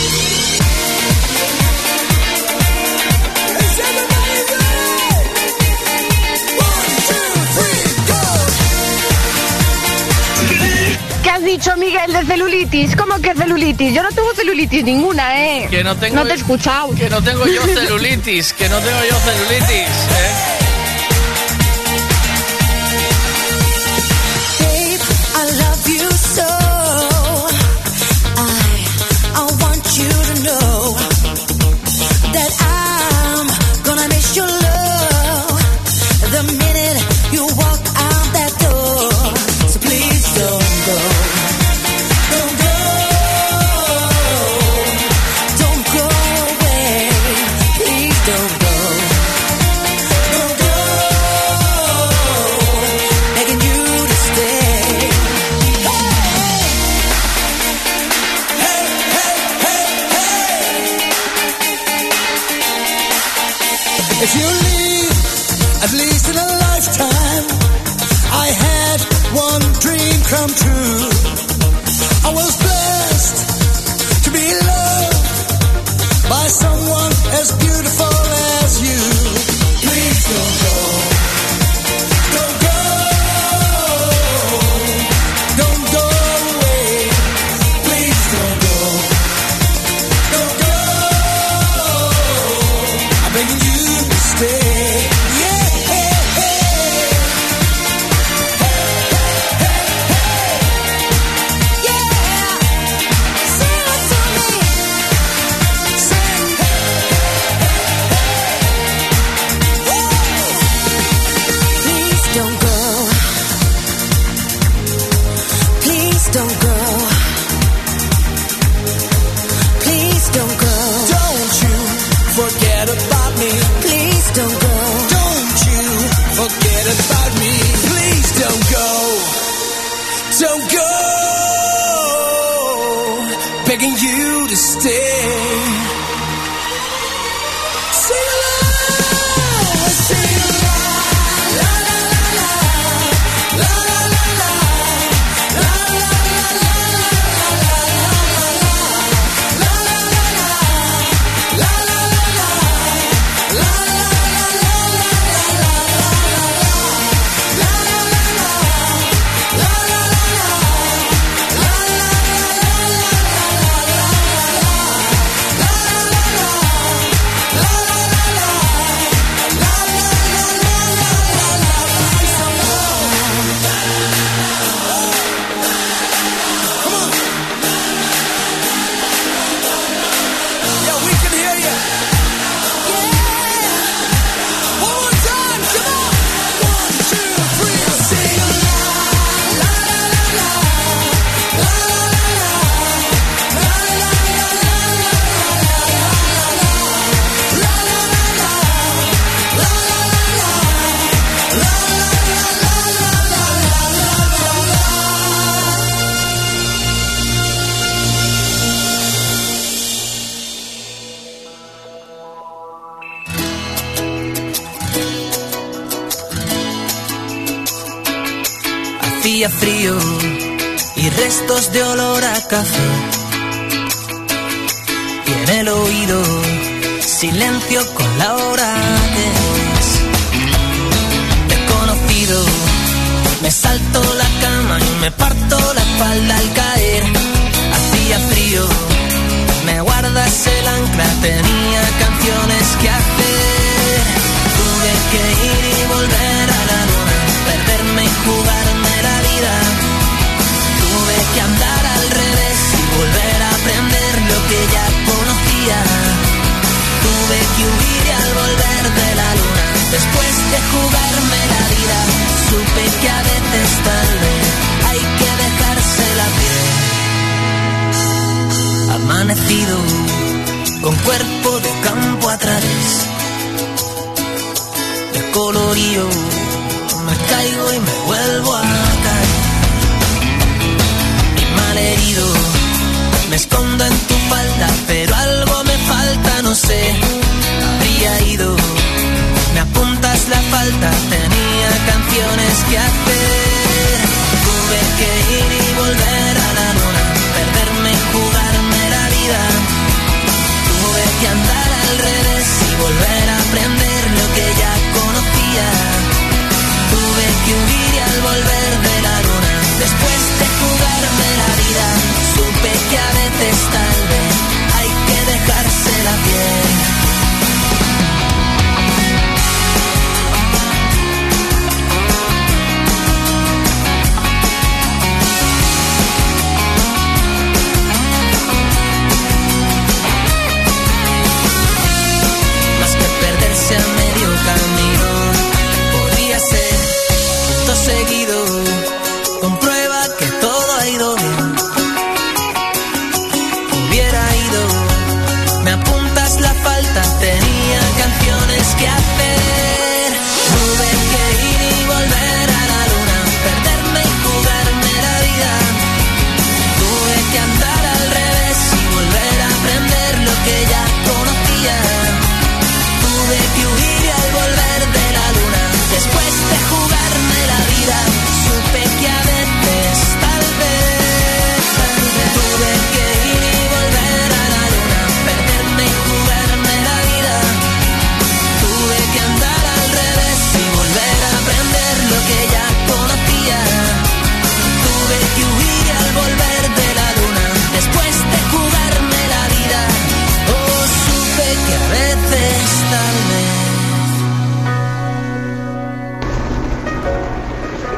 ¿Qué has dicho, Miguel, de celulitis? ¿Cómo que celulitis? Yo no tengo celulitis ninguna, ¿eh? Que no tengo- No te he escuchado. Que no tengo yo <laughs> celulitis, que no tengo yo celulitis, ¿eh?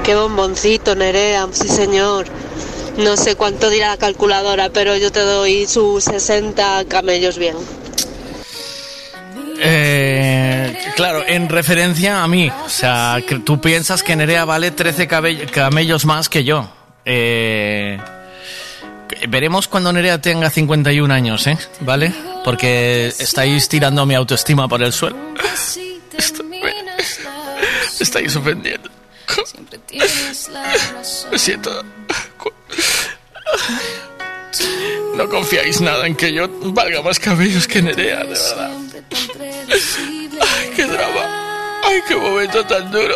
Qué bomboncito, Nerea, sí señor. No sé cuánto dirá la calculadora, pero yo te doy sus 60 camellos bien. Eh, claro, en referencia a mí. O sea, tú piensas que Nerea vale 13 camellos más que yo. Eh, veremos cuando Nerea tenga 51 años, ¿eh? ¿Vale? Porque estáis tirando mi autoestima por el suelo. Esto, estáis ofendiendo. <laughs> Lo siento. No confiáis nada en que yo valga más cabellos que Nerea, de verdad. Ay, qué drama. Ay, qué momento tan duro.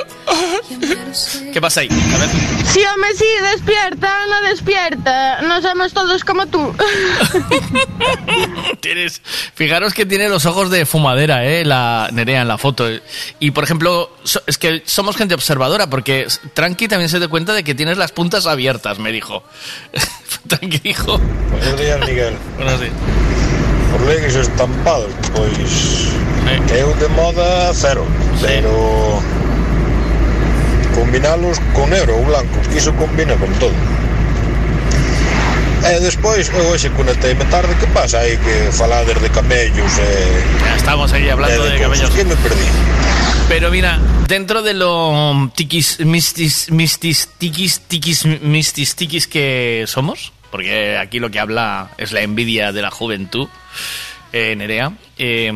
¿Qué pasa ahí? A ver. Sí, hombre, sí, despierta, no despierta. No somos todos como tú. <laughs> Tienes, fijaros que tiene los ojos de fumadera, ¿eh? La Nerea en la foto. Y por ejemplo, so- es que somos gente observadora, porque Tranqui también se da cuenta de que tienes las puntas abiertas, me dijo. <laughs> Tranqui dijo. Buenos días, Miguel. Buenos días. os legues estampados, pois é. eu de moda cero, pero combinalos con negro ou blanco, que iso combina con todo. E despois, eu hoxe conecteime tarde, que pasa aí que falades de camellos e... Eh, Estamos aí hablando de, de, de camellos. Que me perdí. Pero mira, dentro de lo tiquis, mistis, mistis, tiquis, tiquis, mistis, tiquis que somos, porque aquí lo que habla es la envidia de la juventud, eh, Nerea, eh,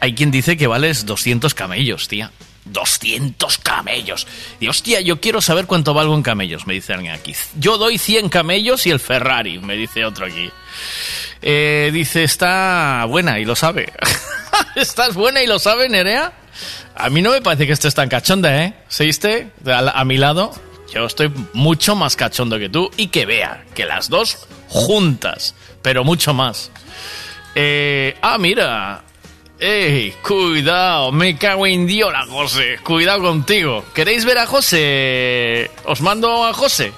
hay quien dice que vales 200 camellos, tía. 200 camellos. Y hostia, yo quiero saber cuánto valgo en camellos, me dice alguien aquí. Yo doy 100 camellos y el Ferrari, me dice otro aquí. Eh, dice, está buena y lo sabe. <laughs> ¿Estás buena y lo sabe, Nerea? A mí no me parece que estés tan cachonda, ¿eh? ¿Seguiste? A, a mi lado, yo estoy mucho más cachondo que tú y que vea que las dos juntas, pero mucho más. Eh, ah, mira. ¡Ey! Cuidado, me cago en Diola, José. Cuidado contigo. ¿Queréis ver a José? Os mando a José,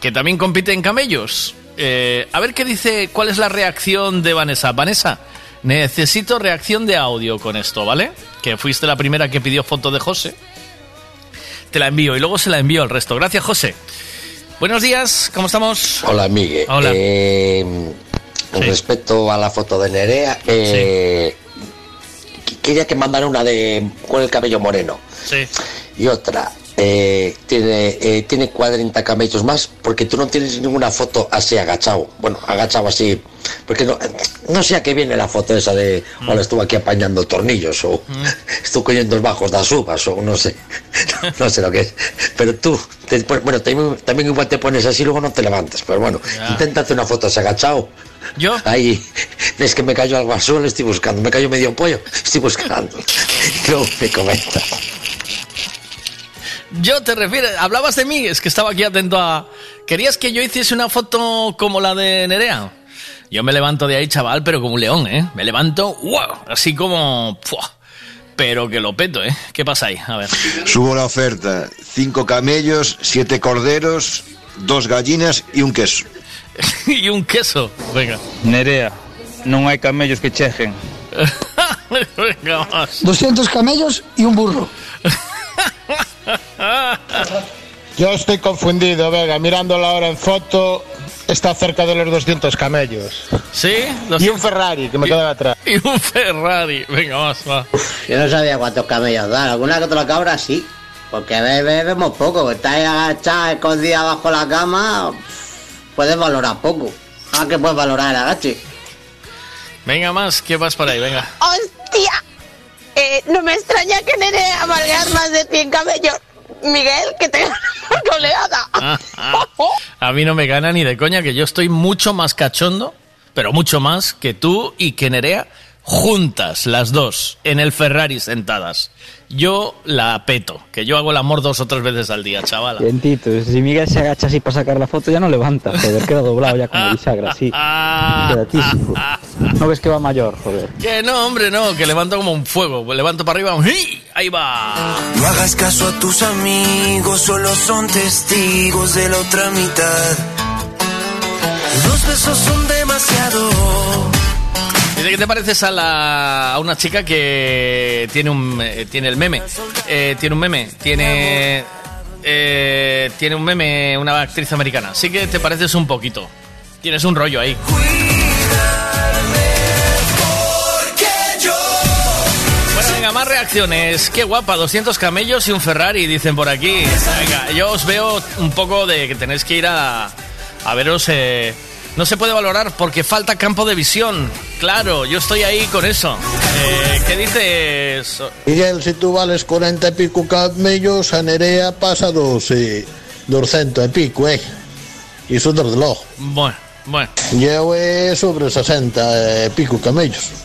que también compite en camellos. Eh, a ver qué dice, cuál es la reacción de Vanessa. Vanessa, necesito reacción de audio con esto, ¿vale? Que fuiste la primera que pidió foto de José. Te la envío y luego se la envío al resto. Gracias, José. Buenos días, ¿cómo estamos? Hola, Miguel. Hola. Eh, con respecto a la foto de Nerea, eh, qu- quería que mandara una de con el cabello moreno Sí. y otra. Eh, tiene, eh, tiene 40 camellos más porque tú no tienes ninguna foto así agachado. Bueno, agachado así. Porque no, no sé a qué viene la foto esa de, bueno, estuvo aquí apañando tornillos o <laughs> estuvo cogiendo los bajos de las uvas o no sé. <laughs> no sé lo que es. Pero tú, te pon- bueno, también, también igual te pones así y luego no te levantas. Pero bueno, Ya. intenta hacer una foto así agachado. ¿Yo? Ahí, <laughs> es que me cayó algo al suelo, estoy buscando. Me cayó medio pollo, estoy buscando. Luego me comentas. Yo te refiero, hablabas de mí, es que estaba aquí atento a... ¿Querías que yo hiciese una foto como la de Nerea? Yo me levanto de ahí, chaval, pero como un león, ¿eh? Me levanto, ¡wow! Así como... ¡fua! Pero que lo peto, ¿eh? ¿Qué pasa ahí? A ver. Subo la oferta. Cinco camellos, siete corderos, dos gallinas y un queso. <laughs> y un queso. Venga. Nerea, non hai camellos que chejen. <laughs> Venga, más. 200 camellos y un burro. <laughs> <laughs> Yo estoy confundido, Vega. Mirándolo ahora en foto, está cerca de los 200 camellos. ¿Sí? Y un Ferrari, que me quedaba atrás. Y un Ferrari. Venga, más, va. Yo no sabía cuántos camellos dar. Alguna que otra cabra sí. Porque ve- ve- vemos poco. Que está ahí agachada, escondida bajo la cama. Puedes valorar poco. Ah, que puedes valorar el agache. Venga, más. ¿Qué vas por ahí? Venga. ¡Hostia! Eh, no me extraña que Nerea valga más de 100 camellos. Miguel, que te por goleada. Ah, ah. A mí no me gana ni de coña que yo estoy mucho más cachondo, pero mucho más que tú y que Nerea juntas las dos en el Ferrari sentadas. Yo la peto, que yo hago el amor dos o tres veces al día, chavala. Vientito, si Miguel se agacha así para sacar la foto ya no levanta, joder, queda doblado ya como bisagra, así. Queda tísico. No ves que va mayor, joder. Que no, hombre, no, que levanto como un fuego. Levanto para arriba, ¡uy! ahí va. No hagas caso a tus amigos, solo son testigos de la otra mitad. Dos besos son demasiado. Dice, ¿qué te pareces a, la, a una chica que tiene un eh, tiene el meme? Eh, tiene un meme, tiene eh, tiene un meme, una actriz americana. Sí que te pareces un poquito. Tienes un rollo ahí. Bueno, venga, más reacciones. Qué guapa, 200 camellos y un Ferrari, dicen por aquí. Venga, yo os veo un poco de que tenéis que ir a, a veros eh, No se puede valorar porque falta campo de visión. Claro, yo estoy ahí con eso. Eh, ¿Qué dices? Miguel, si tú vales 40 e pico camellos, a Nerea pasa dos, eh, 200 e pico, eh. Iso desde logo. Bueno, bueno. Eu é sobre 60 e pico camellos. <laughs>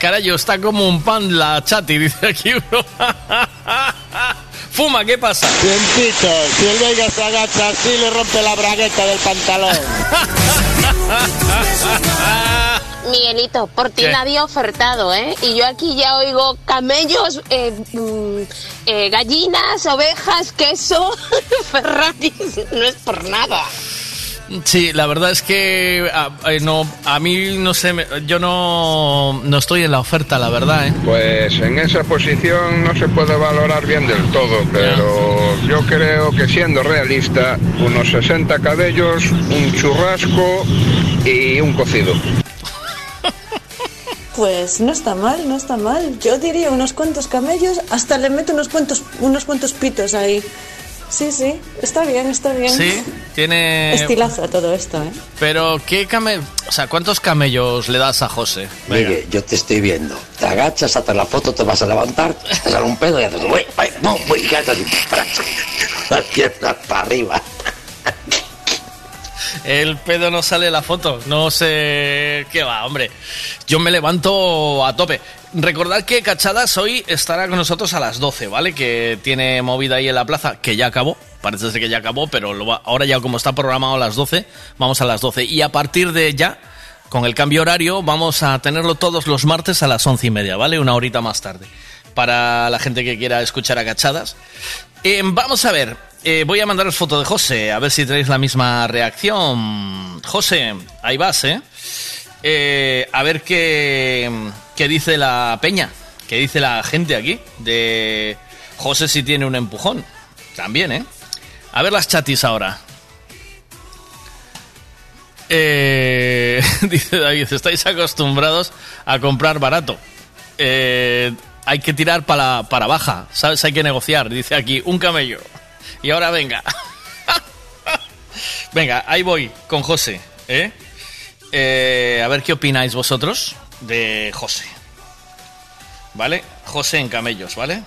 Carayo, está como un pan la chati, dice aquí uno. <laughs> Fuma, ¿qué pasa? Cientito, si el Veiga se agacha así, le rompe la bragueta del pantalón. <laughs> Miguelito, por ti ¿Qué? nadie ha ofertado, ¿eh? Y yo aquí ya oigo camellos, eh, mm, eh, gallinas, ovejas, queso, <laughs> Ferraris. No es por nada. Sí, la verdad es que a, eh, no, a mí no sé, me- yo no, no estoy en la oferta, la verdad, ¿eh? Pues en esa posición no se puede valorar bien del todo, pero yo creo que siendo realista, unos 60 cabellos, un churrasco y un cocido. <laughs> Pues no está mal, no está mal. Yo diría unos cuantos camellos, hasta le meto unos cuantos, unos cuantos pitos ahí. Sí, sí, está bien, está bien. Sí, tiene... Estilazo todo esto, ¿eh? Pero, ¿qué came... O sea, ¿cuántos camellos le das a José? Venga. Miguel, yo te estoy viendo. Te agachas, haces la foto, te vas a levantar, te sale un pedo y haces, uy, uy, no, uy, y para arriba. El pedo no sale la foto, no sé qué va, hombre. Yo me levanto a tope. Recordad que Cachadas hoy estará con nosotros a las 12, ¿vale? Que tiene movida ahí en la plaza, que ya acabó. Parece ser que ya acabó, pero ahora ya como está programado a las 12, vamos a las 12. Y a partir de ya, con el cambio horario, vamos a tenerlo todos los martes a las once y media, ¿vale? Una horita más tarde. Para la gente que quiera escuchar a Cachadas. Eh, vamos a ver, eh, voy a mandaros foto de José, a ver si tenéis la misma reacción. José, ahí vas, ¿eh? Eh, a ver qué, qué dice la peña, qué dice la gente aquí de José si tiene un empujón. También, ¿eh? A ver las chatis ahora. Eh, <laughs> dice David, estáis acostumbrados a comprar barato. Hay que tirar para, para baja, ¿sabes? Hay que negociar. Dice aquí, un camello. Y ahora venga. <laughs> venga, ahí voy con José. ¿eh? Eh, a ver qué opináis vosotros de José. ¿Vale? José en camellos, ¿vale?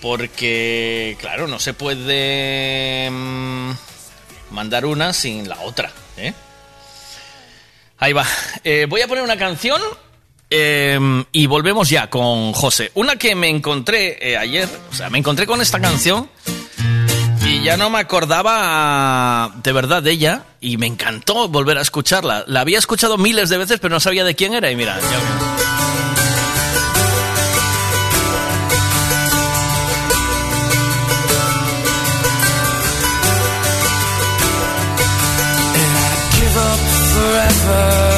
Porque, claro, no se puede mm, mandar una sin la otra, ¿eh? Ahí va. Eh, voy a poner una canción eh, y volvemos ya con José. Una que me encontré eh, ayer, o sea, me encontré con esta canción y ya no me acordaba de verdad de ella y me encantó volver a escucharla. La había escuchado miles de veces, pero no sabía de quién era y mira, ya- forever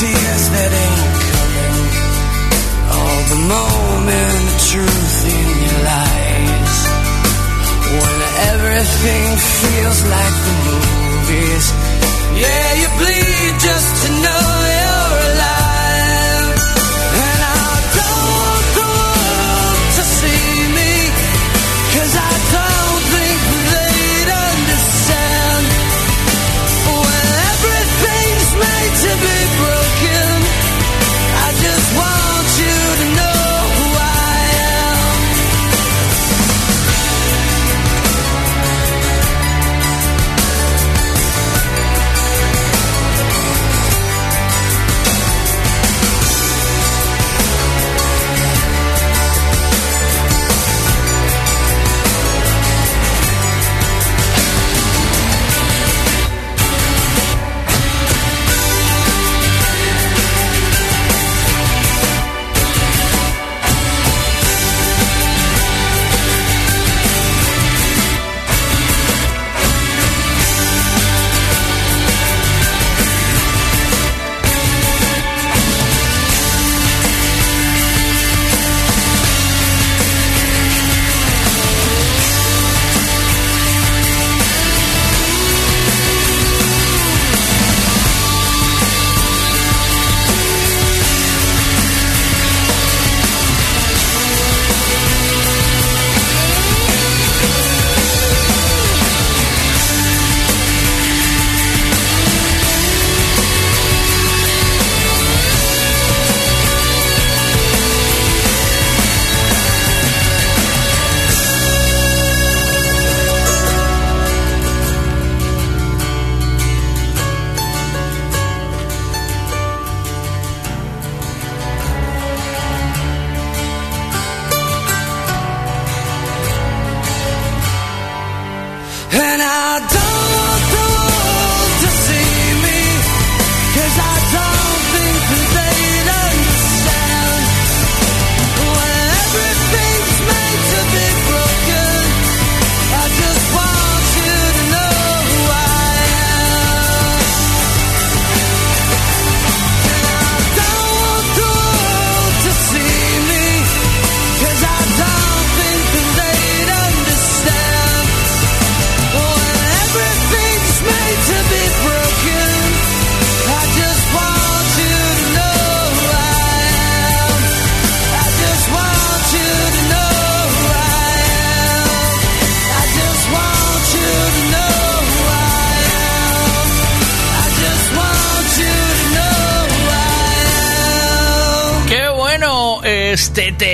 tears that ain't coming. All the moment of truth in your lies. When everything feels like the movies. Yeah, you bleed just to know you're alive.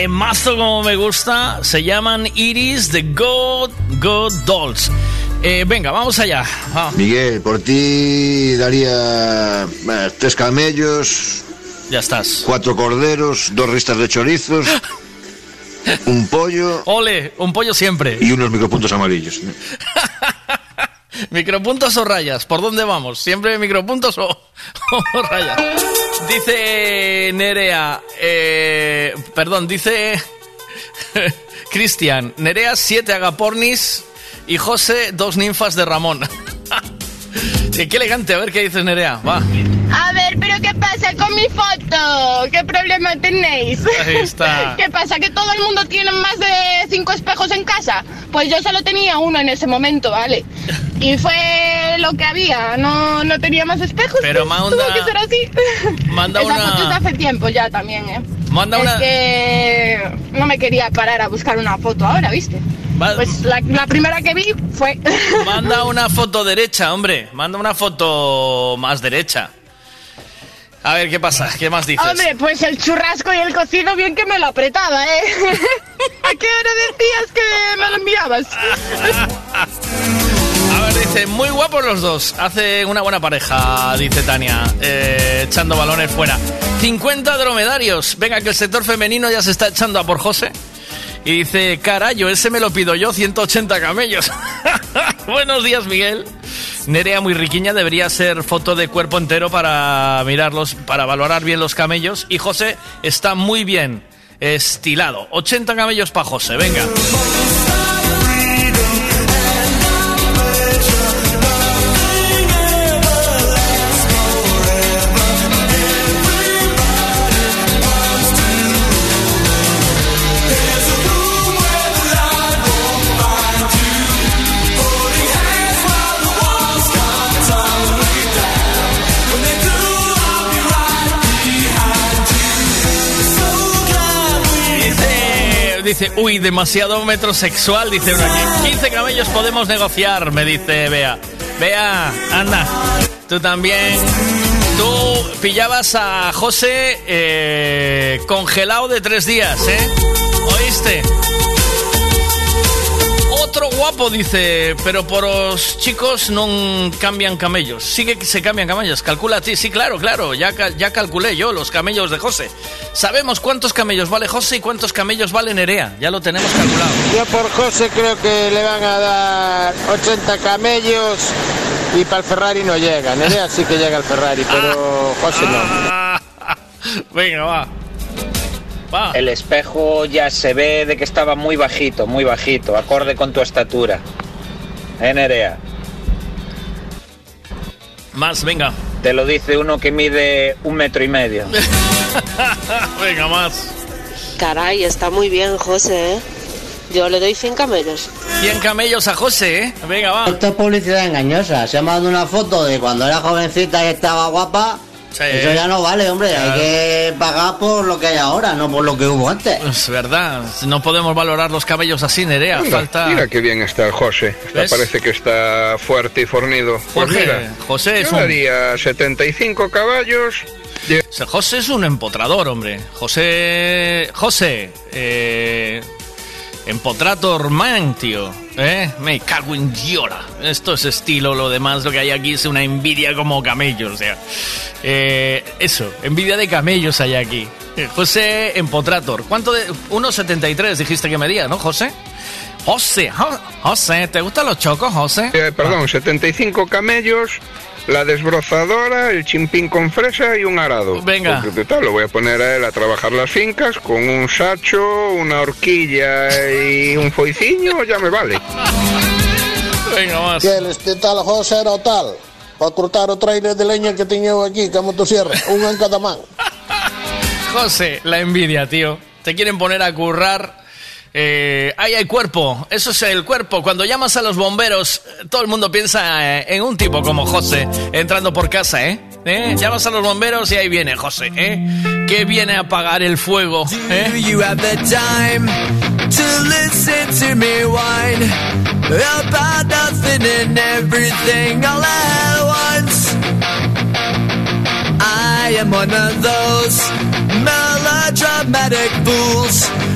Temazo como me gusta. Se llaman Iris de God, God Dolls. Eh, venga, vamos allá. Ah, Miguel, por ti daría bueno, tres camellos, ya estás. cuatro corderos, dos ristas de chorizos, <laughs> un pollo Ole, un pollo siempre. y unos micropuntos amarillos. <laughs> Micropuntos o rayas, ¿por dónde vamos? ¿Siempre micropuntos o, <laughs> o rayas? Dice Nerea, eh, perdón, dice <laughs> Cristian, Nerea siete agapornis y José dos ninfas de Ramón. <laughs> Qué elegante, a ver qué dices Nerea, va. A ver, pero ¿qué pasa con mi foto? ¿Qué problema tenéis? Ahí está. <laughs> ¿Qué pasa? ¿Que todo el mundo tiene más de cinco espejos en casa? Pues yo solo tenía uno en ese momento, ¿vale? Y fue lo que había, no, no tenía más espejos. Pero pues, manda- Tuvo que ser así. manda Esa una- foto es hace tiempo ya también, ¿eh? Manda es una- que no me quería parar a buscar una foto ahora, ¿viste? Pues la, la primera que vi fue... <laughs> Manda una foto derecha, hombre. Manda una foto más derecha. A ver, ¿qué pasa? ¿Qué más dices? Hombre, pues el churrasco y el cocido bien que me lo apretaba, ¿eh? <laughs> ¿A qué hora decías que me lo enviabas? <laughs> A ver, dice, muy guapos los dos. Hace una buena pareja, dice Tania, eh, echando balones fuera. 50 dromedarios. Venga, que el sector femenino ya se está echando a por José. Y dice, carayo, ese me lo pido yo, 180 camellos. <laughs> Buenos días, Miguel. Nerea muy riquiña debería ser foto de cuerpo entero para mirarlos, para valorar bien los camellos. Y José está muy bien estilado. 80 camellos para José, venga. Dice, uy, demasiado metrosexual, dice uno aquí. 15 camellos podemos negociar, me dice Bea. Bea, anda, tú también. Tú pillabas a José eh, congelado de tres días, ¿eh? ¿Oíste? Otro guapo dice, pero por los chicos no cambian camellos. Sí que se cambian camellos. Calcula a ti. Sí, claro, claro. Ya, ya calculé yo los camellos de José. Sabemos cuántos camellos vale José y cuántos camellos vale Nerea. Ya lo tenemos calculado. Yo por José creo que le van a dar 80 camellos y para el Ferrari no llega. Nerea sí que llega al Ferrari, pero José no. <laughs> Venga, va. El espejo ya se ve de que estaba muy bajito, muy bajito, acorde con tu estatura. ¿Eh, Nerea? Más, venga. Te lo dice uno que mide un metro y medio. <laughs> venga, más. Caray, está muy bien, José, ¿eh? Yo le doy 100 camellos. 100 camellos a José, ¿eh? Venga, va. Esto es publicidad engañosa. Se ha mandado una foto de cuando era jovencita y estaba guapa. Eso ya no vale, hombre. Claro. Hay que pagar por lo que hay ahora, no por lo que hubo antes. Es verdad. No podemos valorar los camellos así, Nerea. Mira, Falta. mira qué bien está el José. Está- parece que está fuerte y fornido. Pues mira, José es yo un- daría 75 caballos. José es un empotrador, hombre. José. José. Eh, empotrator man, tío. ¿Eh? Me cago en diola. Esto es estilo, lo demás, lo que hay aquí es una envidia como camellos. O sea. eh, eso, envidia de camellos hay aquí. Eh, José Empotrator. ¿Cuánto de.? 1,73 dijiste que medía, ¿no, José? José, Jo- José, ¿te gustan los chocos, José? Eh, perdón, 75 camellos, la desbrozadora, el chimpín con fresa y un arado. Venga. Porque, total, lo voy a poner a él a trabajar las fincas con un sacho, una horquilla y un foiciño, ya me vale. <laughs> Venga, más. Que este tal José era o tal. Para cortar o trailer de leña que tenía aquí, que a motosierra. Un en cada man. <laughs> José, la envidia, tío. Te quieren poner a currar. Eh, ahí hay cuerpo, eso es el cuerpo. Cuando llamas a los bomberos, todo el mundo piensa eh, en un tipo como José entrando por casa, ¿eh? ¿Eh? Llamas a los bomberos y ahí viene José, ¿eh? Que viene a apagar el fuego, ¿eh? You have the time to listen to me whine about nothing and everything all at once. I am one of those melodramatic dramatic fools.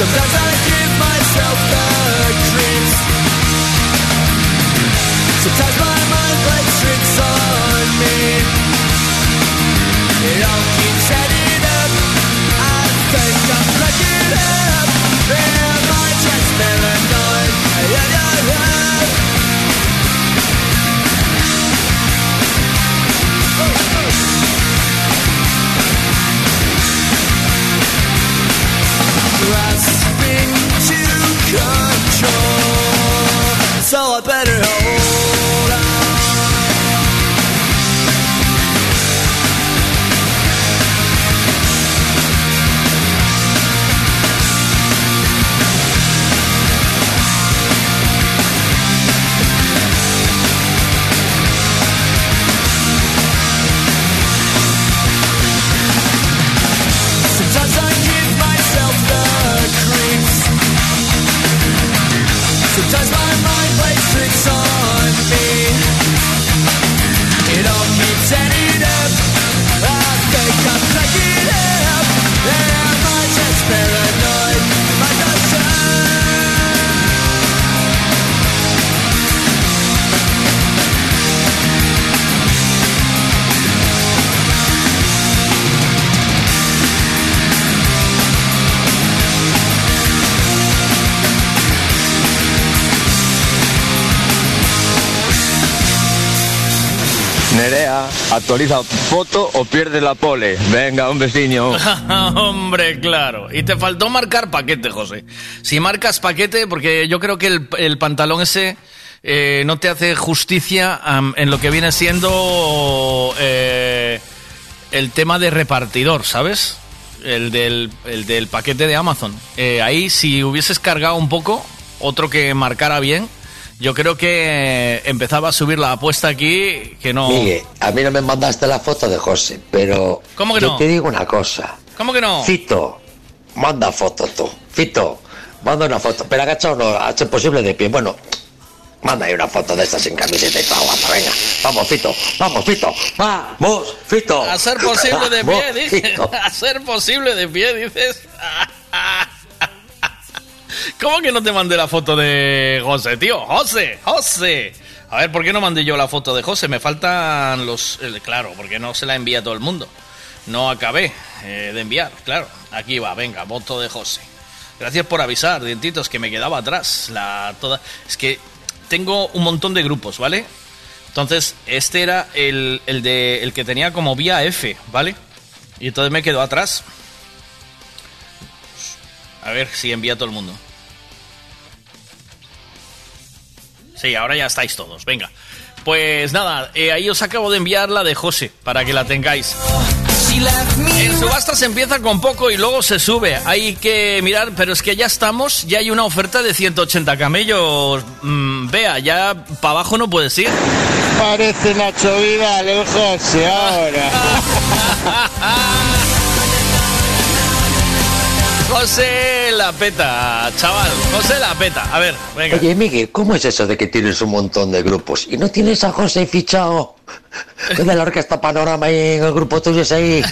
Sometimes I give myself the creeps. Sometimes my Don't you it up. I think I'm actualiza foto o pierde la pole. Venga, un vecino. <laughs> Hombre, claro. Y te faltó marcar paquete, José. Si marcas paquete, porque yo creo que el, el pantalón ese eh, no te hace justicia en lo que viene siendo eh, el tema de repartidor, ¿sabes? El del, el del paquete de Amazon. Eh, ahí, si hubieses cargado un poco, otro que marcara bien, yo creo que empezaba a subir la apuesta aquí, que no... Miguel, a mí no me mandaste la foto de José, pero ¿Cómo que yo no? te digo una cosa. ¿Cómo que no? Fito, manda foto tú. Fito, manda una foto. Pero agachado no, hace posible de pie. Bueno, manda ahí una foto de estas sin camiseta y toda guapa. Venga, vamos, Fito, vamos, Fito, vamos, Fito. A ser posible de pie, dices. <laughs> A ser posible de pie, dices. <laughs> ¿Cómo que no te mandé la foto de José, tío? José, José. A ver, ¿por qué no mandé yo la foto de José? Me faltan los... claro, porque no se la envía todo el mundo. No acabé eh, de enviar, claro. Aquí va, venga, voto de José. Gracias por avisar, dientitos, que me quedaba atrás. La toda. Es que tengo un montón de grupos, ¿vale? Entonces, este era el, el de el que tenía como vía F, ¿vale? Y entonces me quedó atrás. A ver si envía todo el mundo. Sí, ahora ya estáis todos, venga. Pues nada, eh, ahí os acabo de enviar la de José, para que la tengáis. En subasta se empieza con poco y luego se sube. Hay que mirar, pero es que ya estamos, ya hay una oferta de 180 camellos. Mm, vea, ya para abajo no puedes ir. Parece Nacho Vidal, el José, ahora. <laughs> José la peta, chaval. José la peta. A ver, venga. Oye, Miguel, ¿cómo es eso de que tienes un montón de grupos y no tienes a José fichado? ¿Qué de la orquesta Panorama ahí en el grupo tuyo es ahí?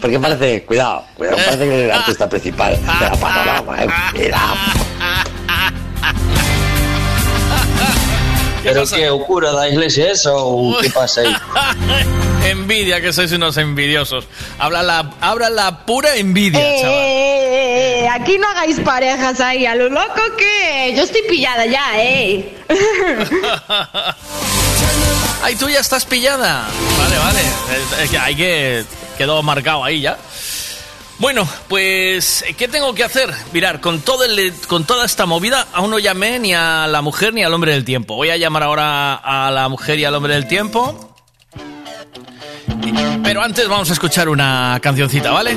Porque parece, cuidado, cuidado, parece que es el artista principal de la Panorama, eh. Mira. ¿Pero qué, o cura da iglesia eso o qué pasa ahí? envidia, que sois unos envidiosos. Habla la, habla la pura envidia, chaval. Eh, aquí no hagáis parejas ahí a lo loco que yo estoy pillada ya, eh. <laughs> Ay, tú ya estás pillada. Vale, vale. Es- es que hay que. Quedó marcado ahí ya. Bueno, pues, ¿qué tengo que hacer? Mirar, con, con toda esta movida, aún no llamé ni a la mujer ni al hombre del tiempo. Voy a llamar ahora a la mujer y al hombre del tiempo. Pero antes vamos a escuchar una cancioncita, ¿vale?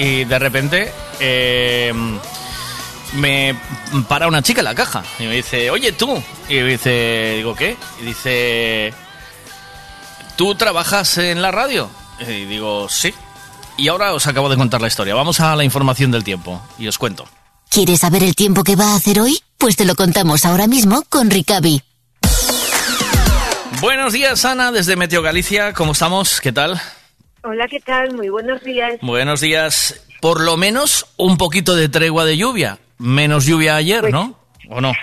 Y de repente eh, me para una chica en la caja y me dice, oye tú. Y me dice, digo, ¿qué? Y dice, ¿tú trabajas en la radio? Y digo, sí. Y ahora os acabo de contar la historia. Vamos a la información del tiempo y os cuento. ¿Quieres saber el tiempo que va a hacer hoy? Pues te lo contamos ahora mismo con Ricavi. Buenos días, Ana, desde Meteo Galicia. ¿Cómo estamos? ¿Qué tal? Hola, ¿qué tal? Muy buenos días. Buenos días. Por lo menos un poquito de tregua de lluvia. Menos lluvia ayer, ¿no? ¿O no? <laughs>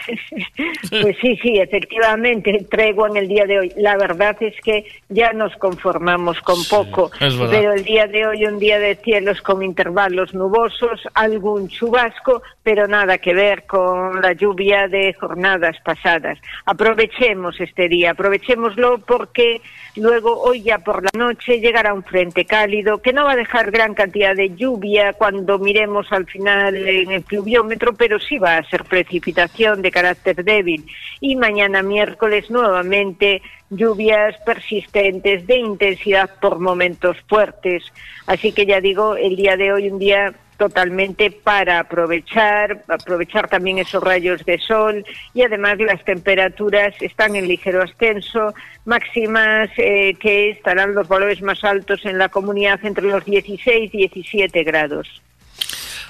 Pues sí, sí, efectivamente, tregua en el día de hoy. La verdad es que ya nos conformamos con poco, pero el día de hoy un día de cielos con intervalos nubosos, algún chubasco, pero nada que ver con la lluvia de jornadas pasadas. Aprovechemos este día, aprovechémoslo porque luego hoy ya por la noche llegará un frente cálido que no va a dejar gran cantidad de lluvia cuando miremos al final en el pluviómetro, pero sí va a ser precipitación de carácter débil. Y mañana miércoles nuevamente lluvias persistentes de intensidad por momentos fuertes. Así que ya digo, el día de hoy un día totalmente para aprovechar, aprovechar también esos rayos de sol y además las temperaturas están en ligero ascenso, máximas eh, que estarán los valores más altos en la comunidad entre los 16 y 17 grados.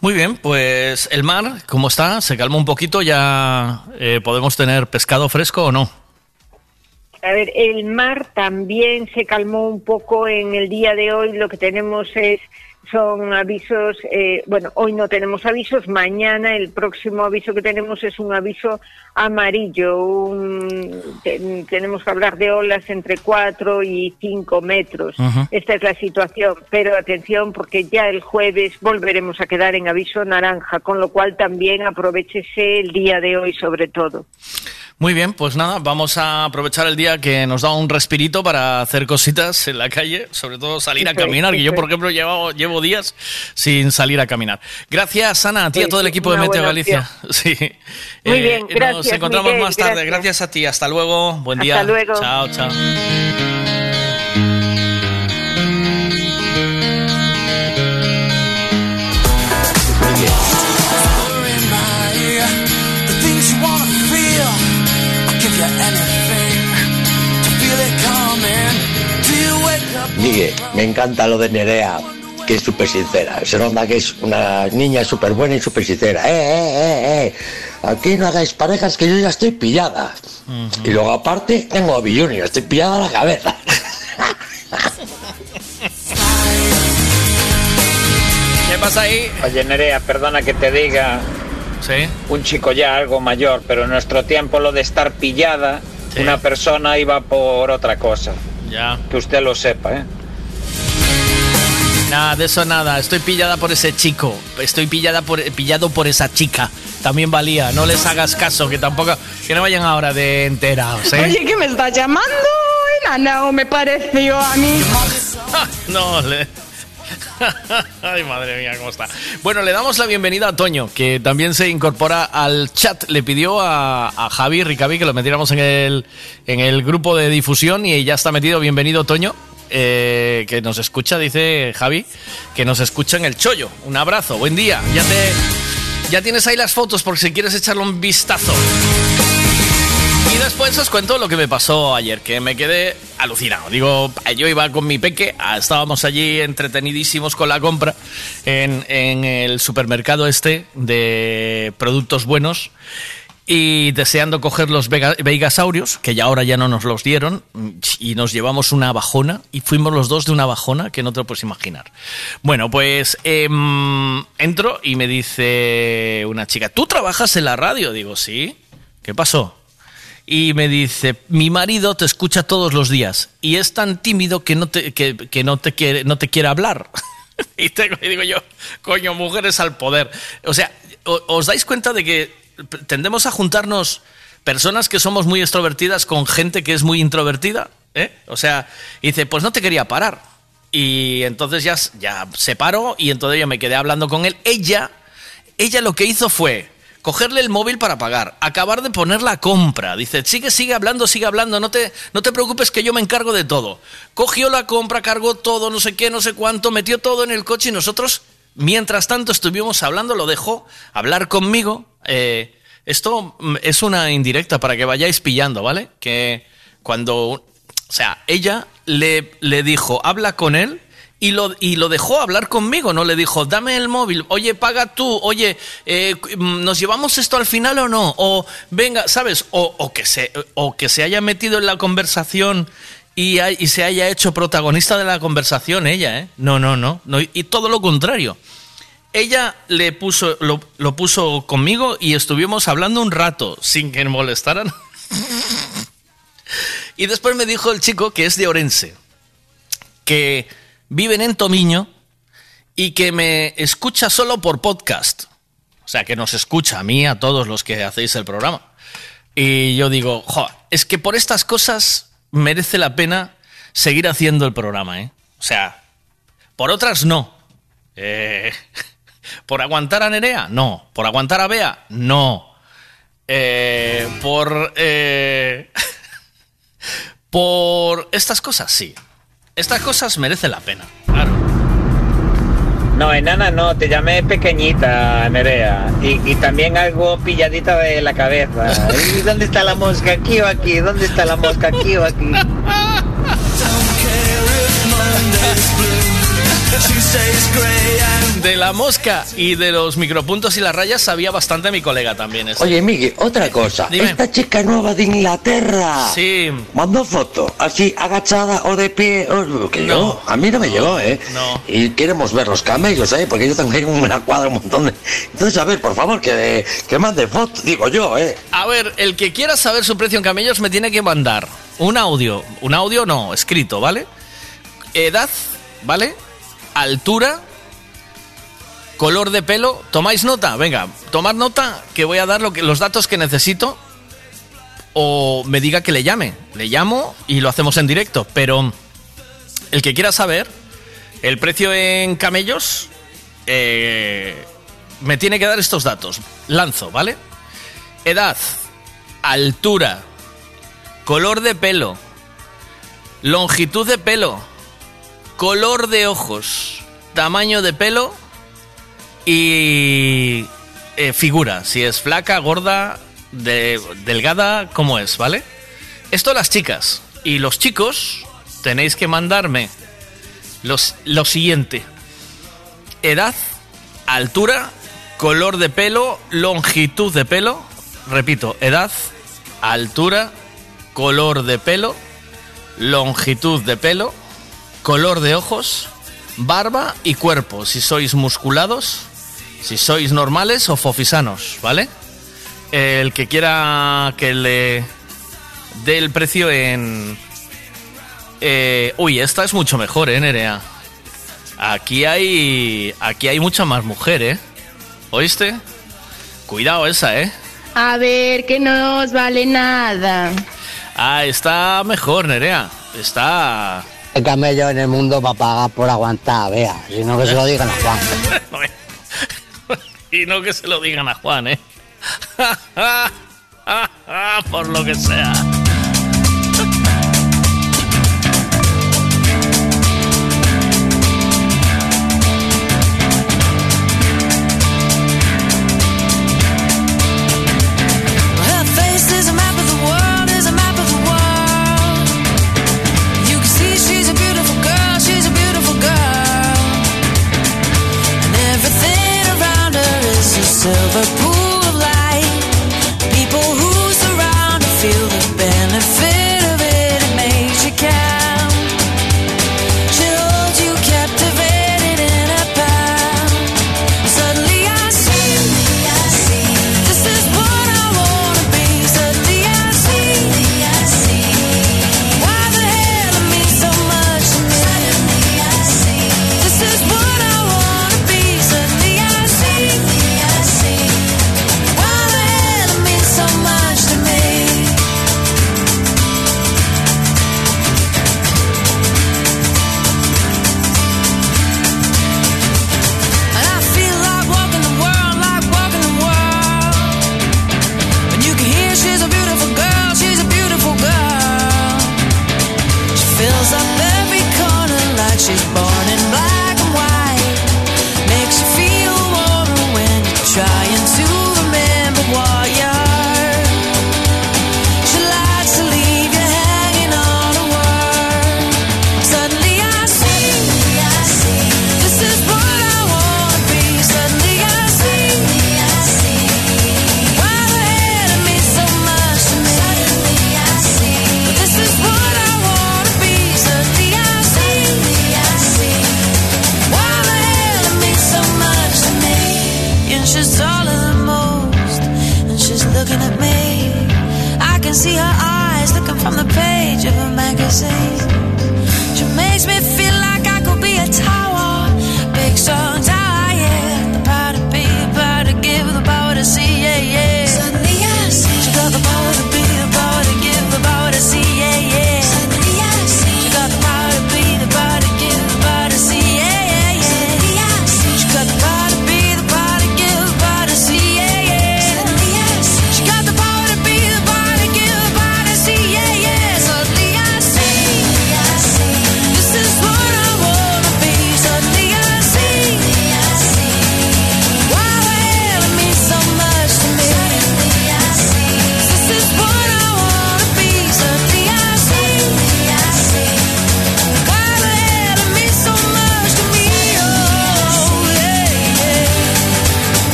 Muy bien, pues el mar, ¿cómo está? ¿Se calma un poquito? ¿Ya eh, podemos tener pescado fresco o no? A ver, el mar también se calmó un poco en el día de hoy. Lo que tenemos es son avisos, eh, bueno, hoy no tenemos avisos, mañana el próximo aviso que tenemos es un aviso amarillo, un- te- tenemos que hablar de olas entre 4 y 5 metros. Esta es la situación, pero atención porque ya el jueves volveremos a quedar en aviso naranja, con lo cual también aprovechese el día de hoy sobre todo. Muy bien, pues nada, vamos a aprovechar el día que nos da un respirito para hacer cositas en la calle, sobre todo salir a caminar, que yo, por ejemplo, llevo, llevo días sin salir a caminar. Gracias, Ana, a ti y a todo el equipo de Meteo Galicia. <laughs> Sí. Muy Eh, bien, Nos gracias, encontramos Miguel, más tarde. gracias. Gracias a ti. Hasta luego. Buen día. Hasta luego. Chao, chao. Me encanta lo de Nerea, que es súper sincera. Se nota que es una niña súper buena y súper sincera. ¡Eh, eh, eh, eh! Aquí no hagáis parejas que yo ya estoy pillada. Y luego aparte tengo a Bill Junior, estoy pillada a la cabeza. ¿Qué pasa ahí? Oye, Nerea, perdona que te diga. Sí. Un chico ya algo mayor, pero en nuestro tiempo lo de estar pillada, una persona iba por otra cosa. Ya. Que usted lo sepa, ¿eh? Nada, de eso nada. Estoy pillada por ese chico. Estoy pillada por, pillado por esa chica. También valía. No les hagas caso, que tampoco. Que no vayan ahora de enterados, ¿eh? Oye, ¿qué me estás llamando? Enana, me pareció a mí. <laughs> No, le... <laughs> Ay, madre mía, cómo está. Bueno, le damos la bienvenida a Toño, que también se incorpora al chat. Le pidió a, a Javi Ricavi que lo metiéramos en el, en el grupo de difusión y ya está metido. Bienvenido, Toño. Eh, que nos escucha, dice Javi, que nos escucha en el chollo. Un abrazo, buen día. Ya te. Ya tienes ahí las fotos por si quieres echarle un vistazo. Y después os cuento lo que me pasó ayer, que me quedé alucinado. Digo, yo iba con mi peque, ah, estábamos allí entretenidísimos con la compra en, en el supermercado este de productos buenos y deseando coger los veigasaurios, que ya ahora ya no nos los dieron, y nos llevamos una bajona, y fuimos los dos de una bajona que no te lo puedes imaginar. Bueno, pues em, entro y me dice una chica, ¿tú trabajas en la radio? Digo, sí. ¿Qué pasó? Y me dice, mi marido te escucha todos los días y es tan tímido que no te, que, no te, quiere, no te quiere hablar. <laughs> y, tengo- y digo yo, coño, mujeres al poder. O sea, ¿os dais cuenta de que tendemos a juntarnos personas que somos muy extrovertidas con gente que es muy introvertida? ¿eh? O sea, dice, pues no te quería parar. Y entonces ya, ya se paró y entonces yo me quedé hablando con él. Ella, ella lo que hizo fue cogerle el móvil para pagar, acabar de poner la compra. Dice, sigue, sigue hablando, sigue hablando, no te, no te preocupes que yo me encargo de todo. Cogió la compra, cargó todo, no sé qué, no sé cuánto, metió todo en el coche y nosotros, mientras tanto estuvimos hablando, lo dejó hablar conmigo. Eh, esto mm, es una indirecta para que vayáis pillando, ¿vale? Que cuando, o sea, ella le, le dijo, habla con él. Y lo, y lo dejó hablar conmigo, no le dijo, dame el móvil, oye, paga tú, oye, eh, ¿nos llevamos esto al final o no? O venga, ¿sabes? O, o que, se, o que se haya metido en la conversación y se haya hecho protagonista de la conversación ella, ¿eh? No, no, no, no y todo lo contrario. Ella le puso, lo, puso conmigo y estuvimos hablando un rato sin que me molestaran. <laughs> y después me dijo el chico que es de Orense, que viven en Tomiño y que me escucha solo por podcast. O sea, que nos escucha a mí, a todos los que hacéis el programa. Y yo digo, jo, es que por estas cosas merece la pena seguir haciendo el programa, ¿eh? O sea, por otras no. Eh, ¿Por aguantar a Nerea? No. ¿Por aguantar a Bea? No. Eh, por... eh, <laughs> por estas cosas, sí. Estas cosas merecen la pena. No, enana no, te llamé pequeñita, Nerea. Y, y también algo pilladita de la cabeza. <laughs> ¿Y dónde está la mosca? ¿Aquí o aquí? ¿Dónde está la mosca? ¿Aquí o aquí? <laughs> De la mosca y de los micropuntos y las rayas sabía bastante mi colega también. Oye, Miguel, otra cosa. Dime. Esta chica nueva de Inglaterra. Sí. Mandó foto, así agachada o de pie. o- que yo, a mí no me llegó, ¿eh? no. Y queremos ver los camellos, ¿eh? Porque yo tengo ahí una cuadra un montón de. Entonces, a ver, por favor, que, que mande foto, digo yo, ¿eh? A ver, el que quiera saber su precio en camellos me tiene que mandar un audio. Un audio no, escrito, ¿vale? Edad, ¿vale? Altura, color de pelo. ¿Tomáis nota? Venga, tomad nota que voy a dar los datos que necesito. O me diga que le llame. Le llamo y lo hacemos en directo. Pero el que quiera saber el precio en camellos, eh, me tiene que dar estos datos. Lanzo, ¿vale? Edad, altura, color de pelo, longitud de pelo, color de ojos, tamaño de pelo y eh, figura. Si es flaca, gorda, de- delgada, ¿cómo es? ¿Vale? Esto las chicas. Y los chicos tenéis que mandarme los, lo siguiente. Edad, altura, color de pelo, longitud de pelo. Repito, edad, altura, color de pelo, longitud de pelo, color de ojos, barba y cuerpo. Si sois musculados, si sois normales o fofisanos, ¿vale? El que quiera que le dé el precio en... eh, uy, esta es mucho mejor, ¿eh, Nerea? Aquí hay... Aquí hay mucha más mujer, ¿eh? ¿Oíste? Cuidado esa, ¿eh? A ver, que no os vale nada. Ah, está mejor, Nerea. Está... El camello en el mundo va a pagar por aguantar, vea. Si no, que se lo digan a Juan. <laughs> y no que se lo digan a Juan, ¿eh? <laughs> Por lo que sea.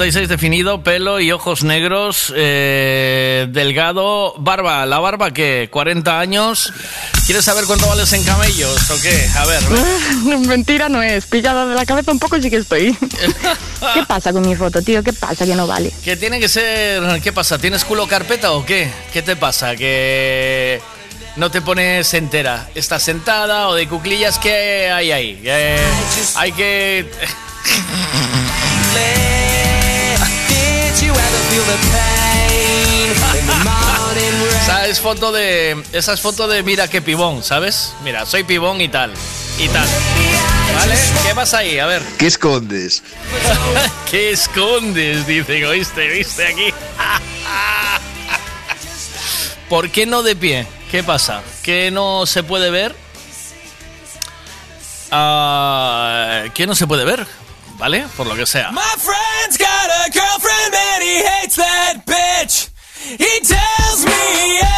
1,76 definido, pelo y ojos negros, eh, delgado, barba. ¿La barba qué? 40 años. ¿Quieres saber cuánto vales en camellos o qué? A ver. <laughs> Mentira no es. Pillada de la cabeza un poco sí que estoy. <laughs> ¿Qué pasa con mi foto, tío? ¿Qué pasa que no vale? Que tiene que ser... ¿Qué pasa? ¿Tienes culo carpeta o qué? ¿Qué te pasa? Que no te pones entera. ¿Estás sentada o de cuclillas? ¿Qué hay ahí? Eh, hay que... <laughs> Esa <laughs> es foto de. Esa es foto de mira qué pibón, ¿sabes? Mira, soy pibón y tal. Y tal. ¿Vale? ¿Qué pasa ahí? A ver. ¿Qué escondes? <laughs> ¿Qué escondes? Dice, ¿oíste? ¿Viste aquí? <laughs> ¿Por qué no de pie? ¿Qué pasa? ¿Qué no se puede ver? Ah, ¿Qué no se puede ver? ¿Vale? Por lo que sea. My friend's got a girlfriend and he hates that bitch. He tells me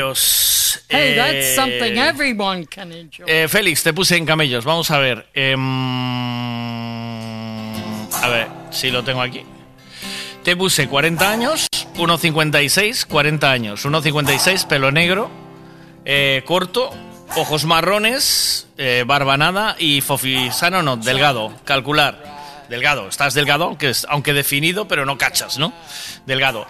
camellos. Hey, Eh, that's something everyone can enjoy. eh, Félix, te puse en camellos. Vamos a ver. em, a ver, si lo tengo aquí. Te puse 40 años, 1,56, 40 años. 1,56, pelo negro, eh, corto, ojos marrones, eh, barba nada y fofisano no, delgado, calcular. Delgado, estás delgado, aunque, definido, pero no cachas, ¿no? Delgado.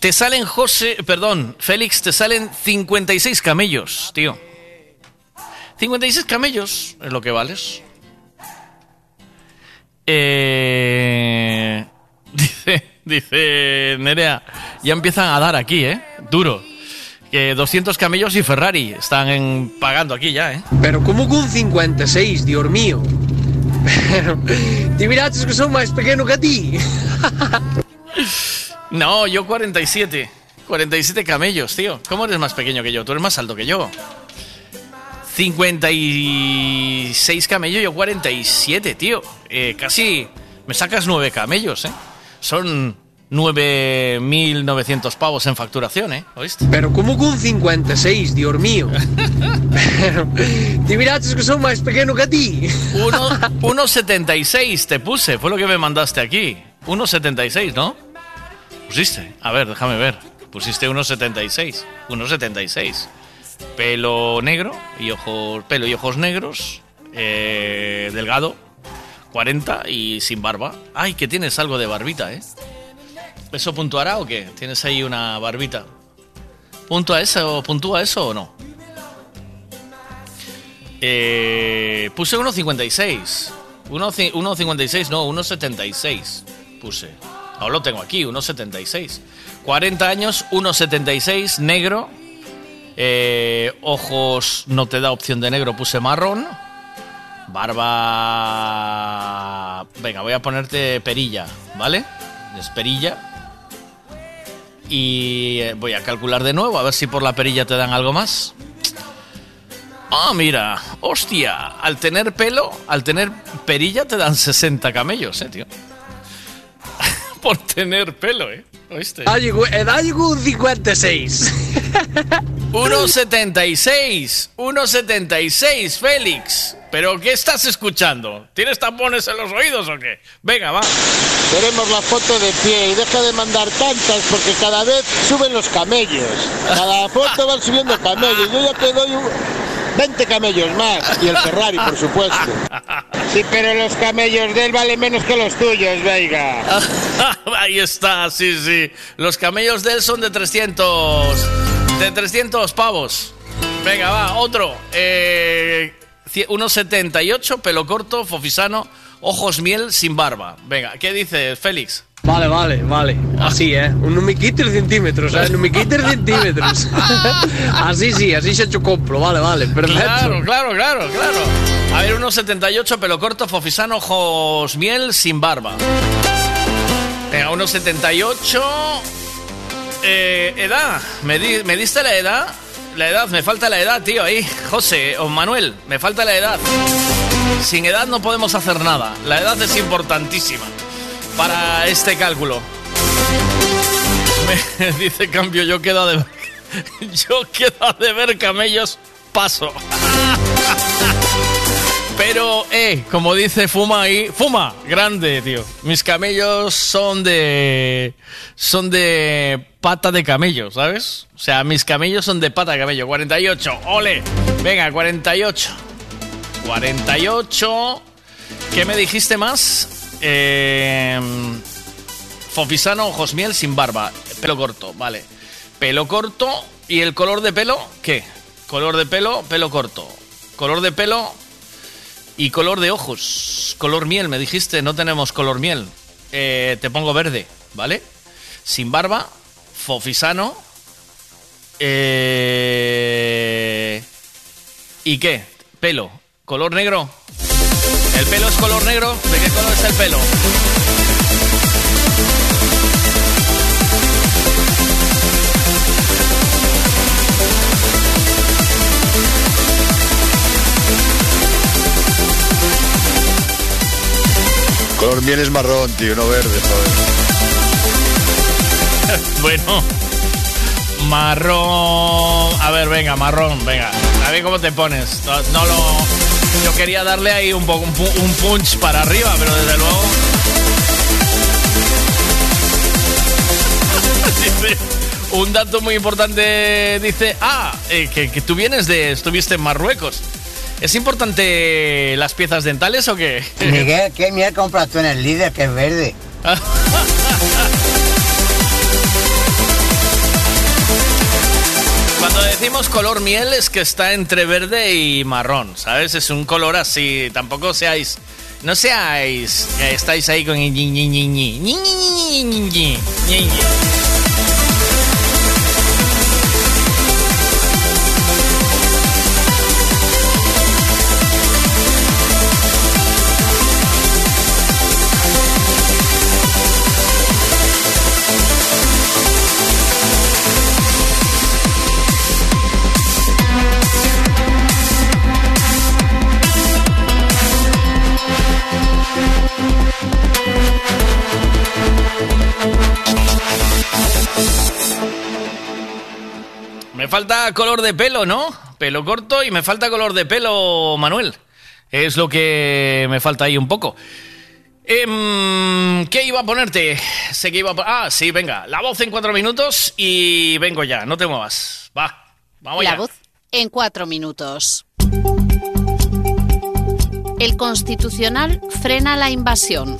Te salen, José, perdón, Félix, te salen 56 camellos, tío. 56 camellos es lo que vales. Eh, <laughs> dice, dice Nerea, ya empiezan a dar aquí, ¿eh? Duro. Que 200 camellos y Ferrari están pagando aquí ya, ¿eh? Pero como con 56, Dios mío. Pero, <laughs> ti miraches que son máis pequeno que a ti. <laughs> No, yo 47. 47 camellos, tío. ¿Cómo eres más pequeño que yo? Tú eres más alto que yo. 56 camellos, yo 47, tío. Eh, casi me sacas 9 camellos, ¿eh? Son 9.900 pavos en facturación, ¿eh? ¿Oíste? Pero como con 56, Dios mío. <laughs> Pero, miraches que son máis pequeno que a ti. Uno- <laughs> 1,76 te puse, fue lo que me mandaste aquí. 1,76, ¿no? Pusiste. A ver, déjame ver. Pusiste 1,76. 1,76. Pelo negro y ojos, pelo y ojos negros. eh, delgado. 40 y sin barba. Ay, que tienes algo de barbita, ¿eh? ¿Eso puntuará o qué? ¿Tienes ahí una barbita? ¿Puntúa eso, puntúa eso o no? Eh, puse 1.56. 1.ci- 1.56, no, 1.76 puse. Ahora lo tengo aquí, 1.76. 40 años, 1.76, negro. Eh, ojos, no te da opción de negro, puse marrón. Barba... Venga, voy a ponerte perilla, ¿vale? Es perilla. Y eh, voy a calcular de nuevo, a ver si por la perilla te dan algo más. Ah, mira, hostia, al tener pelo, al tener perilla te dan 60 camellos, eh, tío. <laughs> Por tener pelo, eh. ¿Oíste? Edad llegó, edad llegó un 56. 1.76, 1.76, Félix. ¿Pero qué estás escuchando? ¿Tienes tapones en los oídos o qué? Venga, va. Queremos la foto de pie y deja de mandar tantas porque cada vez suben los camellos. Cada foto van subiendo camellos. Yo ya te doy un- 20 camellos más. Y el Ferrari, por supuesto. <laughs> Sí, pero los camellos de él valen menos que los tuyos, Veiga. <laughs> Ahí está, sí, sí. Los camellos de él son de 300. De 300 pavos. Venga, va, otro. Eh, cie- 1,78, pelo corto, fofisano, ojos miel, sin barba. Venga, ¿qué dices, Félix? Vale, vale, vale. Así, eh. Non mi quites centímetros, eh. Non mi quites centímetros. <laughs> así sí, así se hecho compro. Vale, vale, perfecto. Claro, claro, claro, claro. A ver, 1,78, pelo corto, fofisano, ojos miel, sin barba. Venga, 1,78. Eh, edad. ¿Me, di- ¿Me diste la edad? La edad, me falta la edad, tío, ahí. José o Manuel, me falta la edad. Sin edad no podemos hacer nada. La edad es importantísima para este cálculo. Me <laughs> dice cambio, yo quedo de <laughs> yo quedo de ver camellos, paso. <laughs> Pero, eh, como dice Fuma ahí, Fuma, grande, tío. Mis camellos son de. son de pata de camello, ¿sabes? O sea, mis camellos son de pata de camello. 48, ole. Venga, 48. 48. ¿Qué me dijiste más? Eh, Fofisano, ojos miel, sin barba. Pelo corto, vale. Pelo corto. ¿Y el color de pelo? ¿Qué? Color de pelo, pelo corto. Color de pelo y color de ojos. Color miel, me dijiste, no tenemos color miel. Eh, te pongo verde, ¿vale? Sin barba, fofisano. Eh, ¿Y qué? Pelo. ¿Color negro? ¿El pelo es color negro? ¿De qué color es el pelo? Color miel es marrón, tío, no verde, joder. <laughs> bueno. Marrón. A ver, venga, marrón, venga. A ver cómo te pones. No, no lo. Yo quería darle ahí un poco un, pu- un punch para arriba, pero desde luego. <laughs> Dice, un dato muy importante dice, ah, eh, que, que tú vienes de, estuviste en Marruecos. ¿Es importante las piezas dentales o qué? Miguel, ¿qué miel compras tú en el líder que es verde? <laughs> decimos color miel es que está entre verde y marrón, ¿sabes? Es un color así, tampoco seáis... No seáis... eh, estáis ahí con... falta color de pelo, ¿no? Pelo corto y me falta color de pelo, Manuel. Es lo que me falta ahí un poco. Em, ¿Qué iba a ponerte? Sé que iba a... Ah, sí, venga. La voz en cuatro minutos y vengo ya. No te muevas. Va, vamos La ya. voz en cuatro minutos. El Constitucional frena la invasión.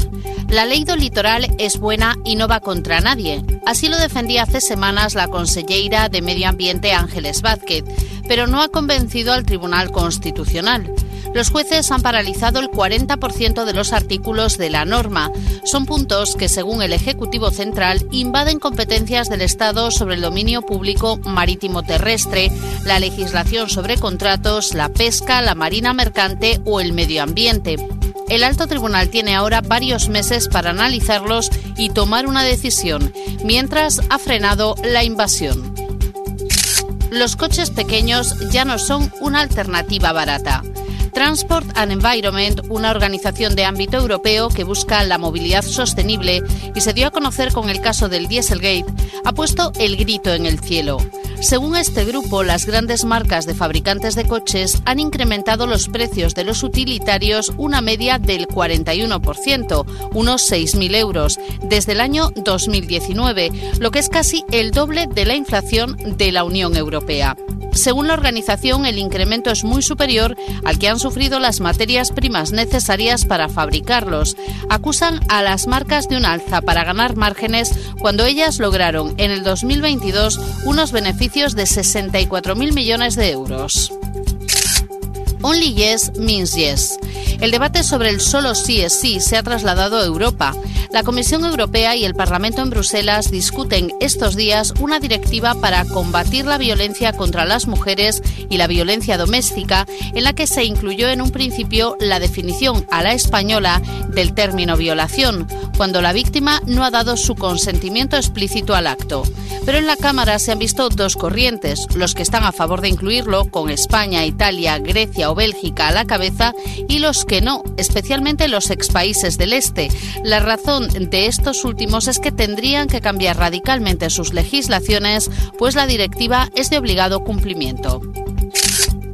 La ley do litoral es buena y no va contra nadie. Así lo defendía hace semanas la conselleira de Medio Ambiente Ángeles Vázquez, pero no ha convencido al Tribunal Constitucional. Los jueces han paralizado el 40% de los artículos de la norma. Son puntos que, según el Ejecutivo Central, invaden competencias del Estado sobre el dominio público marítimo terrestre, la legislación sobre contratos, la pesca, la marina mercante o el medio ambiente. El alto tribunal tiene ahora varios meses para analizarlos y tomar una decisión, mientras ha frenado la invasión. Los coches pequeños ya no son una alternativa barata. Transport and Environment, una organización de ámbito europeo que busca la movilidad sostenible y se dio a conocer con el caso del Dieselgate, ha puesto el grito en el cielo. Según este grupo, las grandes marcas de fabricantes de coches han incrementado los precios de los utilitarios una media del 41%, unos 6.000 euros, desde el año 2019, lo que es casi el doble de la inflación de la Unión Europea. Según la organización, el incremento es muy superior al que han sufrido las materias primas necesarias para fabricarlos. Acusan a las marcas de un alza para ganar márgenes cuando ellas lograron en el 2022 unos beneficios de 64.000 millones de euros. Only yes means yes. El debate sobre el solo sí es sí se ha trasladado a Europa. La Comisión Europea y el Parlamento en Bruselas discuten estos días una directiva para combatir la violencia contra las mujeres y la violencia doméstica, en la que se incluyó en un principio la definición a la española del término violación, cuando la víctima no ha dado su consentimiento explícito al acto. Pero en la Cámara se han visto dos corrientes, los que están a favor de incluirlo, con España, Italia, Grecia o Bélgica a la cabeza, y los que no, especialmente los ex países del Este. La razón de estos últimos es que tendrían que cambiar radicalmente sus legislaciones, pues la directiva es de obligado cumplimiento.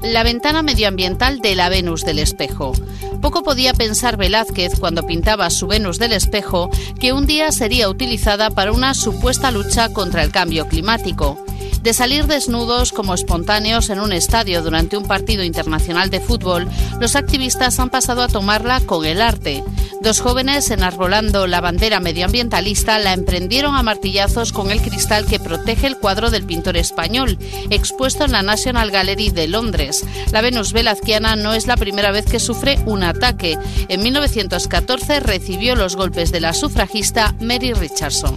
La ventana medioambiental de la Venus del Espejo. Poco podía pensar Velázquez cuando pintaba su Venus del Espejo que un día sería utilizada para una supuesta lucha contra el cambio climático. De salir desnudos como espontáneos en un estadio durante un partido internacional de fútbol, los activistas han pasado a tomarla con el arte. Dos jóvenes, enarbolando la bandera medioambientalista, la emprendieron a martillazos con el cristal que protege el cuadro del pintor español, expuesto en la National Gallery de Londres. La Venus velazquiana no es la primera vez que sufre un ataque. En 1914 recibió los golpes de la sufragista Mary Richardson.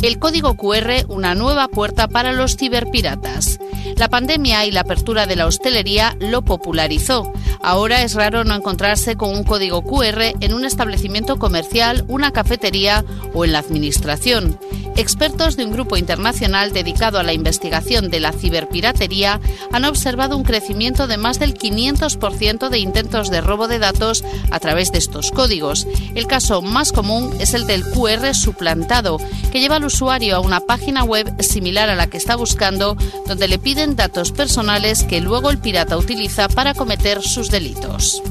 El código QR, una nueva puerta para los ciberpiratas. La pandemia y la apertura de la hostelería lo popularizó. Ahora es raro no encontrarse con un código QR en un establecimiento comercial, una cafetería o en la administración. Expertos de un grupo internacional dedicado a la investigación de la ciberpiratería han observado un crecimiento de más del 500% de intentos de robo de datos a través de estos códigos. El caso más común es el del QR suplantado, que lleva al usuario a una página web similar a la que está buscando, donde le piden datos personales que luego el pirata utiliza para cometer sus delitos.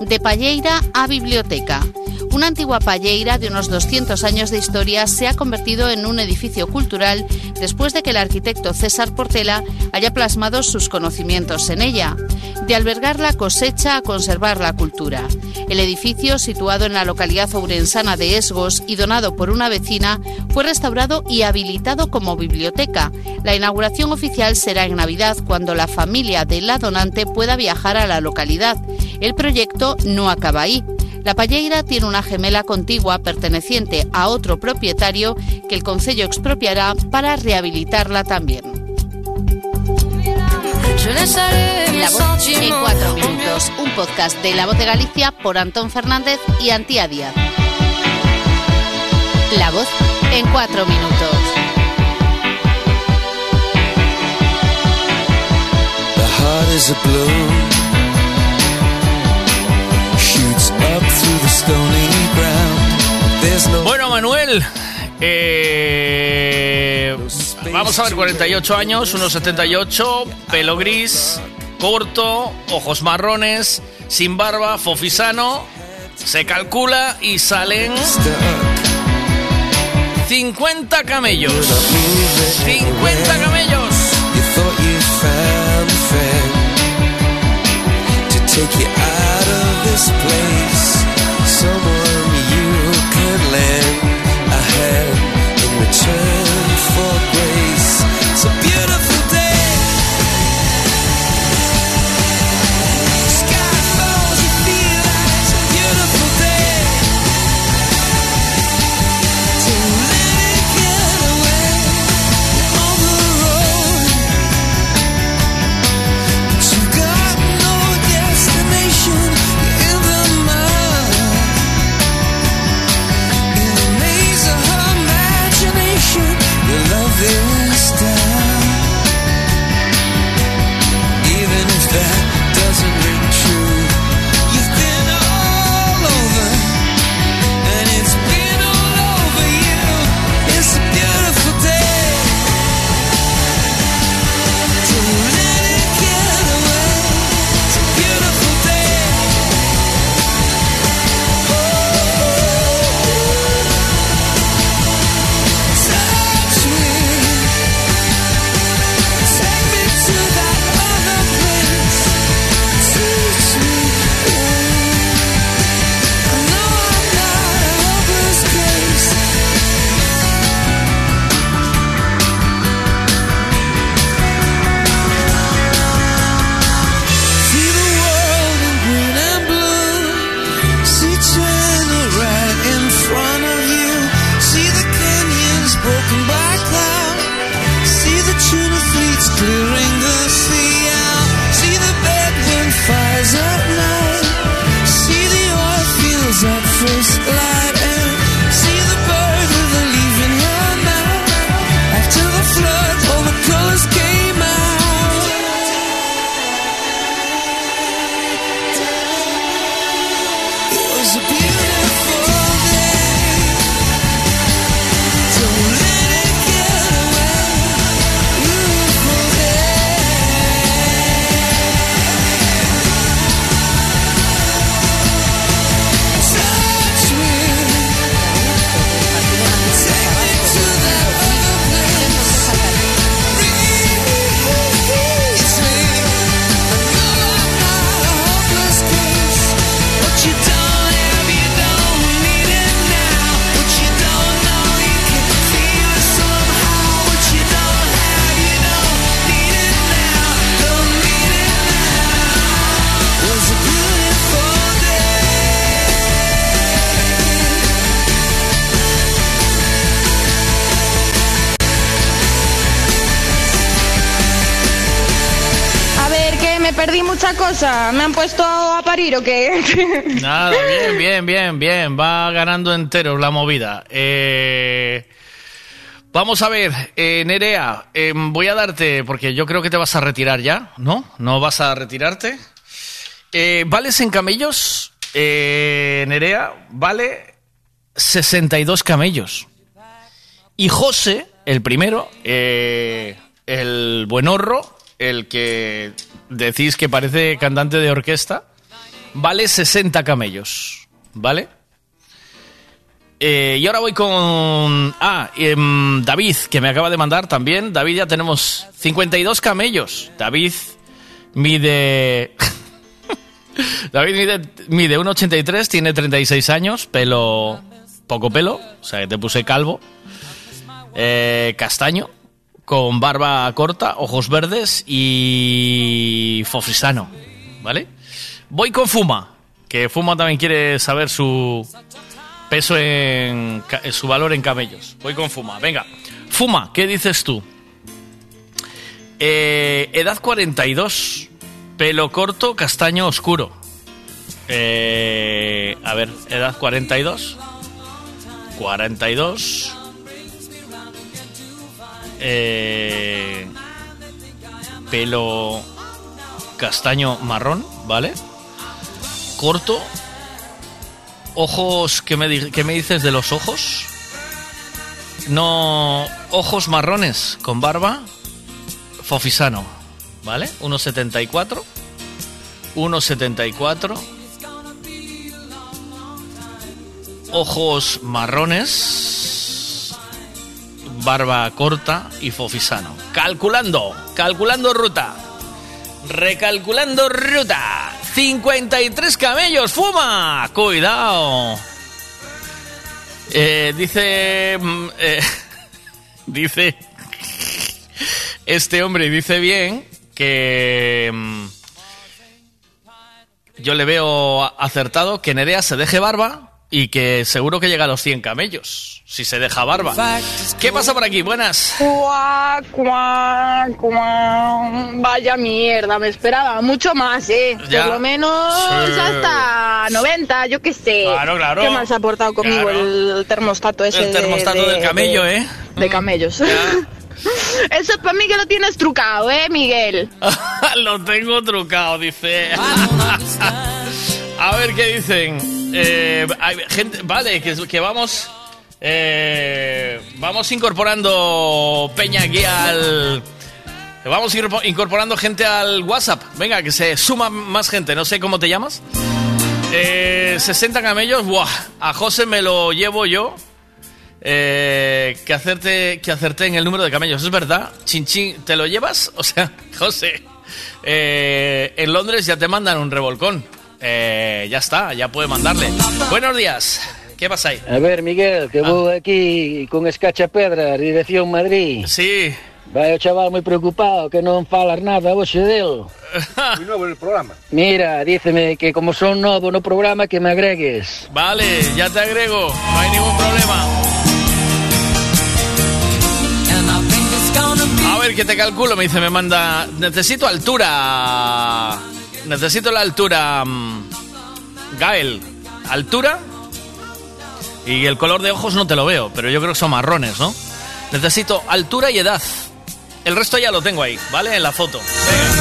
De Palleira a biblioteca. Una antigua palleira de unos 200 años de historia se ha convertido en un edificio cultural después de que el arquitecto César Portela haya plasmado sus conocimientos en ella. De albergar la cosecha a conservar la cultura. El edificio, situado en la localidad ourensana de Esgos y donado por una vecina, fue restaurado y habilitado como biblioteca. La inauguración oficial será en Navidad, cuando la familia de la donante pueda viajar a la localidad. El proyecto no acaba ahí. La Palleira tiene una gemela contigua perteneciente a otro propietario que el Concello expropiará para rehabilitarla también. La voz en cuatro minutos, un podcast de La Voz de Galicia por Antón Fernández y Antía Díaz. La voz en cuatro minutos. The heart is a blue, Bueno, Manuel, eh, Vamos a ver, 48 años, unos 78, pelo gris, corto, ojos marrones, sin barba, fofisano. Se calcula y salen 50 camellos. 50 camellos. Return puesto a parir o qué? <laughs> Nada, bien, bien, bien, bien. Va ganando enteros la movida. Eh, vamos a ver, eh, Nerea, eh, voy a darte, porque yo creo que te vas a retirar ya, ¿no? ¿No vas a retirarte? Eh, ¿Vales en camellos? Nerea, vale 62 camellos. Y José, el primero, el buenorro, el que decís que parece cantante de orquesta, vale 60 camellos, ¿vale? Eh, y ahora voy con... Ah, em, David, que me acaba de mandar también. David, ya tenemos 52 camellos. David mide... <laughs> David mide, mide 1,83, tiene 36 años, pelo... Poco pelo, o sea que te puse calvo. Eh, castaño, con barba corta, ojos verdes y fofisano, ¿vale? Voy con Fuma, que Fuma también quiere saber su peso en ca- su valor en camellos. Voy con Fuma, venga. Fuma, ¿qué dices tú? Eh, edad 42, pelo corto, castaño oscuro. Eh, a ver, edad 42. 42. Eh, pelo castaño marrón, ¿vale? Corto. Ojos, ¿qué me, qué me dices de los ojos? No, ojos marrones con barba, Fofisano, ¿vale? 1,74. 1,74. Ojos marrones, barba corta y Fofisano. Calculando, calculando ruta. Recalculando ruta. 53 camellos, fuma. Cuidado. Eh, dice. mm, eh, <laughs> dice. Este hombre dice bien que. mm, Yo le veo acertado que Nerea se deje barba y que seguro que llega a los 100 camellos. Si se deja barba. ¿Qué pasa por aquí? Buenas. Cuac, cuac, cuac. Vaya mierda, me esperaba mucho más, ¿eh? Ya. Por lo menos Sí. hasta 90, yo qué sé. Claro, claro. ¿Qué más ha aportado conmigo Claro. el termostato ese? El termostato de- del camello, de- ¿eh? De camellos. <laughs> Eso es para mí que lo tienes trucado, ¿eh, Miguel? <laughs> Lo tengo trucado, dice. <laughs> A ver qué dicen. Eh, hay gente, vale, que, vamos. eh, vamos incorporando Peña aquí al. Vamos incorpo- incorporando gente al WhatsApp. Venga, que se suma más gente. No sé cómo te llamas. Eh, 60 camellos. Buah, a José me lo llevo yo. Eh, que hacerte que hacerte en el número de camellos, es verdad. Chinchín, ¿te lo llevas? <laughs> O sea, José, eh, en Londres ya te mandan un revolcón. Eh, ya está, ya puede mandarle. Buenos días, ¿qué pasa ahí? A ver, Miguel, que voy aquí con Escacha Pedra, dirección Madrid. Sí. Vai o chaval moi preocupado que non falas nada hoxe del. <laughs> Muy nuevo en el programa. Mira, díceme que como son novo no programa que me agregues. Vale, ya te agrego, no hay ningún problema. A ver, que te calculo, me dice, me manda. Necesito altura. Necesito la altura. mm, Gael, altura. Y el color de ojos no te lo veo, pero yo creo que son marrones, ¿no? Necesito altura y edad. El resto ya lo tengo ahí, ¿vale? En la foto. Venga.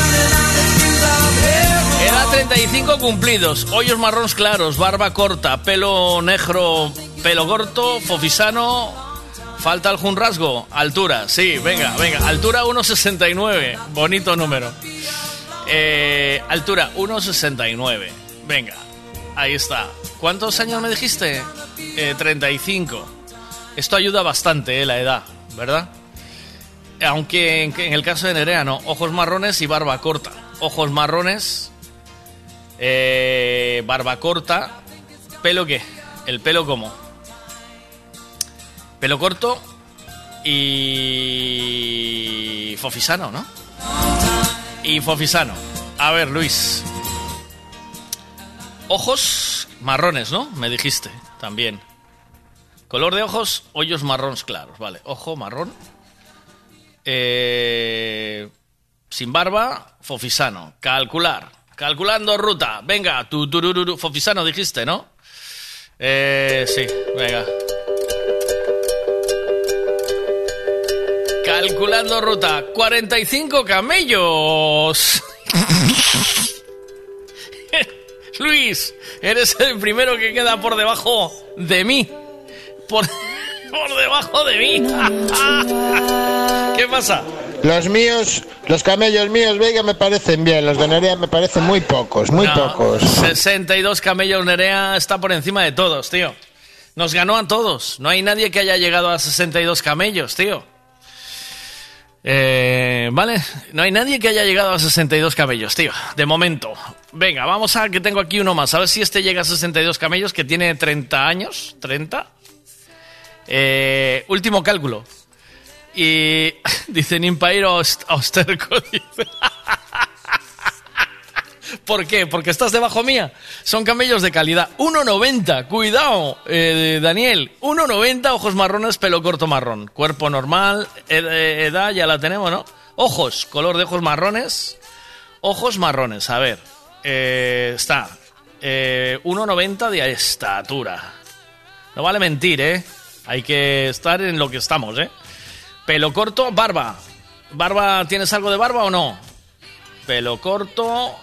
Edad 35 cumplidos, hoyos marrones claros, barba corta, pelo negro, pelo corto, fofisano, falta algún rasgo, altura, sí, venga, venga, altura 1,69, bonito número. Eh, altura 1,69, venga, ahí está. ¿Cuántos años me dijiste? Eh, 35. Esto ayuda bastante, eh, la edad, ¿verdad? Aunque en, en el caso de Nerea no, ojos marrones y barba corta. Ojos marrones, eh, barba corta, pelo qué, el pelo como. Pelo corto y fofisano, ¿no? Y fofisano. A ver, Luis. Ojos marrones, ¿no? Me dijiste también. Color de ojos, hoyos marrones claros, vale. Ojo marrón. Eh, sin barba, fofisano. Calcular. Calculando ruta. Venga, tu turururu. Fofisano dijiste, ¿no? Eh, sí, venga. Calculando ruta. 45 camellos. <laughs> Luis, eres el primero que queda por debajo de mí. Por, <laughs> por debajo de mí. <laughs> ¿Qué pasa? Los míos, los camellos míos, Vega, me parecen bien. Los de Nerea me parecen muy pocos, muy No, pocos. 62 camellos Nerea está por encima de todos, tío. Nos ganó a todos. No hay nadie que haya llegado a 62 camellos, tío. Eh, vale, no hay nadie que haya llegado a 62 camellos, tío. De momento. Venga, vamos a que tengo aquí uno más. A ver si este llega a 62 camellos, que tiene 30 años. ¿30? Eh, último cálculo. Y <laughs> dice Nimpairo Austerco. <laughs> ¿Por qué? Porque estás debajo mía. Son camellos de calidad. 1,90. Cuidado, eh, Daniel. 1,90, ojos marrones, pelo corto marrón. Cuerpo normal, eh, edad ya la tenemos, ¿no? Ojos, color de ojos marrones. Ojos marrones, a ver. Eh, está. Eh, 1,90 de estatura. No vale mentir, ¿eh? Hay que estar en lo que estamos, ¿eh? Pelo corto, barba. ¿Barba? ¿Tienes algo de barba o no? Pelo corto,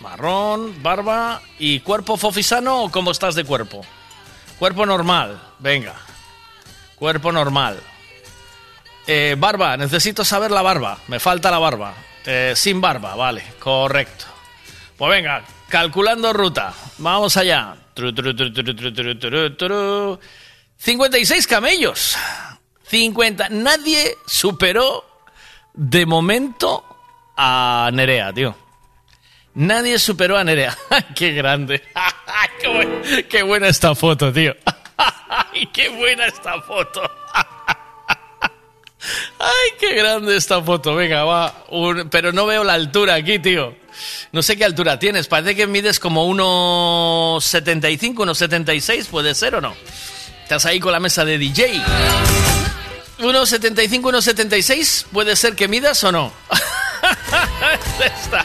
marrón, barba y cuerpo fofisano o cómo estás de cuerpo? Cuerpo normal, venga. Cuerpo normal. Eh, barba, necesito saber la barba. Me falta la barba. Eh, sin barba, vale, correcto. Pues venga, calculando ruta. Vamos allá. Tru, tru, tru, tru, tru, tru, tru, tru. 56 camellos. 50. Nadie superó de momento a Nerea, tío. Nadie superó a Nerea. <laughs> ¡Qué grande! <laughs> qué, buen- qué buena esta foto, tío! <laughs> ¡Ay, qué buena esta foto! ¡Ay, qué grande esta foto! Venga, va. Pero no veo la altura aquí, tío. No sé qué altura tienes. Parece que mides como 1,75, 1,76. ¿Puede ser o no? Estás ahí con la mesa de DJ. 1,75, 1,76. ¿Puede ser que midas o no? esta,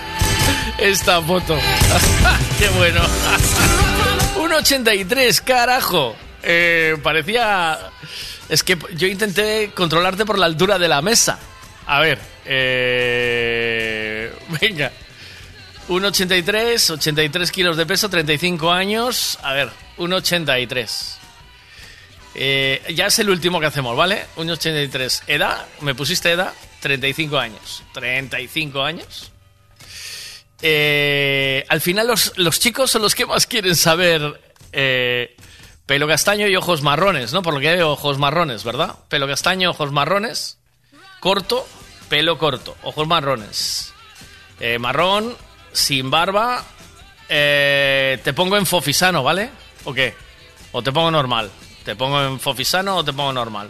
esta foto. <laughs> qué bueno. 1,83, carajo. Eh, parecía... Es que yo intenté controlarte por la altura de la mesa. A ver. eh, Venga. 1,83, 83 kilos de peso, 35 años. A ver, 1,83. Eh, ya es el último que hacemos, ¿vale? 1,83. Edad, me pusiste edad, 35 años. 35 años. Eh, al final los, chicos son los que más quieren saber eh, pelo castaño y ojos marrones, ¿no? Por lo que veo, ojos marrones, ¿verdad? Pelo castaño, ojos marrones. Corto, pelo corto, ojos marrones. Eh, marrón, sin barba. eh, te pongo en fofisano, ¿vale? ¿O qué? ¿O te pongo normal? ¿Te pongo en fofisano o te pongo normal?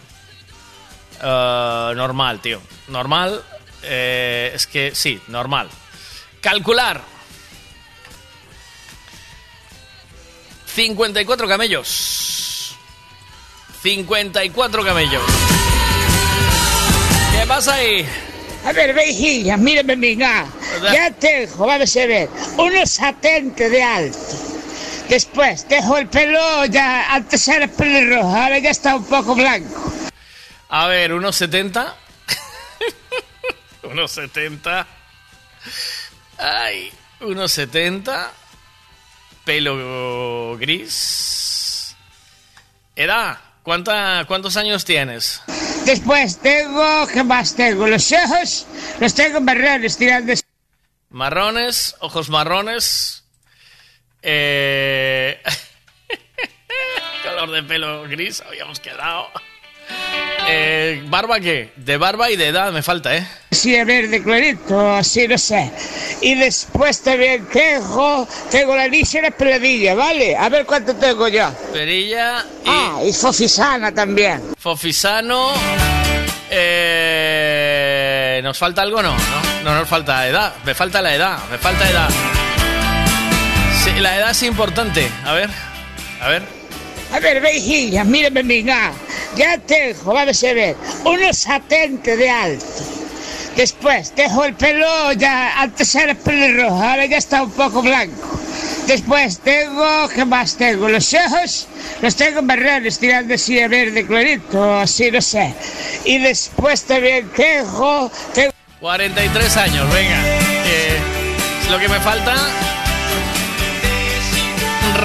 Eh, normal, tío. Normal. eh, es que sí, normal. Calcular. 54 camellos. 54 camellos. ¿Qué pasa ahí? A ver, vejilla, mírame, venga. Ya tengo, vamos a ver, unos 70 de alto. Después, dejo el pelo, ya antes era pelirrojo, ahora ya está un poco blanco. A ver, unos 70. <laughs> unos 70. Ay, unos 70. Pelo gris. Edad, ¿cuánta, ¿cuántos años tienes? Después tengo, ¿qué más tengo? Los ojos, los tengo marrones tirando. Marrones, ojos marrones. Eh... <laughs> Color de pelo gris, habíamos quedado. Eh, ¿Barba qué? De barba y de edad me falta, ¿eh? Sí, verde clarito, así no sé. Y después también tengo, tengo la lisa y la peladilla, ¿vale? A ver cuánto tengo yo. Perilla y Ah, y fofisana también. Fofisano. Eh, ¿Nos falta algo? No, no, no nos falta edad. Me falta la edad, me falta edad. Sí, la edad es importante. A ver, a ver. A ver, vejilla, mírame, venga. Ya tengo, vamos a ver, unos 70 de alto. Después, dejo el pelo, ya antes era pelirrojo, ahora ya está un poco blanco. Después tengo, ¿qué más tengo? Los ojos, los tengo marrones tirando así a verde clarito, así no sé. Y después también tengo, tengo 43 años, venga. Eh, es lo que me falta.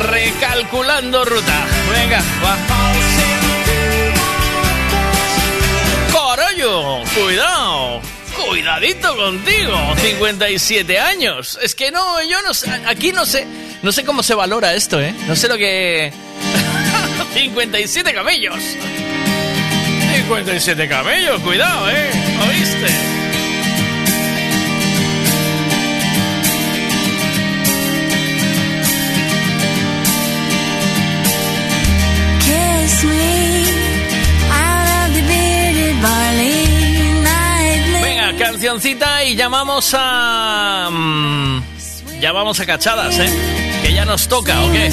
Recalculando ruta. Venga, va. Cuidado. Cuidadito contigo. 57 años. Es que no, yo no sé. Aquí no sé. No sé cómo se valora esto, ¿eh? No sé lo que. <laughs> 57 camellos. 57 camellos, cuidado, ¿eh? ¿Oíste? Kiss cancioncita y llamamos a. mm, llamamos a cachadas, ¿eh? Que ya nos toca, ¿o qué?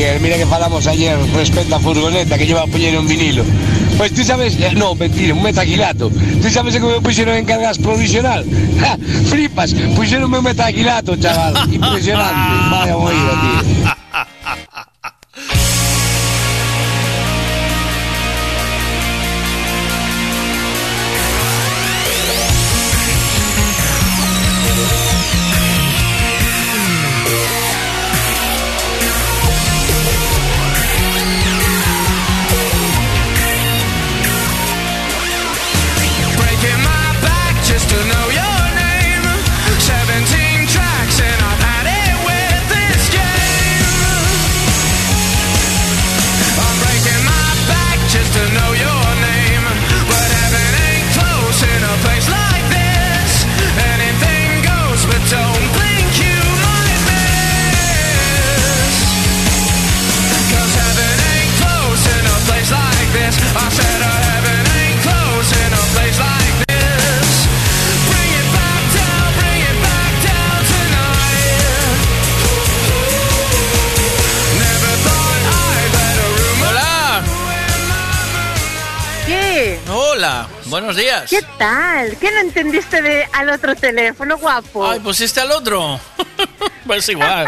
Miguel, mira que falamos ayer respecto a furgoneta que lleva a un vinilo. Pues tú sabes, eh, no, mentira, un metaquilato. Tú sabes que me pusieron en cargas provisional. <laughs> Ja, flipas, pusieron un metaquilato, chaval. Impresionante. <laughs> Vaya movida, tío. Días. ¿Qué tal? ¿Qué no entendiste de al otro teléfono, guapo? Ay, pusiste al otro. <laughs> pues igual.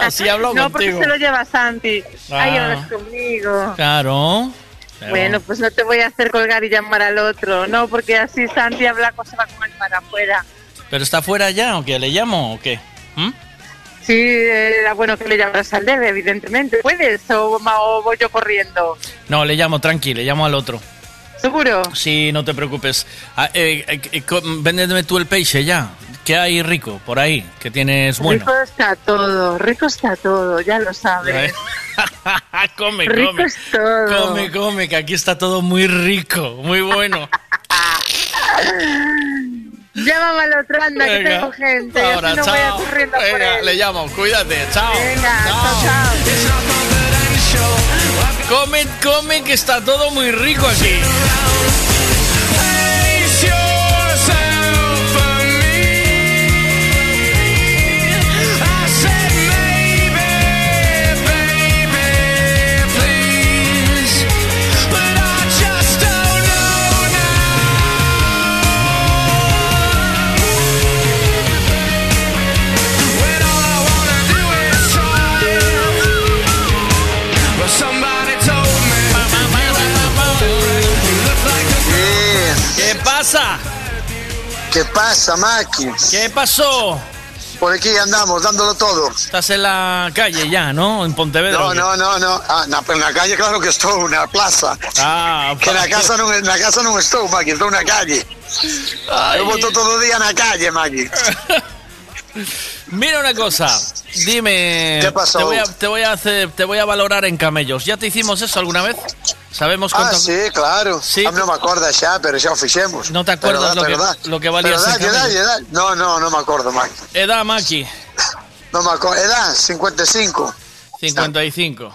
Así hablo no, porque contigo. se lo lleva Santi. Ahí Ah. hablas conmigo. Claro. Pero- Bueno, pues no te voy a hacer colgar y llamar al otro, no, porque así Santi habla se va con él para afuera. ¿Pero está fuera ya o qué? ¿Le llamo o qué? ¿Mm? Sí, era bueno que le llamaras al debe, evidentemente. ¿Puedes o, o voy yo corriendo? No, le llamo, tranqui, le llamo al otro. ¿Seguro? Sí, no te preocupes. Ah, eh, eh, véndeme tú el peixe ya. ¿Qué hay rico por ahí? Que tienes bueno. Rico está todo, rico está todo, ya lo sabes. <laughs> come, Rico come. es todo. Come, come, que aquí está todo muy rico, muy bueno. <laughs> Llámame al otro, anda, que Venga, tengo gente. ahora, así no chao. voy a corriendo por Venga, él. le llamo, cuídate, chao. Venga, chao, chao. Come, come, que está todo muy rico aquí. Pasa? ¿Qué pasa, Maki? ¿Qué pasó? Por aquí andamos, dándolo todo. Estás en la calle ya, ¿no? En Pontevedra. No, no, no, no. Ah, na, pero na calle claro que estou, na plaza. Ah, Que na casa non, na casa non estou, Maki, estou na calle. Eu voto todo o día na calle, Maki. <laughs> Mira una cosa, dime. ¿Qué pasó? Te voy a, te voy a hacer, te voy a valorar en camellos. ¿Ya te hicimos eso alguna vez? ¿Sabemos Ah, cuánto? sí, claro. Sí. Ah, non me acordo xa, pero xa o fixemos. ¿No te acuerdas lo que- lo que valía pero camello? dalle, dalle. No, no, non me acordo, Maki. Edad, Maki, Non me acordo. Edad, 55. 55.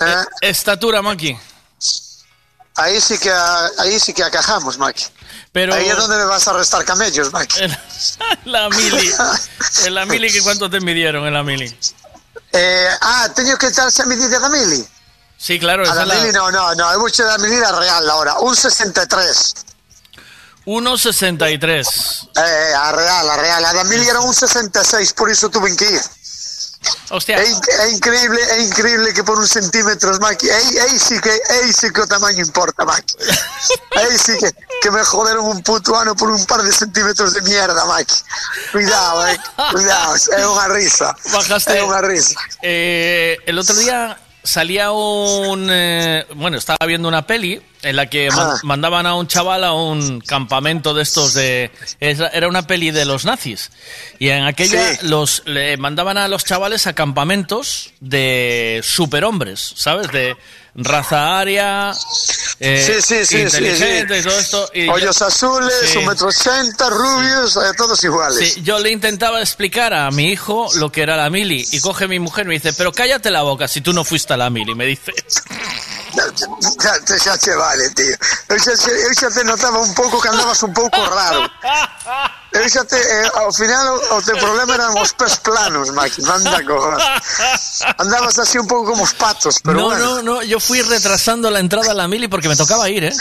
Eh, Eh, Estatura, Maki. Ahí sí que ahí sí que acajamos, Maki. Pero Ahí es donde me vas a restar camellos, Maki. <laughs> la mili. En la mili, ¿qué ¿cuánto te midieron en la mili? Eh, ah, teño que echarse a medida da mili. Sí, claro, esa da es la no, no, no, eu vou che da medida real ahora, un 63. 1,63. Eh, a real, a real, a da mili era un 66, por iso tuve que ir. Hostia. É increíble, é increíble que por un centímetros, Maki, aí sí que, aí sí que o tamaño importa, Maki. <laughs> Aí sí que, que me joderon un puto ano por un par de centímetros de mierda, Maki. Cuidado, eh, cuidado, é unha risa. Bajaste. É unha risa. Eh, el otro día salía un. eh, bueno, estaba viendo una peli en la que Ah. mandaban a un chaval a un campamento de estos de. Era era una peli de los nazis. Y en aquella Sí. los le mandaban a los chavales a campamentos de superhombres, ¿sabes? De raza aria. eh, Sí, sí, sí, inteligente sí, y todo esto. Y yo- azules, un metro ochenta, rubios, eh, todos iguales. Yo le intentaba explicar a mi hijo lo que era la mili y coge mi mujer y me dice, pero cállate la boca si tú no fuiste a la mili, me dice. Xa che vale, tío. Eu xa te notaba un pouco que andabas un pouco raro. <laughs> E fíxate, eh, ao final o, teu problema eran os pés planos, Maki, manda cojones. Andabas así un pouco como os patos, pero no, bueno. no, no, yo fui retrasando la entrada a la mili porque me tocaba ir, ¿eh?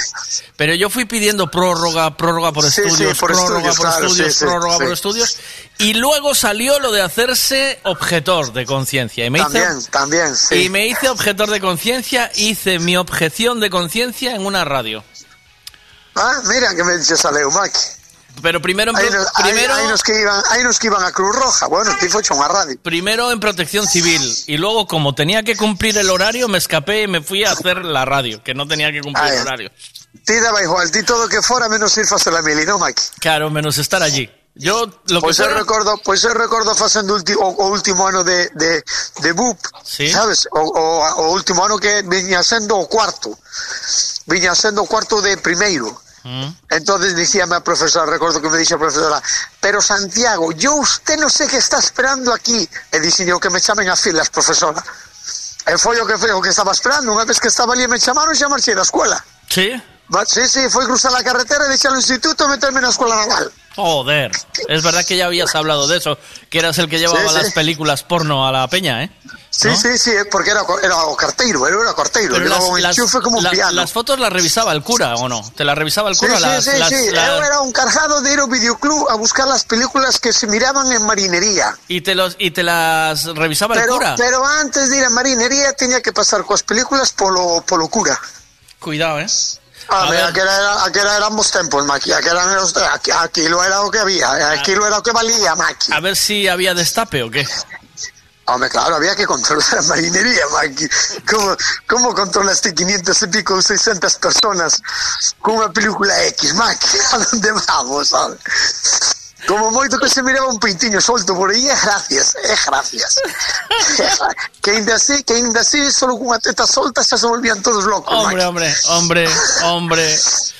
Pero yo fui pidiendo prórroga, prórroga por Sí, sí, estudios, por prórroga estudios, por claro, estudios, sí, prórroga por estudios. Y luego salió lo de hacerse objetor de conciencia. Y me hice, También, también, sí. y me hice objetor de conciencia, hice mi objeción de conciencia en una radio. Ah, mira que me dices a Leo, Maki. Pero primero, en hai, primero, hai nos que iban, hai nos que iban a Cruz Roja. Bueno, ti foche unha radio. primero en protección civil. Y luego, como tenía que cumplir el horario, me escapé y me fui a hacer la radio, que no tenía que cumplir Ah, el horario. Ti daba igual, ti todo que fora menos ir a mili, non, Maki? Claro, menos estar allí. Yo lo Pois que eu fuera- recordo, pois eu recordo facendo ulti, o, o último ano de, de, de BUP, Sí. sabes? O, o, o último ano que viña sendo o cuarto. Viña sendo o cuarto de primeiro. Mm. Entonces dicíame a profesora, recordo que me dixe a profesora, pero Santiago, yo usted no sé que está esperando aquí. E dixen que me chamen a filas, profesora. E foi o que foi o que estaba esperando, unha vez que estaba ali me chamaron xa marchei da escola. Sí? Va, sí, sí, foi cruzar a carretera e deixar o instituto e meterme na escola naval. Joder, es verdad que ya habías hablado de eso, que eras el que llevaba Sí, sí. las películas porno a la peña, ¿eh? Sí, ¿No? sí, sí, porque era, era carteiro, era, carteiro, Pero las, un las- como un las- piano. las fotos las revisaba el cura, ¿o no? ¿Te las revisaba el Sí, cura? sí, las, sí, las- sí. las- Eu era un cargado de ir ao videoclub a buscar las películas que se miraban en marinería. y, te los, ¿Y te las revisaba el Pero, cura? pero antes de ir a marinería tenía que pasar coas películas polo, polo cura. Cuidado, ¿eh? Ah, A mira, ver. aquela era, aquela éramos tempos, Maki, aquela eran os, aquí, aquilo era o que había, aquilo era o que valía, Maki. A ver si había destape o qué. Hombre, claro, había que controlar <laughs> a marinería, Maki. ¿Cómo, cómo controlaste 500 y pico, 600 personas con una película X, Maki? <laughs> ¿A dónde vamos, sabes? Como moito que se miraba un pintiño solto por aí, é gracias, é gracias. <laughs> que ainda así, que ainda así, solo con unha teta solta xa se volvían todos locos, Hombre, Maki. hombre, hombre, hombre.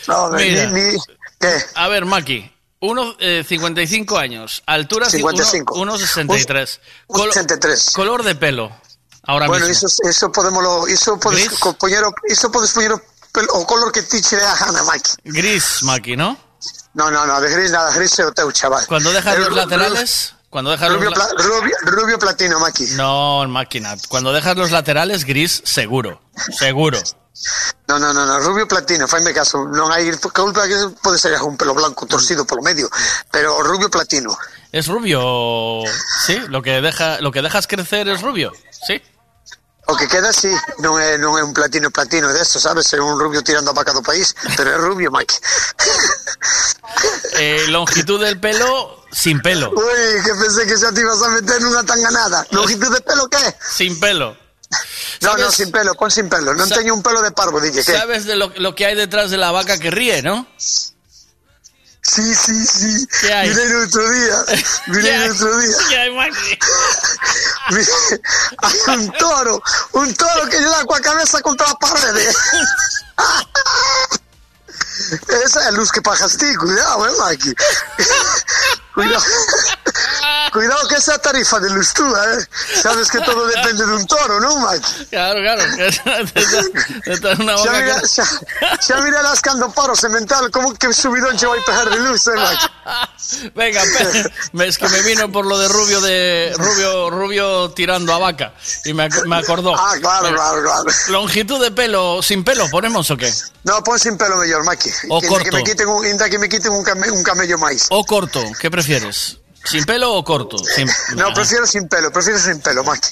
Hombre, Mira. ni- ni- ¿qué? A ver, Maki. Uno, eh, 55 años, altura 55. 1,63. Un- un 63. Color de pelo. Ahora bueno, mismo. iso, iso podémolo, iso podes Gris? co- poñer, o- iso podes poñer o, o color que ti che a gana, Maki. Gris, Maki, ¿no? No, no, no, de gris nada, gris é o teu, chaval. Cuando dejas los laterales. Cuando dejas Rubio, los la- pla- rubio, rubio platino, Maki. No, máquina. Cuando dejas los laterales, gris, seguro. Seguro. No, no, no, no, rubio platino, faime caso. Non hai culpa que pode ser un pelo blanco torcido polo medio, pero rubio platino. Es rubio. Sí, lo que deja, lo que dejas crecer es rubio. Sí. O que queda sí, non é, non é un platino platino desto, sabes? É un rubio tirando a vaca do país, pero é rubio, Maki. <laughs> Eh, longitud del pelo, sin pelo. Ui, que pensé que xa te ibas a meter nunha tanganada. Longitud de pelo que? Sin pelo. No, no, sin pelo, pon sin pelo. Sa- teño un pelo de parvo, dille que. ¿Sabes de lo, lo que hay detrás de la vaca que ríe, no? Sí, sí, sí. ¿Qué hay? Miré el otro día. <laughs> Miré ¿Qué el otro día. <laughs> ¿Qué hay, <laughs> Hay un toro, un toro que lle dá coa cabeza contra a parede. Esa é a luz que pagas ti, cuidado, eh, Maki. <laughs> Cuidado. <laughs> Cuidado que esa tarifa de luz túa, eh. Sabes que todo depende dun toro, non, Maki? Claro, claro. De Xa, mira, que- xa, xa mirarás cando paro semental como que subidón che vai pegar de luz, eh, Maki? <laughs> Venga, es que me vino por lo de rubio de rubio rubio tirando a vaca y me, ac- me acordó. Ah, claro, claro, claro. Longitud de pelo sin pelo ponemos o qué? No, pon sin pelo mellor, Maki. O Que- corto. Que me quiten un, que me quiten un, came- un camello máis. O corto, ¿qué prefieres? ¿Sin pelo o corto? Sin- No, prefiero sin pelo, prefiero sin pelo, Maki.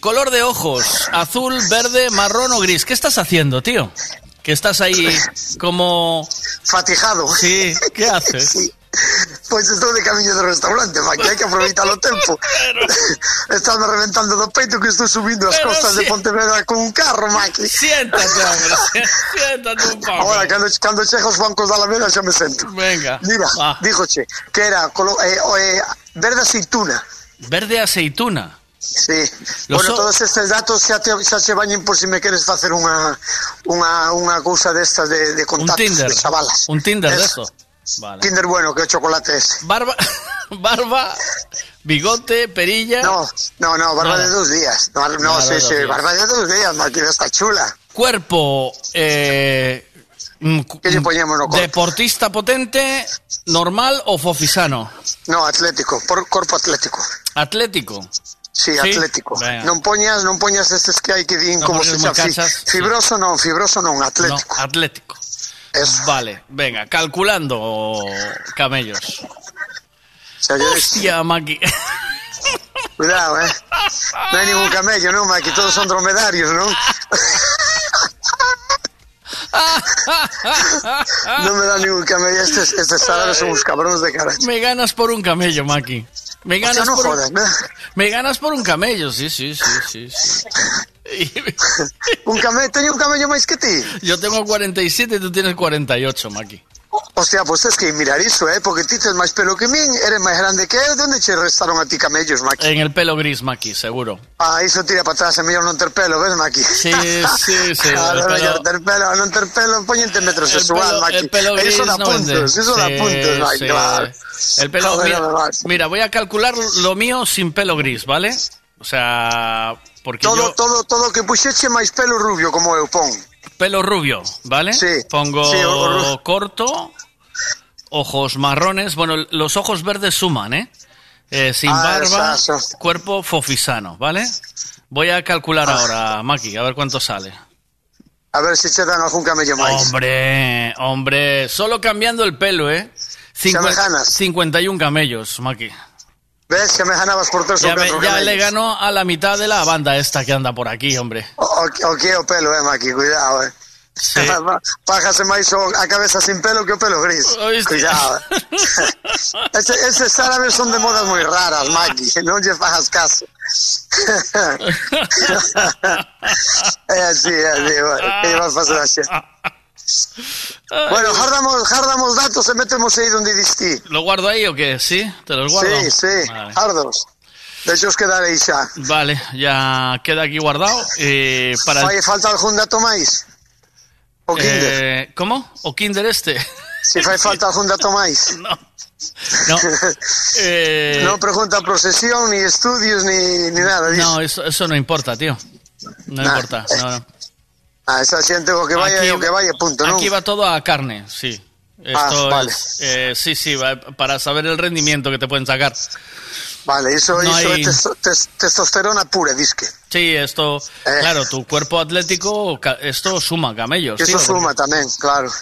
Color de ojos, azul, verde, marrón o gris. ¿Qué estás haciendo, tío? Que estás ahí como Fatijado. Sí, ¿qué haces? Sí. Pois estou de camiño do restaurante, Maki, hai que aproveitar o tempo. Estás reventando do peito que estou subindo as Pero costas sí. de Pontevedra con un carro, Maki. Siéntate, hombre. <laughs> Siéntate un poco. Ahora, cando, cando chego aos bancos da Alameda xa me sento. Venga. Mira, va. díjoche que era colo, eh, eh, verde aceituna. Verde aceituna. Sí. Los bueno, o- todos estes datos xa te, xa che bañen por si me queres facer unha unha unha cousa destas de, de Un contactos Tinder. de chavalas. Un Tinder de Eso. eso. Vale. Tinder bueno, que chocolate ese. Barba, <laughs> barba, bigote, perilla. No, no, no, barba Nada. de dos días. No, no sí, sí, días. barba de dos días, máquina está chula. Cuerpo, eh, Mm, poñemos no corpo? Deportista potente, normal o fofisano? No, atlético, por corpo atlético. Atlético. Sí, Sí? atlético. Venga. Non poñas, non poñas estes que hai que din No, como se xa fi, casas, sí. fibroso non, fibroso non, atlético. No, atlético. Vale, venga, calculando camellos. Hostia, Maki. <laughs> Cuidado, eh. Non hai ningún camello, non, Maki, todos son dromedarios, non? <laughs> non me dan ningún camello, estes, estes árabes son uns cabróns de cara. Me ganas por un camello, Maki. Me O sea, ganas no por un... ¿no? Me ganas por un camello, sí, sí, sí, sí. sí. <laughs> Un camello, teño un camello máis que ti. Yo tengo 47 y tú tienes 48, Maki. Hostia, pues es que mirar iso, eh, porque ti tes máis pelo que min, eres máis grande que eu, de onde che restaron a ti camellos, Maki? En el pelo gris, Maki, seguro. Ah, iso tira para atrás, é mellor non ter pelo, ves, Maki? Sí, sí, <laughs> sí. Claro, el é pelo- mellor ter pelo, non ter pelo, poñente metrosexual, pelo- Maki. el pelo gris da no puntos, vende. da Sí, puntos, Maki, sí. claro. El pelo, mira, no vas. mira, voy a calcular lo mío sin pelo gris, ¿vale? O sea, porque Todo, yo todo, todo que puxeche máis pelo rubio como eu pon. Pelo rubio, ¿vale? Sí, Pongo sí, o- corto, ojos marrones, bueno, los ojos verdes suman, ¿eh? Eh, sin Ah, barba, eso, cuerpo fofisano, ¿vale? Voy a calcular ahora, Maki, a ver cuánto sale. A ver se che dan algún camello máis. Hombre, hombre, solo cambiando el pelo, ¿eh? Cincu- Semejanas. 51 camellos, Maki. Ves que me ganabas por tres Ya, ou me- catro ya le ganó a la mitad de la banda esta que anda por aquí, hombre. O, o, o é o pelo, eh, Maki, cuidado, eh. Pájase máis o, a cabeza sin pelo que o pelo gris. Cuidado. eh. <laughs> Eses árabes son de modas moi raras, Maki. <laughs> Non lle fajas caso. <laughs> é así, é así. Bueno, lle vas facer así? Bueno, jardamos, jardamos datos e metemos aí donde distí. ¿Lo guardo ahí o qué? ¿Sí? ¿Te los guardo? Sí, sí, Vale. jardos. Deixos quedar aí xa. Vale, ya queda aquí guardado. eh, para Fai falta algún dato máis? O Kinder? Eh, ¿Cómo? ¿O Kinder este? Si fai <laughs> falta algún dato máis? <laughs> No. No. <laughs> Eh, Non pregunta procesión, ni estudios, ni, ni nada disso. no, eso, eso no importa, tío. No Nah. importa. No, no. Ah, esa xente o que vaya o que vaya, punto, non? Aquí va todo a carne, sí. Esto Ah, vale. es, eh, sí, sí, para saber el rendimiento que te pueden sacar. Vale, iso, No iso hay- tes- testosterona pura, disque. Sí, esto, Eh. claro, tu cuerpo atlético, esto suma camellos. Eso suma tamén, claro.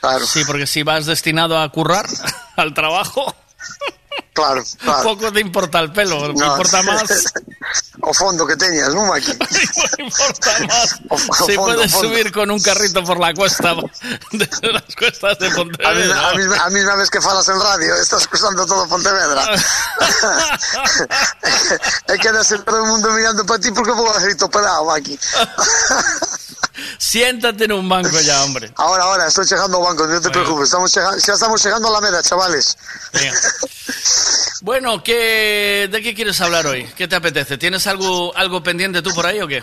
Claro, Sí, porque si vas destinado a currar <laughs> al trabajo, claro, claro. poco te importa el pelo, me No. importa más, <laughs> o fondo que teñas, non, Maki? importa más. <laughs> O- o si fondo, puedes fondo. subir con un carrito por la cuesta <laughs> de las cuestas de A Pontevedra. a, mesma, a mesma vez que falas en radio, estás cruzando todo Pontevedra. e quedas todo o mundo mirando para ti porque vou a grito pelado, Maki. Siéntate en un banco ya, hombre. Ahora, ahora, estoy llegando al banco, no te preocupes. Estamos ya estamos llegando a la meta, chavales. Venga. Bueno, ¿qué, ¿de qué quieres hablar hoy? ¿Qué te apetece? ¿Tienes algo, algo pendiente tú por ahí o qué?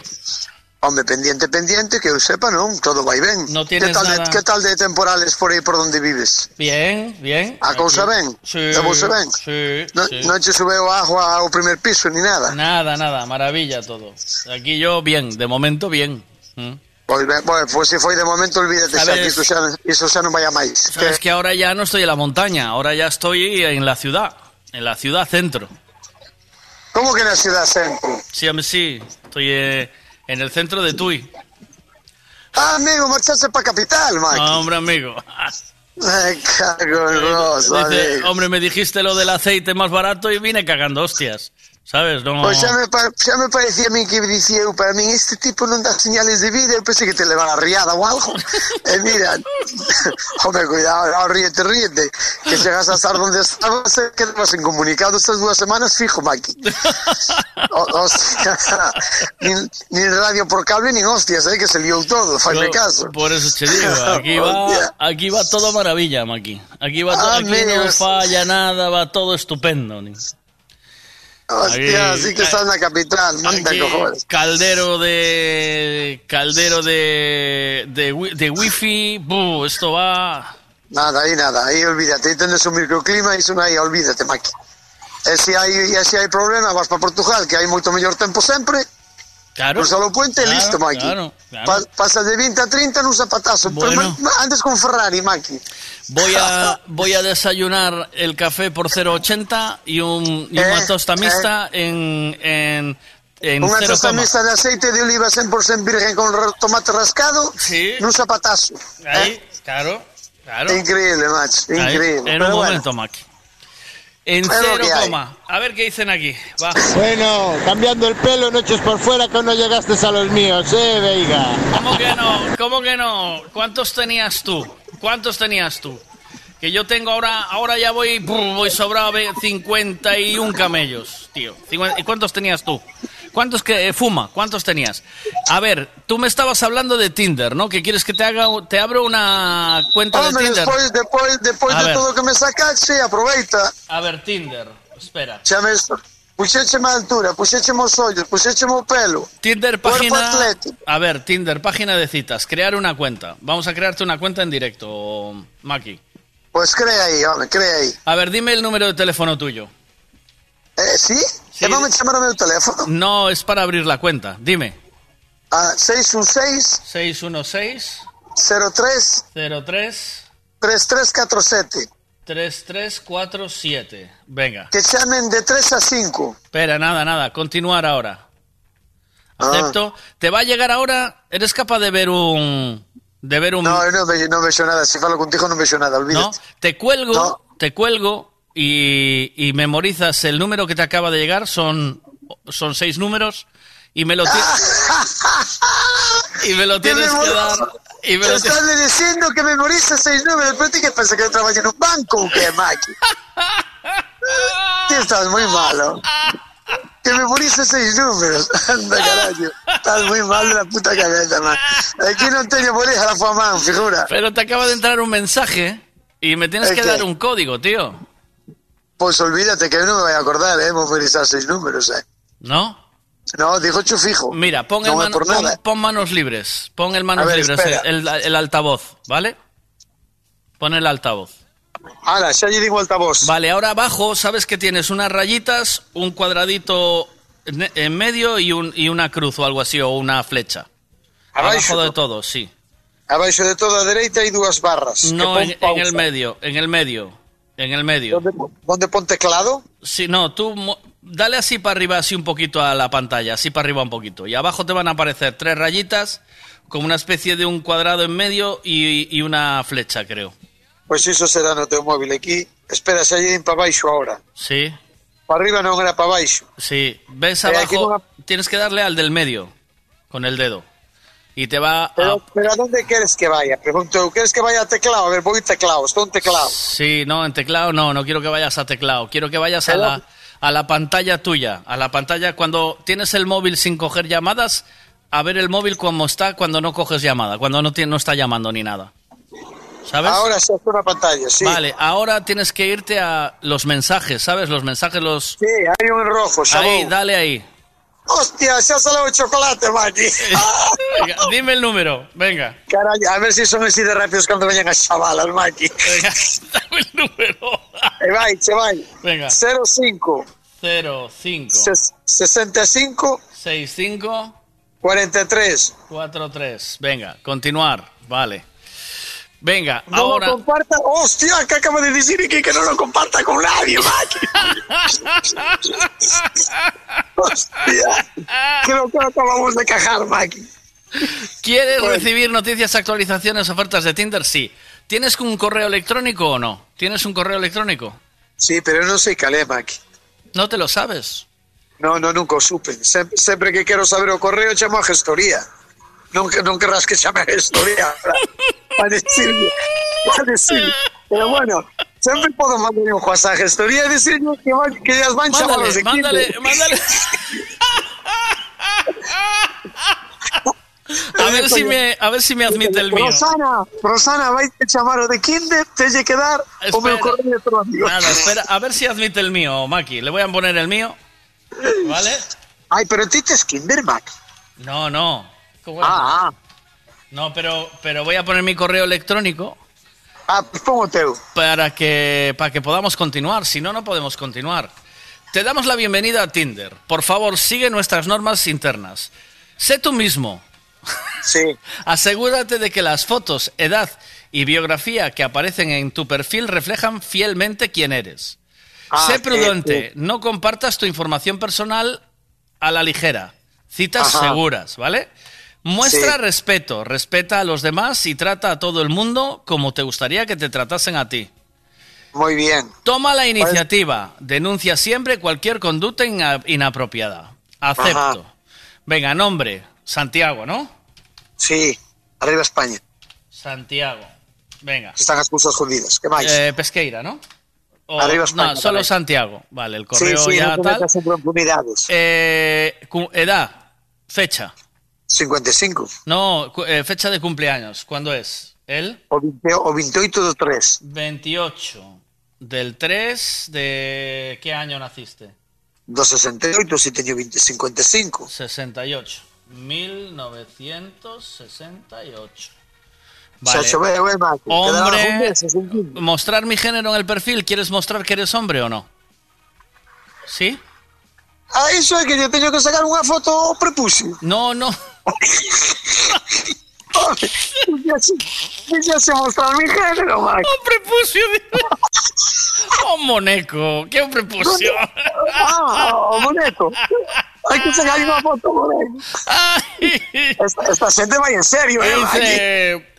Hombre, pendiente, pendiente, que eu sepa, non? Todo vai ben. No tienes que tal, nada- de, que tal de temporales por aí por donde vives? Bien, bien. A cousa ben? Sí, Levouse ben? sí, No, sí. non che subeu agua ao primer piso ni nada? Nada, nada, maravilla todo. Aquí yo bien, de momento bien. ¿Mm? Pois ben, bueno, pois se foi de momento, olvídate xa, que iso xa, iso xa non vai a máis. Sabes que ahora ya no estoy en la montaña, ahora ya estoy en la ciudad, en la ciudad centro. Como que na ciudad centro? Sí, hombre, sí, estoy eh, en el centro de Tui. Ah, amigo, marchaste pa capital, Mike. No, hombre, amigo. Ay, cago en Dice, amigo. hombre, me dijiste lo del aceite más barato y vine cagando hostias. ¿Sabes? No. Pois xa me, xa me parecía a mí que dicía eu, para min este tipo non dá señales de vida, eu pensei que te levara riada ou algo. <laughs> e mira, <laughs> home, cuidado, no, ríete, ríete, que chegas a estar donde estabas e quedas incomunicado estas dúas semanas fijo, Maki. <laughs> O, hostia, nin, nin radio por cable, nin hostias, eh, que se liou todo, faime caso. Por eso te digo, aquí va, aquí va todo maravilla, Maki. Aquí va todo, aquí no Amigos. falla nada, va todo estupendo. Hostia, así que está en la capital, manda cojones. caldero de caldero de de, de wifi, buh, esto va Nada, aí nada, aí olvídate, aí tendes un microclima, iso non hai, olvídate, Maki. E se hai, e se hai problema, vas para Portugal, que hai moito mellor tempo sempre, Claro. Cruzar o puente Claro, listo, Maki. claro, claro. Pa- pasa de 20 a 30 nun zapatazo. Pero Bueno. ma- antes con Ferrari, Maki. Voy a, <laughs> voy a desayunar el café por 0,80 y, un, y una Eh, tosta mixta en, en, en Unha 0, tosta mixta de aceite de oliva 100% virgen con tomate rascado Sí. nun zapatazo. Ahí, claro, claro. Increíble, macho, Ahí, increíble. en Pero un bueno. momento, Mac. En Es cero coma. A ver qué dicen aquí. Va. Bueno, cambiando el pelo, noches por fuera que no llegaste a los míos, eh, Veiga. ¿Cómo que no? ¿Cómo que no? ¿Cuántos tenías tú? ¿Cuántos tenías tú? Que yo tengo ahora, ahora ya voy, voy sobrado de 51 camellos, tío. ¿Y cuántos tenías tú? ¿Cuántos que eh, fuma? ¿Cuántos tenías? A ver, tú me estabas hablando de Tinder, ¿no? Que quieres que te haga, te abro una cuenta de Hombre, Tinder. despois, despois, despois A de ver. todo que me sacaxe, aproveita. A ver, Tinder. Espera. Chame isto. Puxécheme a altura, puxécheme os ollos, puxécheme o pelo. Tinder página. A ver, Tinder página de citas. Crear una cuenta. Vamos a crearte una cuenta en directo, Maki. Pues crea aí, home, crea aí. A ver, dime el número de teléfono tuyo. Eh, sí? Sí. Vamos chamar o meu teléfono. No es para abrir la cuenta. Dime. A 616 616 03 03 3347. 3347. Venga. Que chamen de 3 a 5. Espera, nada, nada. Continuar ahora. Ah. Acepto. ¿Te va a llegar ahora? ¿Eres capaz de ver un. De ver un. No, vexo, non vexo nada. Se falo contigo non vexo nada, ¿no? olvídate. Te cuelgo, No. te cuelgo y, y memorizas el número que te acaba de llegar. Son, son seis números y me lo tienes. <laughs> y me lo tienes que dar. Y me lo Estás tienes- diciendo que memoriza seis números, pero ti que pensa que eu traballo en un banco ou que, Maki? <laughs> Estás moi malo. Que memoriza seis números. <laughs> Anda, <laughs> carallo. Estás moi mal de la puta cabeza, man. Aquí non teño bolija la man, figura. Pero te acaba de entrar un mensaje y me tienes ¿El que dar un código, tío. Pues olvídate que non me voy a acordar, eh, memorizar seis números, eh. ¿No? No, dijo chu fijo. Mira, pon, el No, por pon- manos libres. Pon el manos A ver, libres, el, el altavoz, ¿vale? Pon el altavoz. Ala, xa lle digo altavoz. Vale, ahora abajo sabes que tienes unas rayitas, un cuadradito en medio y, un, y una cruz o algo así, o una flecha. Abaixo, abajo de ¿no? todo, sí. Abaixo de toda a dereita hai dúas barras. No, que en, pon pausa. en el medio, en el medio, en el medio. ¿Dónde, ¿Dónde pon teclado? Sí, no, tú mo- dale así para arriba, así un poquito a la pantalla, así para arriba un poquito. Y abajo te van a aparecer tres rayitas, como una especie de un cuadrado en medio y, y una flecha, creo. Pois iso será no teu móvil aquí. Espera, lle din para baixo ahora. Sí, Para arriba non era para baixo. sí. ¿Ves Eh, abajo? no Tienes que darle al del medio, con el dedo. Y te va a... Pero, pero a dónde queres que vaya? Pregunto, eu, queres que vaya a teclado? A ver, voy teclado, estou en teclado. Sí, no, en teclado no, no quiero que vayas a teclado. Quiero que vayas a la, a la pantalla tuya. A la pantalla cuando tienes el móvil sin coger llamadas, a ver el móvil como está cuando no coges llamada, cuando no, tiene, no está llamando ni nada. ¿Sabes? Ahora xa estou na pantalla, sí. Vale, ahora tienes que irte a los mensajes, ¿sabes? Los mensajes, los... Sí, hai un rojo, xa Ahí, dale ahí. Hostia, xa salou o chocolate, Maki. <laughs> Venga, dime el número, venga. Carallo, a ver si son así de rápidos cando veñan as chavalas, Maki. Venga, <laughs> dame el número. E vai, che vai. Venga. 05 0, 5, ses- 65 6, 5, 43. 4, 3. Venga, continuar. Vale. Venga, No ahora... lo comparta. Hostia, que acaba de decir aquí que no lo comparta con nadie, Maki. <laughs> Hostia. Creo que acabamos de cajar, Maki. ¿Quieres Bueno. recibir noticias, actualizaciones, ofertas de Tinder? Sí. ¿Tienes un correo electrónico o no? ¿Tienes un correo electrónico? Sí, pero non sei calé, Maki. No te lo sabes. No, no, nunca supe. Sempre que quero saber o correo chamo a gestoría. Que- non querrás que chame a gestoría para, <laughs> para decirme, para decirme. Pero bueno, sempre podo mandar un WhatsApp a gestoría e decirme que, van, que as van Mándale, de mándale, Kinder. mándale. <laughs> A ver si me, a ver si me admite el mío. Rosana, Rosana, vai te chamar o de Kinder, telle que dar o meu Espera. correo electrónico. Nada, espera, a ver si admite el mío, Maki. Le voy a poner el mío. ¿Vale? Ay, pero ti tes Kinder, Mac. No, no. ¿Cómo Ah, ah. No, pero, pero voy a poner mi correo electrónico Ah, pues pon o teu. para que, para que podamos continuar. Si no, no podemos continuar. Te damos la bienvenida a Tinder. Por favor, sigue nuestras normas internas. Sé tú mismo. Sí. <laughs> Asegúrate de que las fotos, edad y biografía que aparecen en tu perfil reflejan fielmente quién eres. Ah, sé prudente, no compartas tu información personal a la ligera. Citas Ajá. seguras, ¿vale? Muestra Sí. respeto, respeta a los demás y trata a todo el mundo como te gustaría que te tratasen a ti. Muy bien. Toma la iniciativa. Denuncia siempre cualquier conducta ina- inapropiada. Acepto. Ajá. Venga, nombre. Santiago, ¿no? Sí. Arriba España. Santiago. Venga. Están as cousas jodidas. Que máis? Eh, Pesqueira, ¿no? O- Arriba España No, solo. Santiago. Vale, el correo sí, ya tal. impunidades. Eh, edad. Fecha. 55. No, eh, fecha de cumpleaños. ¿Cuándo es? ¿El? O, 20, o 28 do 3. 28 del 3 de... ¿Qué año naciste? Do 68, si teño 20, 55. 68. 1968. Xa choveu, eh, Marco. Quedará Hombre, es mostrar mi género en el perfil. ¿Quieres mostrar que eres hombre o no? ¿Sí? Ah, iso é que yo teño que sacar unha foto prepucio. No, no. Ya sé mostrar mi género, Marco. Un prepucio. Oh, moneco. ¿Qué un prepucio? Ah, moneco. Hai que sacar unha foto, moneco. Esta, esta xente vai en serio, eh. Dice,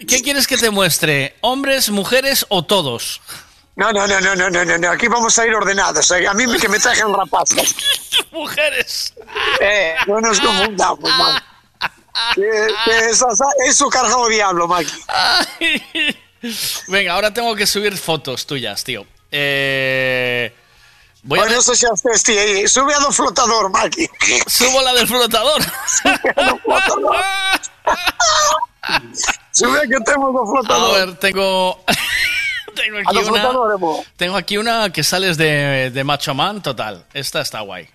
¿qué quieres que te muestre? ¿Hombres, mujeres o todos? No, no, no, no, no, no, no, no, aquí vamos a ir ordenados. eh. A mí que me trajen rapazas. <laughs> Mujeres. Eh, no nos confundamos, man. Que, que esa- esa- eso cargado diablo, Maki. Venga, ahora tengo que subir fotos tuyas, tío. Eh, voy a Bueno, eso xa estés, tío. Sube a do flotador, Maki. Subo la del flotador. Sube que temos do A flotador. ver, tengo. <laughs> tengo A aquí una. flotador. Tengo aquí una que sales de, de Macho Man total. Esta está guay.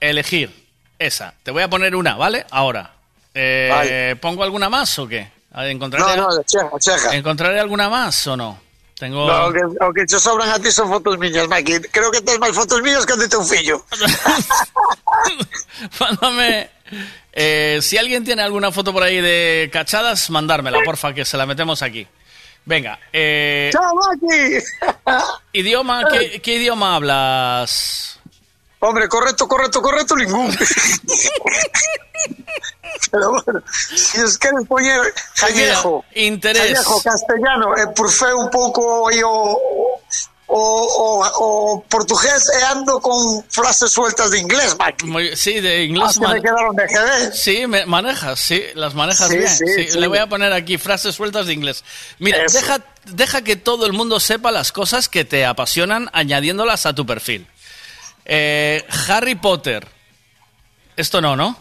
Elegir. Esa. Te voy a poner una, ¿vale? Ahora. Eh, Vale. ¿Pongo alguna más o qué? ¿Encontraré, No, no, cheja, cheja. ¿Encontraré alguna más o no? Tengo. No, o que, o que te sobran a ti son fotos miñas, Maki. Creo que tens máis fotos miñas que de teu fillo. <laughs> Mándame. eh, si alguien tiene alguna foto por ahí de cachadas, mandármela, porfa, que se la metemos aquí. Venga. Eh, ¡Chao, Maki! idioma, ¿qué, qué idioma hablas? Hombre, correcto, correcto, correcto, ningún. Pero bueno, si os queres poñer Mira, interés. gallego, castellano, e por fe un pouco aí o, o, o, o portugués e ando con frases sueltas de inglés. Muy- sí, de inglés. Así me quedaron de GD. Sí, me- manejas, sí, las manejas Sí, bien. sí, sí. sí. Le voy a poner aquí frases sueltas de inglés. Mira, Eso. deja, deja que todo el mundo sepa las cosas que te apasionan añadiéndolas a tu perfil. Eh, Harry Potter. Esto no, ¿no?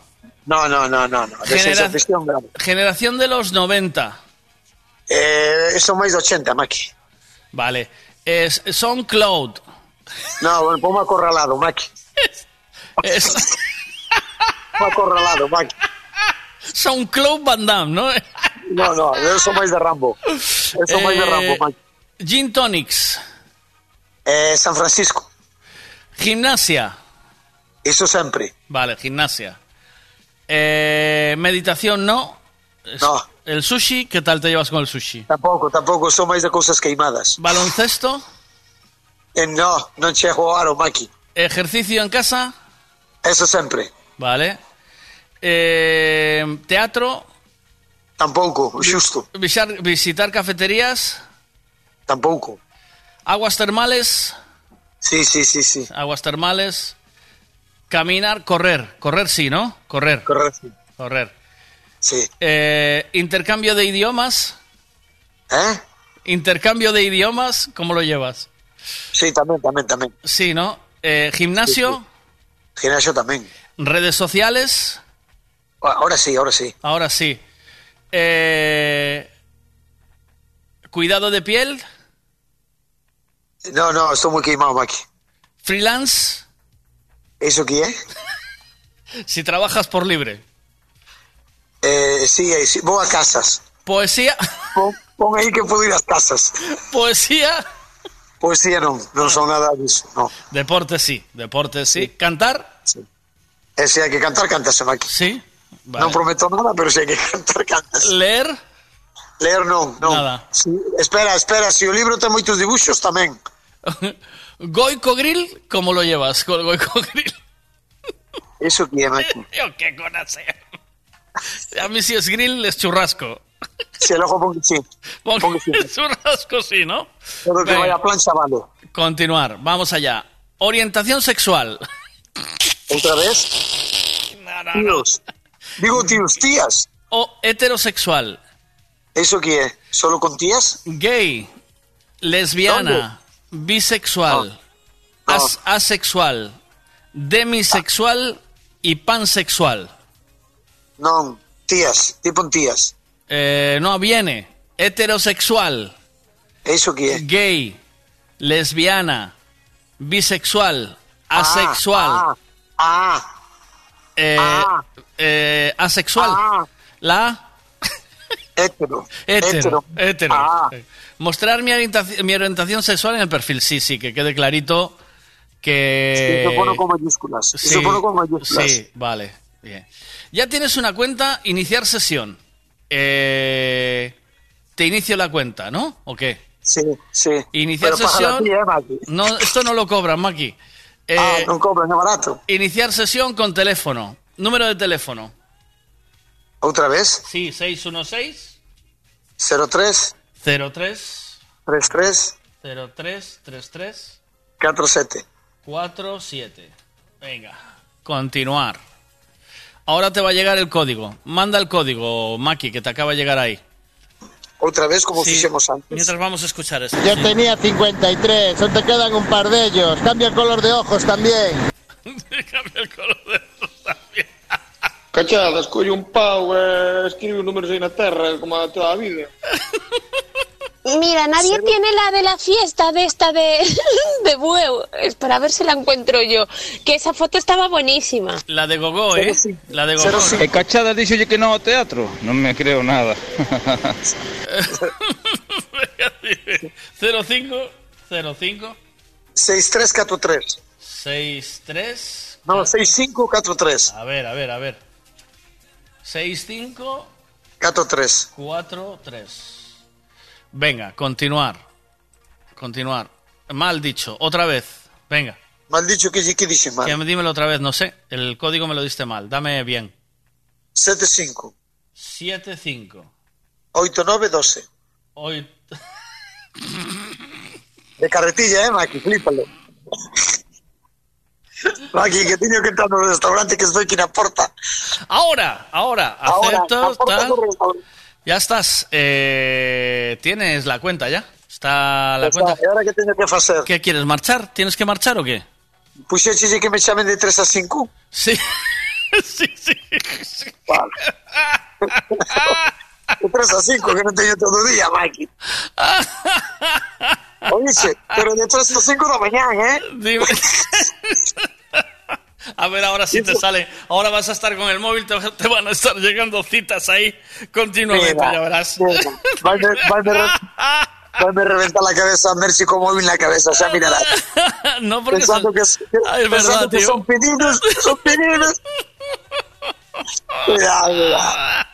No, no, no, no, no. De Genera- ficción. Generación de los 90. Eh, son máis de 80, Maki. Vale. Es, son Cloud. No, bueno, ponme acorralado, Maki. <laughs> Es, <laughs> acorralado, Maki. son Cloud Van Damme, ¿no? No, no, eso máis de Rambo. Eso máis de Eh, Rambo, Maki. Gin Tonics. Eh, San Francisco. Gimnasia. Eso sempre. Vale, gimnasia. Eh, meditación no. No. El sushi, ¿qué tal te llevas con el sushi? Tampouco, tampouco, son máis de cousas queimadas. Baloncesto. Eh, no, non chego ao aro, Maki. Ejercicio en casa. Eso sempre. Vale. Eh, teatro. Tampouco, xusto. Visitar, visitar cafeterías. Tampouco. Aguas termales. Sí, sí, sí, sí. Aguas termales. Caminar, correr. Correr sí, ¿no? Correr. Correr, sí. Correr. Sí. Eh, intercambio de idiomas. ¿Eh? Intercambio de idiomas, ¿cómo lo llevas? Sí, tamén, tamén, tamén. Sí, ¿no? Eh, gimnasio, Gimnasio tamén. redes sociales. Ah, Ahora sí, ahora sí. Ahora sí. Eh, cuidado de piel, No, no, estou moi queimado, Maki. freelance, Eso que é? <laughs> si trabajas por libre. Eh, sí, eh, sí, vou a casas. Poesía, Pon, pon aí que podo ir ás casas. poesía, Poesía non, non son nada disso, no. deporte sí, deporte sí. Cantar, E se hai que cantar, cántase, Maki. sí. Non prometo nada, pero se hai que <laughs> cantar, cantas. Ler? Ler non, non. Nada. Si, espera, espera, se o libro ten moitos dibuxos tamén. <laughs> Goico Grill, ¿cómo lo llevas con Goico Grill? <laughs> Eso que é, Maki. <laughs> Yo qué conoce. A mí si es grill es churrasco. Se logo pon que sí. Pon- Pon que sí. churrasco sí, ¿no? Todo que Venga. vaya plancha vale. Continuar, vamos allá. Orientación sexual. Outra vez? Tíos. Digo tíos, tías. O heterosexual. Eso que é? Solo con tías? Gay. Lesbiana. Bisexual. as- asexual. Demisexual y pansexual. Non, tías, tipo tías. Eh, no, viene. Heterosexual. Eso que é? Gay. Lesbiana. Bisexual. Asexual. Ah, ah, eh, ah. eh, asexual. Ah. La <laughs> hetero. hetero. hetero. Ah. Mostrar mi orientación, mi orientación sexual en el perfil. Sí, sí, que quede clarito que. Eso pone con mayúsculas. Pone con mayúsculas. Sí, vale. Bien. Ya tienes una cuenta, iniciar sesión. Eh, te inicio la cuenta, ¿no? ¿O qué? Sí, sí. Iniciar Pero sesión. ti, eh, Maki. No, esto no lo cobran, Maki. Eh, Ah, non cobran, é barato. Iniciar sesión con teléfono. Número de teléfono. Outra vez? Sí, 616 03 03 33 03 33 47. 47. Venga, continuar. Ahora te va a llegar el código. Manda el código, Maki, que te acaba de llegar ahí. Outra vez como Sí. fixemos antes. Mientras vamos a escuchar esto. Yo tenía 53, aún te quedan un par de ellos. Cambia el color de ojos también. <laughs> Cambia el color de Cachadas, colle un pau e escribe un número na terra como a toda a vida. <laughs> Mira, nadie tiene la de la fiesta de esta de, <laughs> de Bueu. Espera a ver si la encuentro yo. Que esa foto estaba buenísima. La de Gogó, ¿eh? La de Gogó. E Cachada dixolle que no teatro. Non me creo nada. 05 05 6343. 63 No, 6543. A ver, a ver, a ver. 65 43. 43. Venga, continuar. Continuar. Mal dicho, otra vez. Venga. Mal dicho que que dice mal. Que me dímelo otra vez, no sé. El código me lo diste mal. Dame bien. 75 75. 8912. Hoy. De carretilla, eh, Maki, flípalo. Maki, que teño que entrar no restaurante que estoy aquí na porta. Ahora, ahora, restaurante. Ya estás. Eh, Tienes la cuenta ya. Está la Está, cuenta. e ahora que teño que facer? ¿Qué quieres? ¿Marchar? ¿Tienes que marchar o qué? Puxeche que me chamen de 3 a 5. Sí. <laughs> sí, sí. Vale. de 3 a 5 que non teño todo o día, Maki. <laughs> Oíxe, pero de 3 a 5 da mañán, eh? Dime. A ver, ahora sí te sale. Ahora vas a estar con el móvil, te, te van a estar llegando citas ahí continuamente, Mira, ya verás. mira, re, vaime reventar la cabeza a Mercy con móvil en la cabeza, xa mirarás. <laughs> no, porque pensando son- que, es- es pensando verdad, que son pedidos, son pedidos. <laughs> Cuidado, cuidado.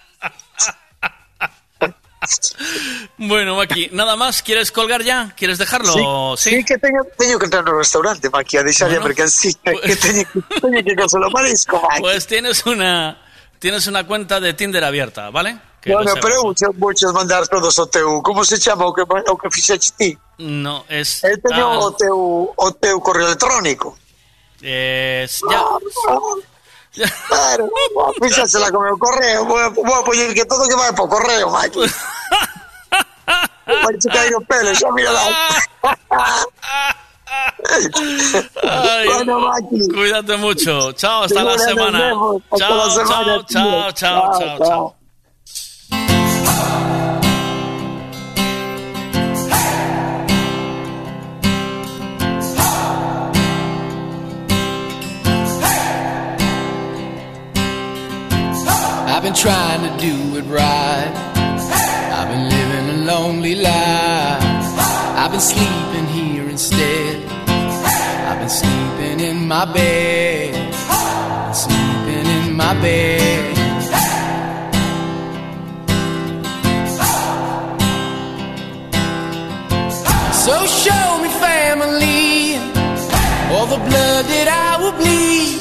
Bueno, Maki, nada más. ¿Quieres colgar ya? ¿Quieres dejarlo? Sí, sí, que teño, teño que entrar no restaurante, Maki, a deixar Bueno. a mercancía, <laughs> que teño, que teño que coser o marisco, Maki. Pues tienes una tienes una cuenta de Tinder abierta, ¿vale? Que no, lo no, sepas. pero vouche- vouches mandar todos o teu, como se chama o que, o que ti? No, es. Eu teño ah, o teu, o teu correo electrónico. es- ya. Claro, fíxasela con o correo, que todo que vai po correo, Maki. Vai che caer o pelo, xa mira lá. Ay, Bueno, Maki. cuídate mucho. Chao, hasta la semana. Chao, chao, chao, chao, Chao, been trying to do it right. I've been living a lonely life. I've been sleeping here instead. I've been sleeping in my bed. Sleeping in my bed. So show me family, all the blood that I will bleed.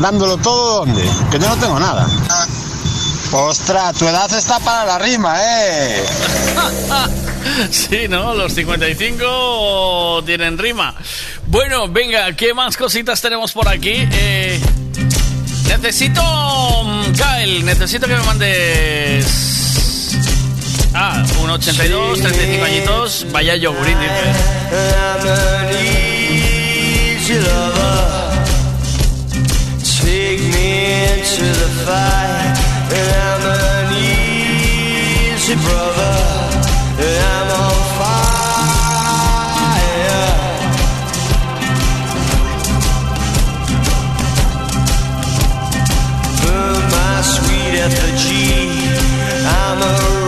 dándolo todo donde, que yo no tengo nada. Ostras, tu edad está para la rima, ¿eh? <laughs> sí, ¿no? Los 55 tienen rima. Bueno, venga, ¿qué más cositas tenemos por aquí? Eh, necesito, mm, Kyle, necesito que me mandes... Ah, un 82, 35 añitos, vaya yogurín. to the. And I'm an easy brother. And I'm on fire. Burn my sweet. I'm a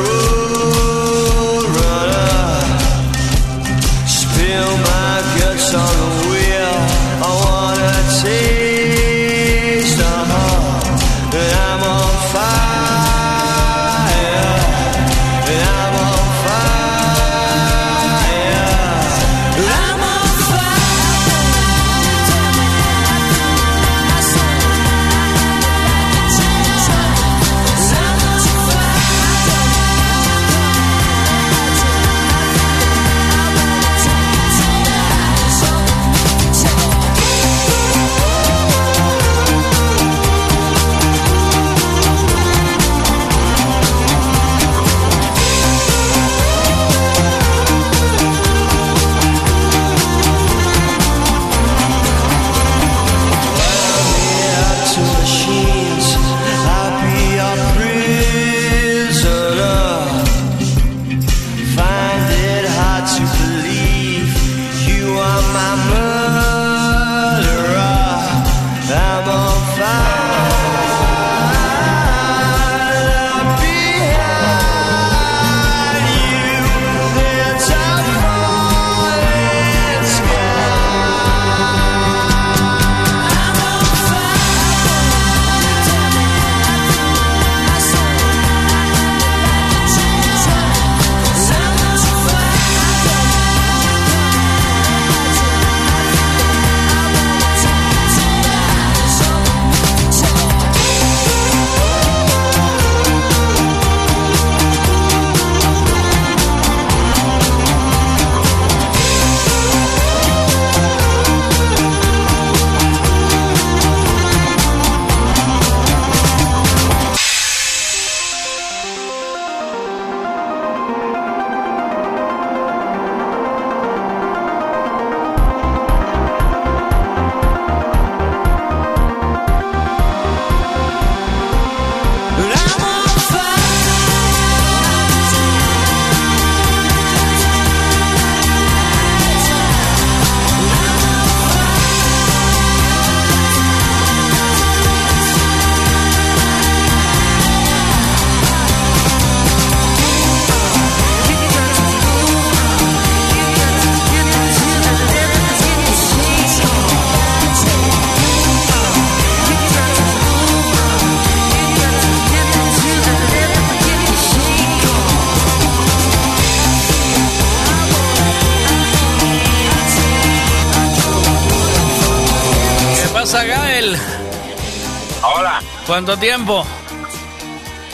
¿Cuánto tiempo?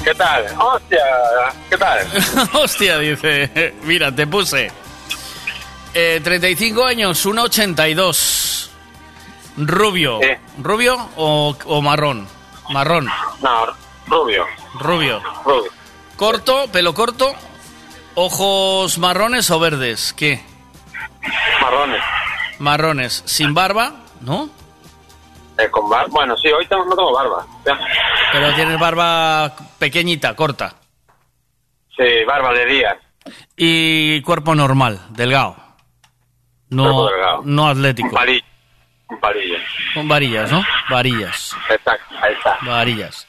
¿Qué tal? Hostia, ¿qué tal? <laughs> Hostia, dice. Mira, te puse. Eh, 35 años, 1,82. Rubio. ¿Rubio o, o marrón? Marrón. No, rubio. Rubio. Rubio. Corto, pelo corto. Ojos marrones o verdes. ¿Qué? Marrones. Marrones. Sin barba, ¿no? Eh, con bar- Bueno, sí, hoy tengo- no tengo barba. Pero tienes barba pequeñita, corta. Sí, barba de día. Y cuerpo normal, delgado. No, Cuerpo delgado. no atlético. Un palillo. Con varillas, ¿no? Varillas. Exacto, ahí está. Varillas.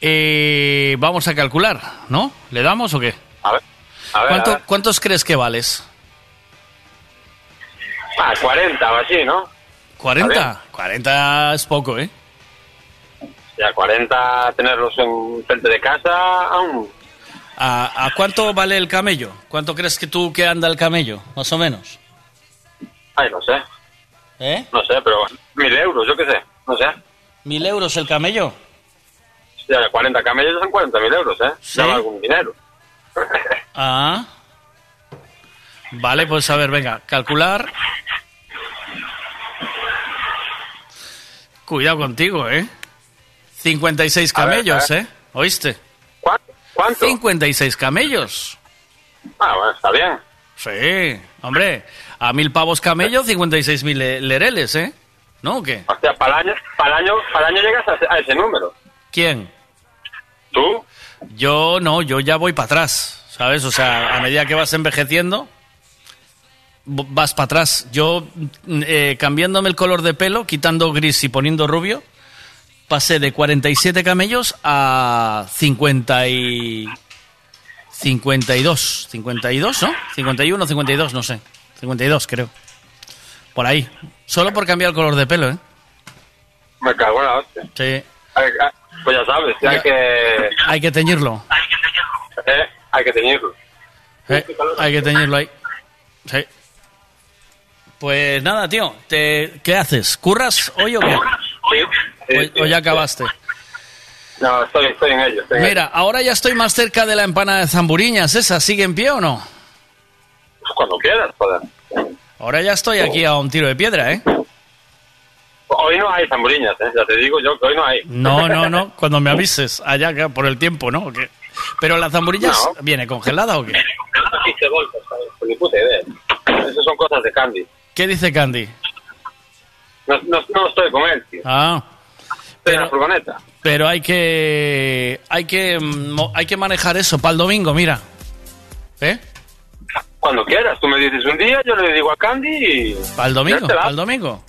Eh, vamos a calcular, ¿no? ¿Le damos o qué? A ver. A ver, ¿Cuánto- a ver. ¿Cuántos crees que vales? Ah, 40 o así, ¿no? ¿40? 40 es poco, ¿eh? Ya 40 tenerlos en frente de casa, aún. ¿A, a cuánto vale el camello? ¿Cuánto crees que tú que anda el camello? Más o menos. Ay, no sé. ¿Eh? No sé, pero mil euros, yo qué sé. No sé. ¿Mil euros el camello? Ya, 40 camellos son 40 mil euros, ¿eh? ¿Sí? Ya algún dinero. Ah. Vale, pues a ver, venga, calcular. Cuidado contigo, ¿eh? 56 A ver, camellos, ver. ¿eh? ¿Oíste? ¿Cuánto? 56 camellos. Ah, bueno, está bien. Sí, hombre, a mil pavos camello, 56 mil le- lereles, ¿eh? ¿No o qué? O sea, para el año, para el año, para el año llegas a, ese- a ese número. ¿Quién? ¿Tú? Yo no, yo ya voy para atrás, ¿sabes? O sea, a medida que vas envejeciendo, vas para atrás. Yo, mm, eh, cambiándome el color de pelo, quitando gris y poniendo rubio, pasé de 47 camellos a 50 y... 52, 52, ¿no? 51, 52, no sé. 52, creo. Por ahí. Solo por cambiar el color de pelo, ¿eh? Me cago en la hostia. Sí. Hay- hay- Pues ya sabes, hay que, Hay que teñirlo. eh, hay que teñirlo. Eh, hay que teñirlo ahí. Sí. Pues nada, tío. Te, ¿Qué haces? ¿Curras hoy o qué? Sí, ¿O, o ya acabaste? No, estoy, estoy en ello. estoy en Mira, ahora ya estoy más cerca de la empanada de zamburiñas. ¿Esa sigue en pie o no? ello. Cuando quieras, joder. Ahora ya estoy aquí a un tiro de piedra, ¿eh? Hoy no hay zamburiñas, ¿eh? Ya te digo yo que hoy no hay. No, no, no. <laughs> Cuando me avises. Allá, por el tiempo, ¿no? ¿O qué? Pero la zamburillas No. viene congelada o qué? 15 bolsas, ¿sabes? Por ni puta idea. Esas son cosas de Candy. ¿Qué dice Candy? No, no, no estoy con él, tío. Ah, Estoy en la furgoneta. pero hay que hay que mm, hay que manejar eso para el domingo, mira. ¿Eh? Cuando quieras, tú me dices un día, yo le digo a Candy y... Para el domingo, para el domingo.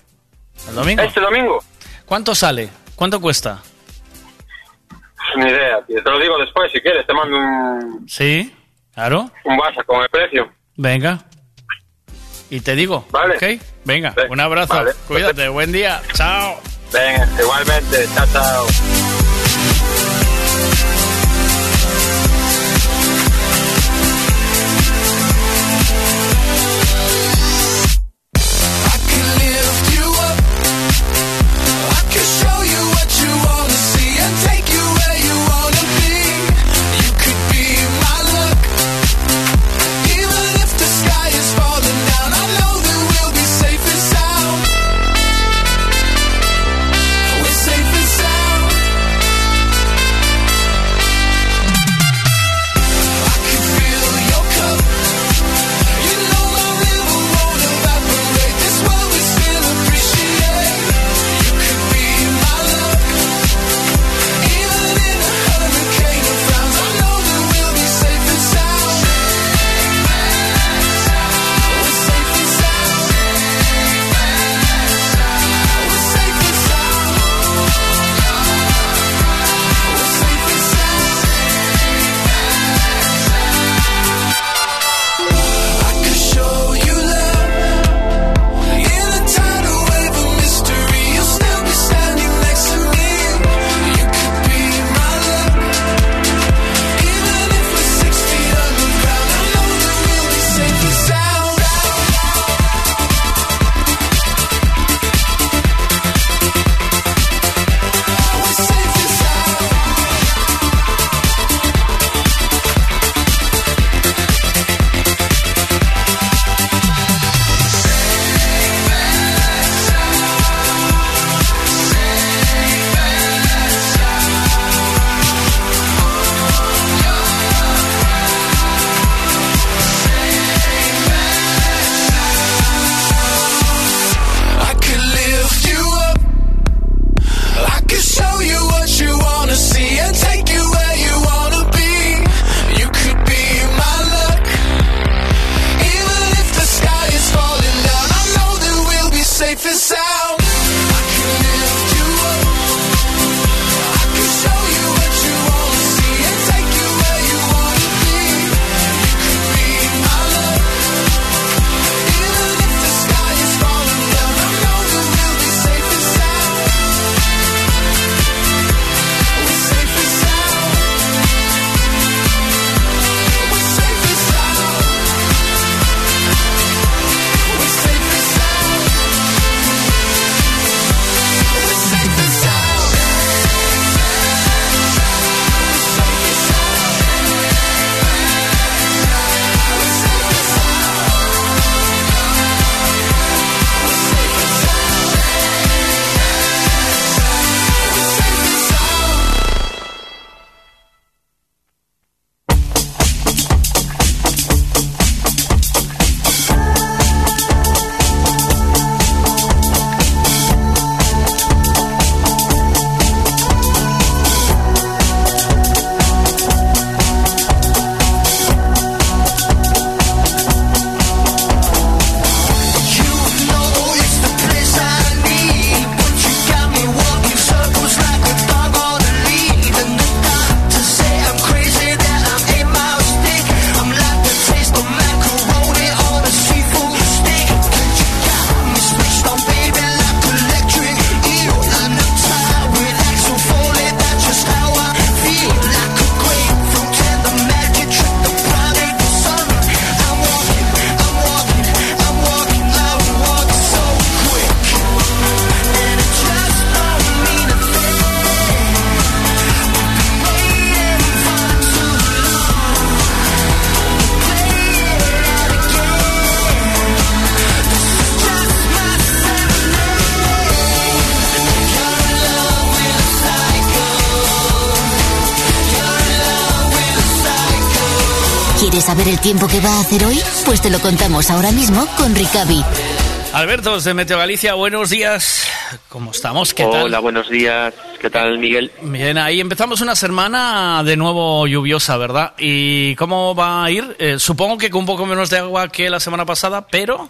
¿El domingo? ¿Este domingo? ¿Cuánto sale? ¿Cuánto cuesta? Ni idea, tío. Te lo digo después, si quieres. Te mando un, Sí, claro. un WhatsApp con el precio. Venga. Y te digo, Vale. ¿ok? Venga, Ve- un abrazo. vale. Cuídate, buen día. Chao. Venga, igualmente. Chao, chao. Tiempo que va a hacer hoy? Pues te lo contamos ahora mismo con Ricavi. Alberto, de Meteo Galicia, buenos días. ¿Cómo estamos? ¿Qué tal? Hola, buenos días. ¿Qué tal, Miguel? Bien, ahí empezamos una semana de nuevo lluviosa, ¿verdad? ¿Y cómo va a ir? Eh, supongo que con un poco menos de agua que la semana pasada, pero...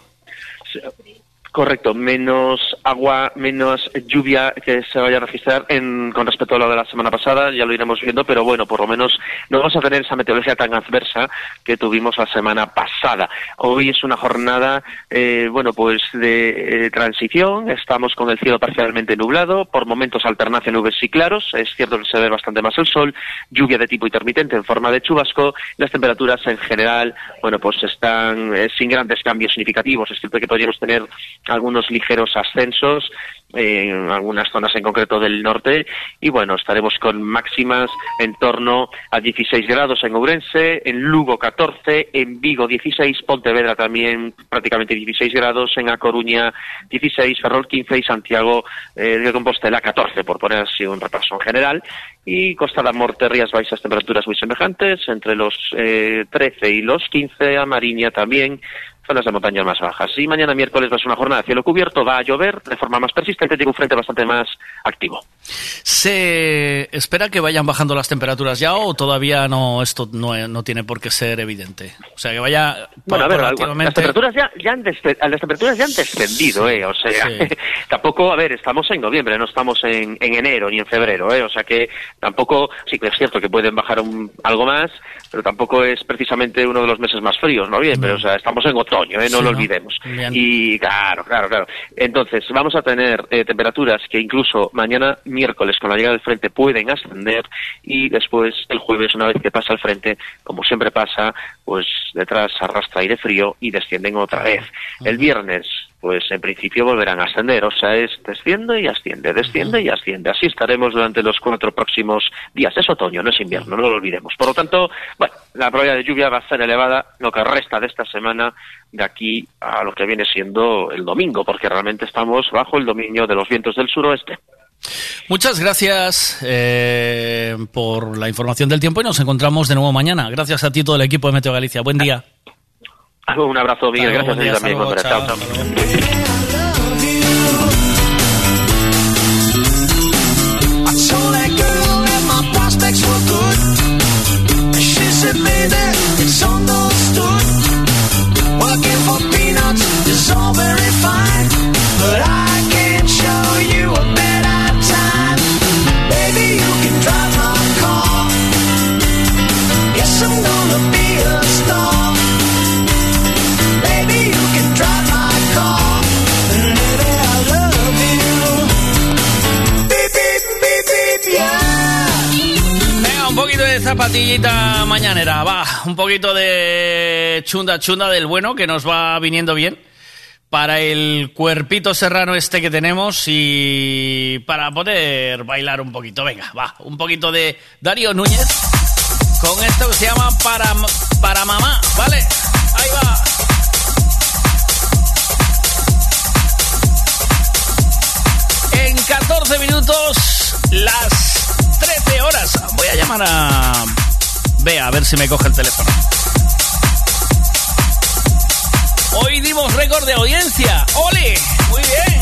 Correcto, menos agua, menos lluvia que se vaya a registrar en, con respecto a lo de la semana pasada, ya lo iremos viendo, pero bueno, por lo menos no vamos a tener esa meteorología tan adversa que tuvimos la semana pasada. Hoy es una jornada, eh, bueno, pues de eh, transición, estamos con el cielo parcialmente nublado, por momentos alternancia nubes y claros, es cierto que se ve bastante más el sol, lluvia de tipo intermitente en forma de chubasco, las temperaturas en general, bueno, pues están eh, sin grandes cambios significativos, es cierto que podríamos tener algunos ligeros ascensos en algunas zonas en concreto del norte y bueno, estaremos con máximas en torno a 16 grados en Ourense, en Lugo 14, en Vigo 16, Pontevedra también prácticamente 16 grados, en A Coruña 16, Ferrol 15 y Santiago eh, de Compostela 14, por poner así un repaso en general. Y Costa da Morte, Rías Baixas, temperaturas muy semejantes, entre los eh, 13 y los 15, a Mariña también, zonas de montañas más bajas. Y mañana miércoles va a ser una jornada de cielo cubierto, va a llover de forma más persistente, tiene un frente bastante más activo. ¿Se espera que vayan bajando las temperaturas ya o todavía no esto no, no tiene por qué ser evidente? O sea, que vaya Bueno, a ver, las temperaturas ya, ya han las temperaturas ya han descendido, eh, o sea, <laughs> tampoco, a ver, estamos en noviembre, no estamos en, en enero ni en febrero, eh, o sea que tampoco, sí que es cierto que pueden bajar un- algo más, pero tampoco es precisamente uno de los meses más fríos, noviembre, o sea, estamos en otoño, eh, no Sí, lo ¿no? olvidemos. Bien. Y claro, claro, claro. Entonces, vamos a tener eh, temperaturas que incluso mañana miércoles con la llegada del frente pueden ascender y después el jueves, una vez que pasa el frente, como siempre pasa, pues detrás arrastra aire frío y descienden otra vez. El viernes, pues en principio volverán a ascender, o sea, es desciende y asciende, desciende y asciende. Así estaremos durante los cuatro próximos días. Es otoño, no es invierno, no lo olvidemos. Por lo tanto, bueno, la probabilidad de lluvia va a ser elevada lo que resta de esta semana de aquí a lo que viene siendo el domingo, porque realmente estamos bajo el dominio de los vientos del suroeste. Muchas gracias eh, por la información del tiempo y nos encontramos de nuevo mañana. Gracias a ti y todo el equipo de Meteo Galicia. Buen día. Un abrazo, Miguel. Gracias a ti también. hasta luego, Chao, chao, chao. Zapatillita mañanera, va. Un poquito de chunda chunda del bueno que nos va viniendo bien para el cuerpito serrano este que tenemos y para poder bailar un poquito. Venga, va. Un poquito de Darío Núñez con esto que se llama Para, para Mamá, ¿vale? Ahí va. En 14 minutos, las 13 horas. Voy a llamar a Bea a ver si me coge el teléfono. Hoy dimos récord de audiencia. ¡Ole! Muy bien.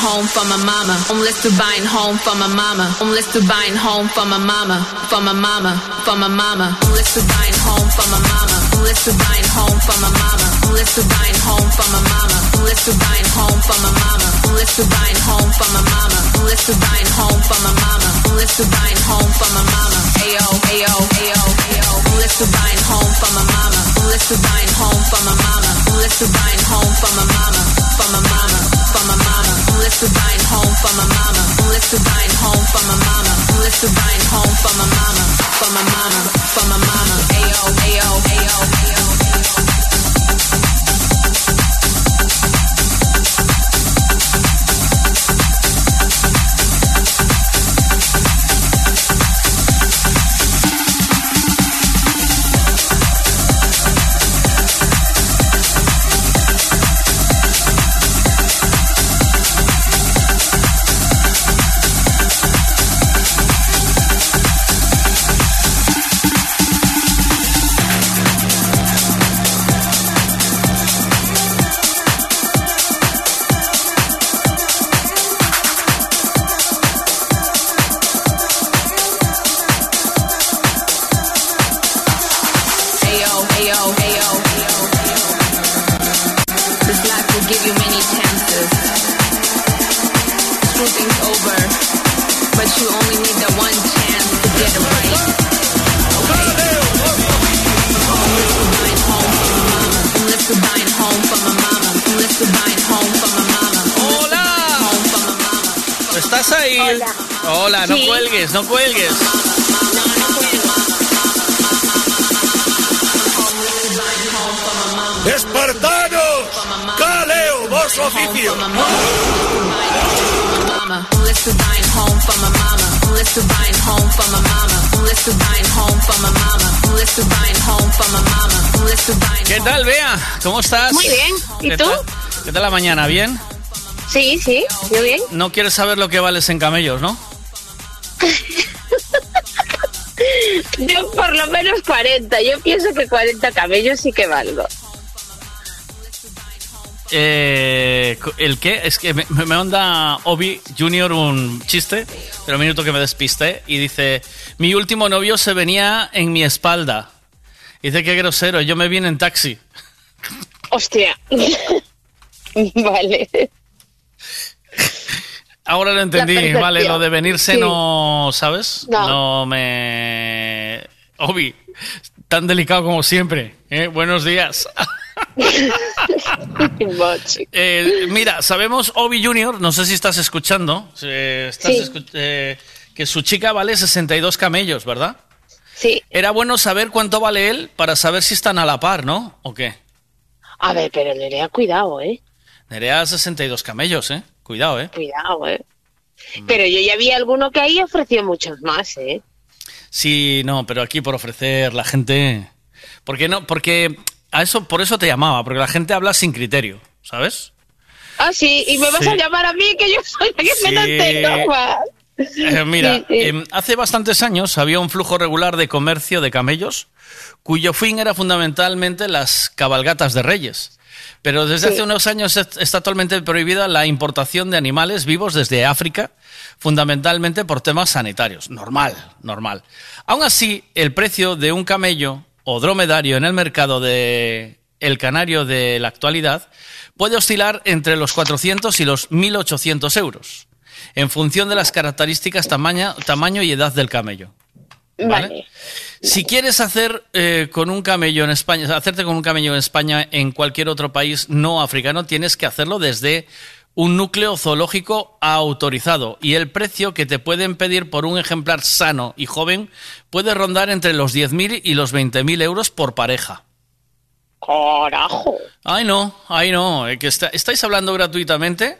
Home for my mama. Homeless to buying home for my mama. Homeless to buying home for my mama. For my mama. For my mama. Homeless to buying home for my mama. Homeless to buying home for my mama. Homeless to buying home for my mama. Homeless to buying home for my mama. Homeless to buying home for my mama. Unless to buying home for my mama. Unless to buying home for my mama. Ayo, ayo, ayo, ayo. Unless to buying home for my mama. Unless to buying home for my mama. Unless to buying home for my mama. For my mama. For my mama. Unless to buying home for my mama. Unless to buying home for my mama. Unless to buying home for my mama. For my mama. For my mama. Ayo, ayo, ayo, ayo. Ayo, for my mama. Unless you're buying ¿Qué tal, Bea? ¿Cómo estás? Muy bien. ¿Y ¿Qué tú? ¿Qué tal la mañana? ¿Bien? Sí, sí, yo bien. No quieres saber lo que vales en camellos, ¿no? Menos <laughs> 40. Yo pienso que 40 camellos sí que valgo. Eh, ¿El qué? Es que me, me manda Obi Junior un chiste, pero un minuto que me despiste, y dice, mi último novio se venía en mi espalda. Dice, qué grosero, yo me vine en taxi. <laughs> Hostia. <laughs> vale. Ahora lo entendí, vale, lo de venirse Sí. no, ¿sabes? No. me... Obi, tan delicado como siempre. ¿eh? Buenos días. <laughs> Eh, mira, sabemos, Obi Junior, no sé si estás escuchando, eh, estás Sí. escu- eh, que su chica vale 62 camellos, ¿verdad? Sí. Era bueno saber cuánto vale él para saber si están a la par, ¿no? ¿O qué? A ver, pero Nerea, cuidado, ¿eh? Nerea 62 camellos, ¿eh? Cuidado, ¿eh? Cuidado, ¿eh? Pero yo ya vi alguno que ahí ofreció muchos más, ¿eh? Sí, no, pero aquí por ofrecer la gente... ¿Por qué no? Porque a eso, por eso te llamaba, porque la gente habla sin criterio, ¿sabes? Ah, sí, y me vas a llamar a mí que yo soy la que Sí. me tengo más. Eh, mira, Sí, em, hace bastantes años había un flujo regular de comercio de camellos cuyo fin era fundamentalmente las cabalgatas de reyes. Pero desde Sí. hace unos años est- está totalmente prohibida la importación de animales vivos desde África, fundamentalmente por temas sanitarios. Normal, normal. Aún así, el precio de un camello o dromedario en el mercado de el canario de la actualidad puede oscilar entre los 400 y los 1.800 euros, en función de las características, tamaño, tamaño y edad del camello. Vale. Si quieres hacer eh, con un camello en España, hacerte con un camello en España en cualquier otro país no africano, tienes que hacerlo desde un núcleo zoológico autorizado y el precio que te pueden pedir por un ejemplar sano y joven puede rondar entre los 10.000 y los 20.000 euros por pareja. Carajo. Ay, no, ay, no, eh, que está- estáis hablando gratuitamente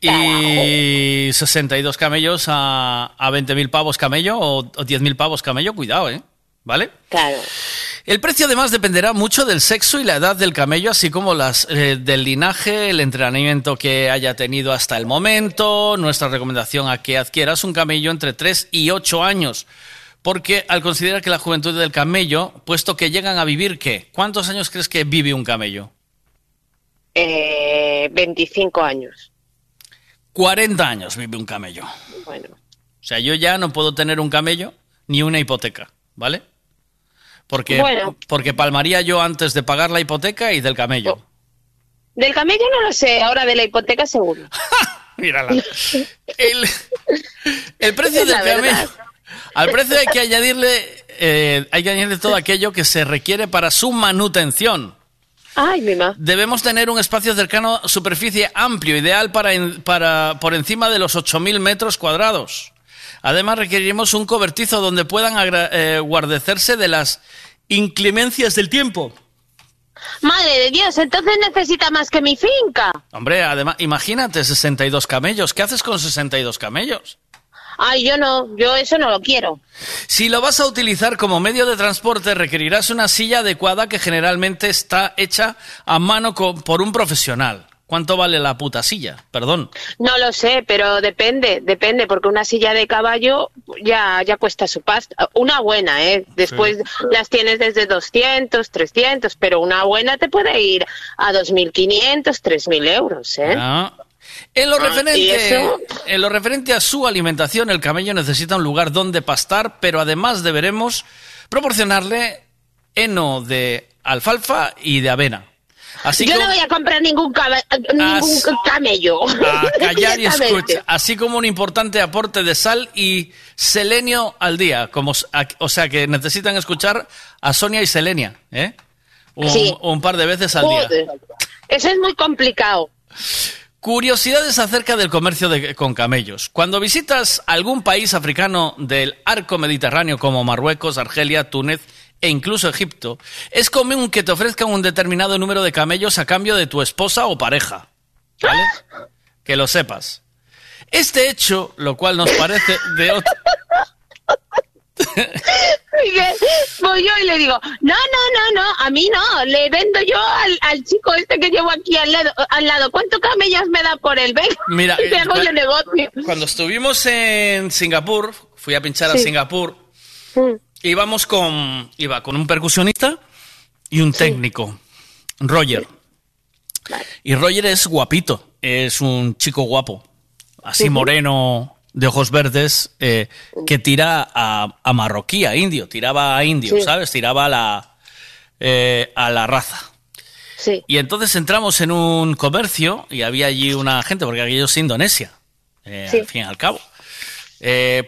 y 62 camellos a, a 20.000 pavos camello o, o 10.000 pavos camello, cuidado, ¿eh? ¿Vale? Claro. El precio además dependerá mucho del sexo y la edad del camello, así como las, eh, del linaje, el entrenamiento que haya tenido hasta el momento. Nuestra recomendación a que adquieras un camello entre 3 y 8 años. Porque al considerar que la juventud del camello, puesto que llegan a vivir, ¿qué? ¿Cuántos años crees que vive un camello? Eh, 25 años. 40 años vive un camello. Bueno. O sea, yo ya no puedo tener un camello ni una hipoteca, ¿vale? Porque, Bueno. porque palmaría yo antes de pagar la hipoteca y del camello. Del camello no lo sé, ahora de la hipoteca seguro. <laughs> Mírala. El, el precio del verdad. camello. Al precio hay que añadirle, eh, hay que añadirle todo aquello que se requiere para su manutención. Ay, mi ma. Debemos tener un espacio cercano superficie amplio, ideal para, para por encima de los 8.000 metros cuadrados. Además, requeriremos un cobertizo donde puedan agra- eh, guardecerse de las inclemencias del tiempo. Madre de Dios, entonces necesita más que mi finca. Hombre, además, imagínate 62 camellos. ¿Qué haces con 62 camellos? Ay, yo no, yo eso no lo quiero. Si lo vas a utilizar como medio de transporte, requerirás una silla adecuada que generalmente está hecha a mano co- por un profesional. ¿Cuánto vale la puta silla? Perdón. No lo sé, pero depende, depende, porque una silla de caballo ya, ya cuesta su pasta. Una buena, ¿eh? Después las tienes desde 200, 300, pero una buena te puede ir a 2.500, 3.000 euros, ¿eh? Ah. En lo, Ah, en lo referente a su alimentación, el camello necesita un lugar donde pastar, pero además deberemos proporcionarle heno de alfalfa y de avena. Así yo como, no voy a comprar ningún, ningún camello. a <laughs> callar y Directamente. escucha, así como un importante aporte de sal y selenio al día. Como, a- o sea que necesitan escuchar a Sonia y Selenia, ¿eh? Un, Sí. un par de veces al día. Eso es muy complicado. Curiosidades acerca del comercio de- con camellos. Cuando visitas algún país africano del arco mediterráneo como Marruecos, Argelia, Túnez e incluso Egipto, es común que te ofrezcan un determinado número de camellos a cambio de tu esposa o pareja. ¿Vale? <laughs> Que lo sepas. Este hecho, lo cual nos parece de otro... <laughs> <laughs> Voy yo y le digo, no, no, no, no, a mí no, le vendo yo al, al chico este que llevo aquí al lado, al lado. ¿cuánto camellas me da por él? Venga, Mira, <laughs> y te eh, hago yo negocio. Cuando estuvimos en Singapur, fui a pinchar a Sí. Singapur, íbamos con, iba con un percusionista y un técnico, Roger. Y Roger es guapito, es un chico guapo, así moreno, de ojos verdes, eh, que tira a, a marroquí, a indio, tiraba a indio, Sí. ¿sabes? Tiraba a la, eh, a la raza. Sí. Y entonces entramos en un comercio y había allí una gente, porque aquello es Indonesia, eh, Sí. al fin y al cabo.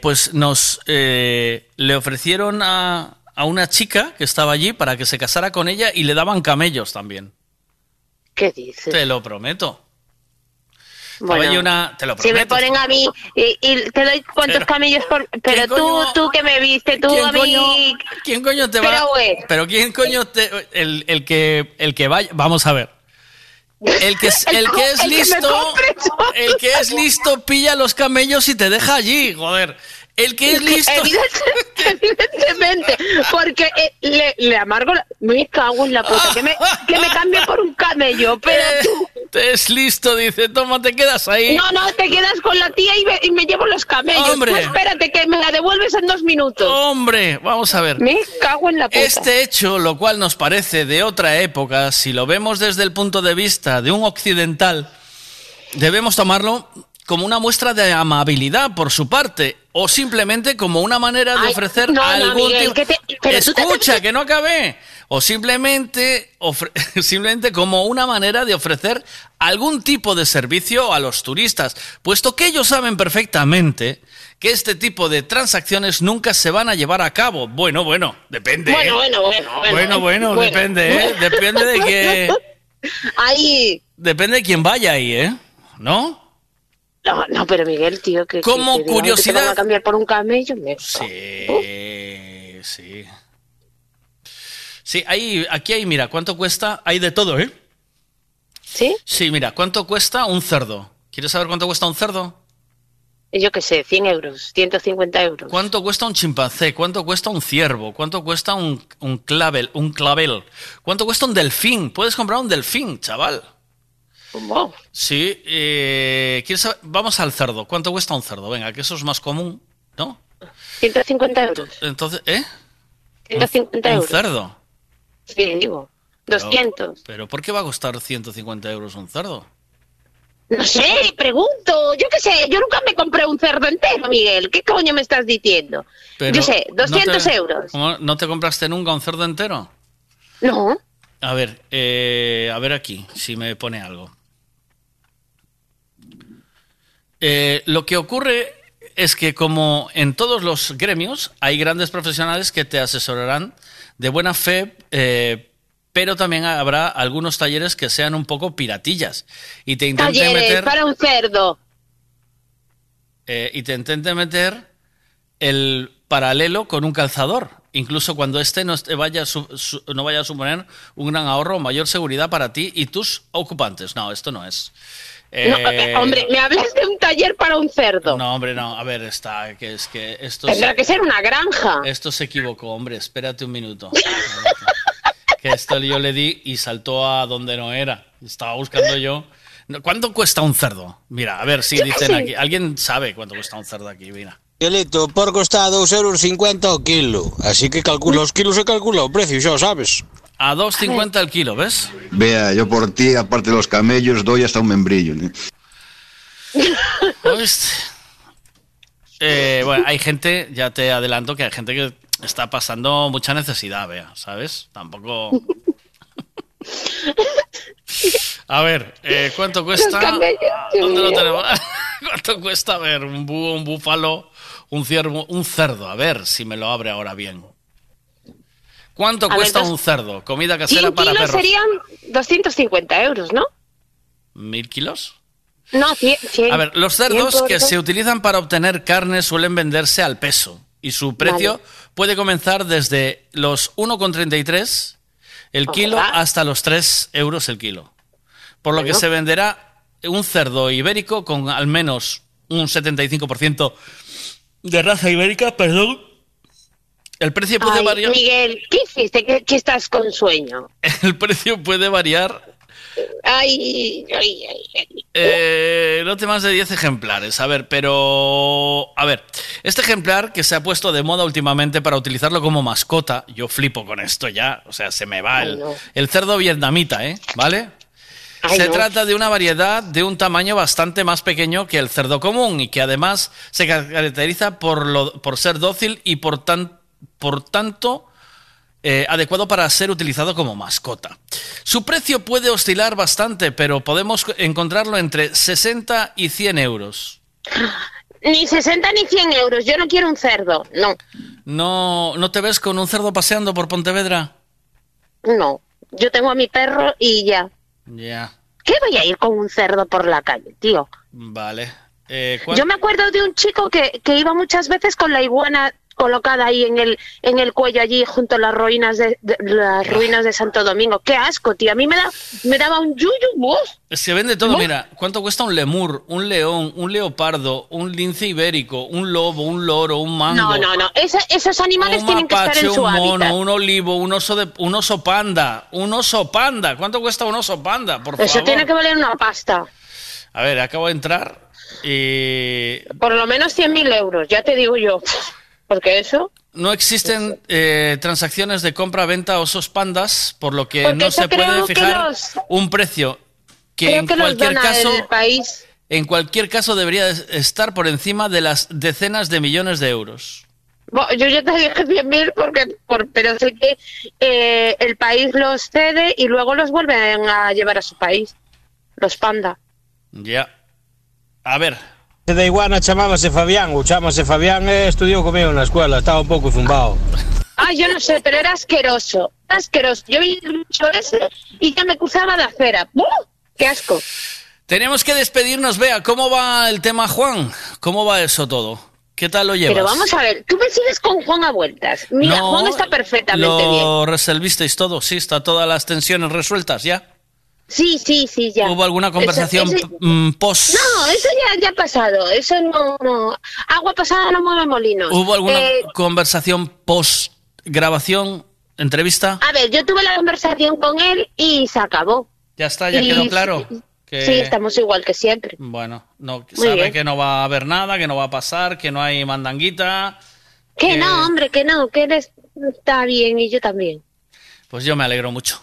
Pues nos le ofrecieron a, a una chica que estaba allí para que se casara con ella y le daban camellos también. ¿Qué dices? Te lo prometo. Estaba Bueno, allí una, te lo Si me ponen a mí y, y te doy cuántos Pero- camellos por... Pero ¿quién tú, coño- tú que me viste, tú ¿Quién a mí... coño- ¿Quién coño te va? Pero, quién coño te el, el que el que vaya, vamos a ver. El que es, <laughs> el que es listo, el que es listo pilla los camellos y te deja allí, joder. El que es listo. Evidente- <laughs> Evidentemente, porque eh, le, le amargo la... Me cago en la puta, que me, que me cambie por un camello, <laughs> pero Eh, tú... Es listo, dice, toma, te quedas ahí. No, no, te quedas con la tía y me, y me llevo los camellos. Hombre. Tú espérate, que me la devuelves en dos minutos. Hombre, vamos a ver. Me cago en la puta. Este hecho, lo cual nos parece de otra época, si lo vemos desde el punto de vista de un occidental, debemos tomarlo como una muestra de amabilidad por su parte o simplemente como una manera de Ay, ofrecer no, no, algún Miguel, tipo- que te- pero tú te- Escucha, que no acabé. O simplemente, ofre- <laughs> simplemente como una manera de ofrecer algún tipo de servicio a los turistas, puesto que ellos saben perfectamente que este tipo de transacciones nunca se van a llevar a cabo. Bueno, bueno, depende. Bueno, ¿eh? bueno, bueno, bueno. Bueno, bueno, Bueno. depende, ¿eh? Depende de que... <laughs> Ahí... Depende de quién vaya ahí, ¿eh? ¿No? No, no, pero Miguel, tío, que... Como que- que digan que te curiosidad- van a cambiar por un camello, me... Sí, sí. Sí, ahí, aquí hay, mira, ¿cuánto cuesta? Hay de todo, ¿eh? ¿Sí? Sí, mira, ¿cuánto cuesta un cerdo? ¿Quieres saber cuánto cuesta un cerdo? Yo qué sé, 100 euros, 150 euros. ¿Cuánto cuesta un chimpancé? ¿Cuánto cuesta un ciervo? ¿Cuánto cuesta un, un clavel? Un clavel? ¿Cuánto cuesta un delfín? Puedes comprar un delfín, chaval. Wow. Sí, eh. Vamos al cerdo. ¿Cuánto cuesta un cerdo? Venga, que eso es más común, ¿no? 150 euros. Entonces, ¿eh? 150 Un euros. cerdo. Sí, digo. 200. Pero ¿por qué va a costar 150 euros un cerdo? No sé, pregunto. Yo qué sé, yo nunca me compré un cerdo entero, Miguel. ¿Qué coño me estás diciendo? Pero yo sé, ¿no 200 te- euros. ¿cómo? ¿No te compraste nunca un cerdo entero? No. A ver, eh, a ver aquí, si me pone algo. Eh, lo que ocurre es que como en todos los gremios hay grandes profesionales que te asesorarán de buena fe, eh, pero también habrá algunos talleres que sean un poco piratillas y te intenten Talleres meter para un cerdo. eh, y te intenten meter el paralelo con un calzador, incluso cuando este no te vaya a su- su- no vaya a suponer un gran ahorro o mayor seguridad para ti y tus ocupantes. No, esto no es. No, Eh, eh, hombre, me hablas de un taller para un cerdo. no, hombre, no. A ver, está, que es que esto Tendrá se- que ser una granja. Esto se equivocó, hombre. Espérate un minuto. <laughs> que esto yo le di y saltó a donde no era. Estaba buscando yo. ¿Cuánto cuesta un cerdo? Mira, a ver si dicen aquí. ¿Alguien sabe cuánto cuesta un cerdo aquí? Mira. Miguelito, o porco está a 2,50 euros o quilo. Así que calcula os kilos e calcula o precio, o sabes. A 2,50 el kilo, ¿ves? Vea, yo por ti, aparte de los camellos, doy hasta un membrillo. ¿eh? ¿Oíste? Eh, bueno, hay gente, ya te adelanto que hay gente que está pasando mucha necesidad, vea, ¿sabes? Tampoco. A ver, eh, ¿cuánto cuesta? Camellos, Dios ¿Dónde lo tenemos? <laughs> ¿Cuánto cuesta? A ver, un búho, un búfalo, un ciervo, un cerdo. A ver si me lo abre ahora bien. ¿Cuánto A ver, cuesta dos- un cerdo? Comida casera 100 para kilos perros. serían 250 euros, ¿no? ¿Mil kilos? No, 100. 100. A ver, los 100 cerdos que se utilizan para obtener carne suelen venderse al peso y su precio Vale. puede comenzar desde los 1,33 el kilo hasta los 3 euros el kilo. Por lo que se venderá un cerdo ibérico con al menos un 75% de raza ibérica, perdón. El precio puede Ay, variar. Miguel, ¿qué hiciste? ¿Que, que estás con sueño? <laughs> El precio puede variar Ay, ay, ay. Eh, lote más de 10 ejemplares. A ver, pero. A ver, este ejemplar que se ha puesto de moda últimamente para utilizarlo como mascota, yo flipo con esto ya. O sea, se me va el, no. el cerdo vietnamita, ¿eh? ¿Vale? Ay, se no. trata de una variedad de un tamaño bastante más pequeño que el cerdo común y que además se caracteriza por, lo, por ser dócil y por, tan, por tanto eh, adecuado para ser utilizado como mascota. Su precio puede oscilar bastante, pero podemos encontrarlo entre 60 y 100 euros. Ni 60 ni 100 euros. Yo no quiero un cerdo. No, ¿No, ¿No te ves con un cerdo paseando por Pontevedra? no. Yo tengo a mi perro y ya. Ya, ¿Qué voy a ir con un cerdo por la calle, tío? vale. Eh, ¿cuál- Yo me acuerdo de un chico que, que iba muchas veces con la iguana colocada ahí en el en el cuello allí junto a las ruinas de, de- las ruinas de Santo Domingo. Qué asco, tío. A mí me da me daba un yuyu. ¡uf! Se vende todo, mira, ¿cuánto cuesta un lemur, un león, un leopardo, un lince ibérico, un lobo, un loro, un mango? No, no, no. Esos animales tienen que estar en su un mono, hábitat. un olivo, un oso de, un oso panda, un oso panda. ¿Cuánto cuesta un oso panda? Por Eso favor. tiene que valer una pasta. A ver, acabo de entrar y Por lo menos 100.000 euros, ya te digo yo. Porque eso... no existen eh, transacciones de compra-venta osos pandas, por lo que Porque no se puede fijar los- un precio que creo en que cualquier caso el país. en cualquier caso debería estar por encima de las decenas de millones de euros. Bo- Yo ya te dije 100.000 porque, por, pero sé que eh, el país los cede y luego los vuelven a llevar a su país. Los panda. Ya. A ver, Da iguana chamábase Fabián, ou chámase Fabián e estudiou comigo na escuela, estaba un pouco zumbao. Ah, yo no sé, pero era asqueroso. Asqueroso. Yo vi el bicho ese y ya me cruzaba de acera. ¡Buh! ¡Qué asco! tenemos que despedirnos. Vea, ¿cómo va el tema Juan? ¿Cómo va eso todo? ¿Qué tal lo llevas? Pero vamos a ver, tú me sigues con Juan a vueltas. Mira, No, Juan está perfectamente bien. ¿Lo resolvisteis todo? Sí, está todas las tensiones resueltas ya. Sí, sí, sí, ya. ¿Hubo alguna conversación Eso- mm, post? No, eso ya, ya ha pasado. Eso no, no. Agua pasada no mueve molinos. ¿Hubo alguna Eh, conversación post grabación, entrevista? a ver, yo tuve la conversación con él y se acabó. Ya está, ya y- quedó claro. Que, Sí, estamos igual que siempre. Bueno, no, Muy sabe bien. que no va a haber nada, que no va a pasar, que no hay mandanguita. Que Que- no, hombre, que no, que él es- está bien y yo también. Pues yo me alegro mucho.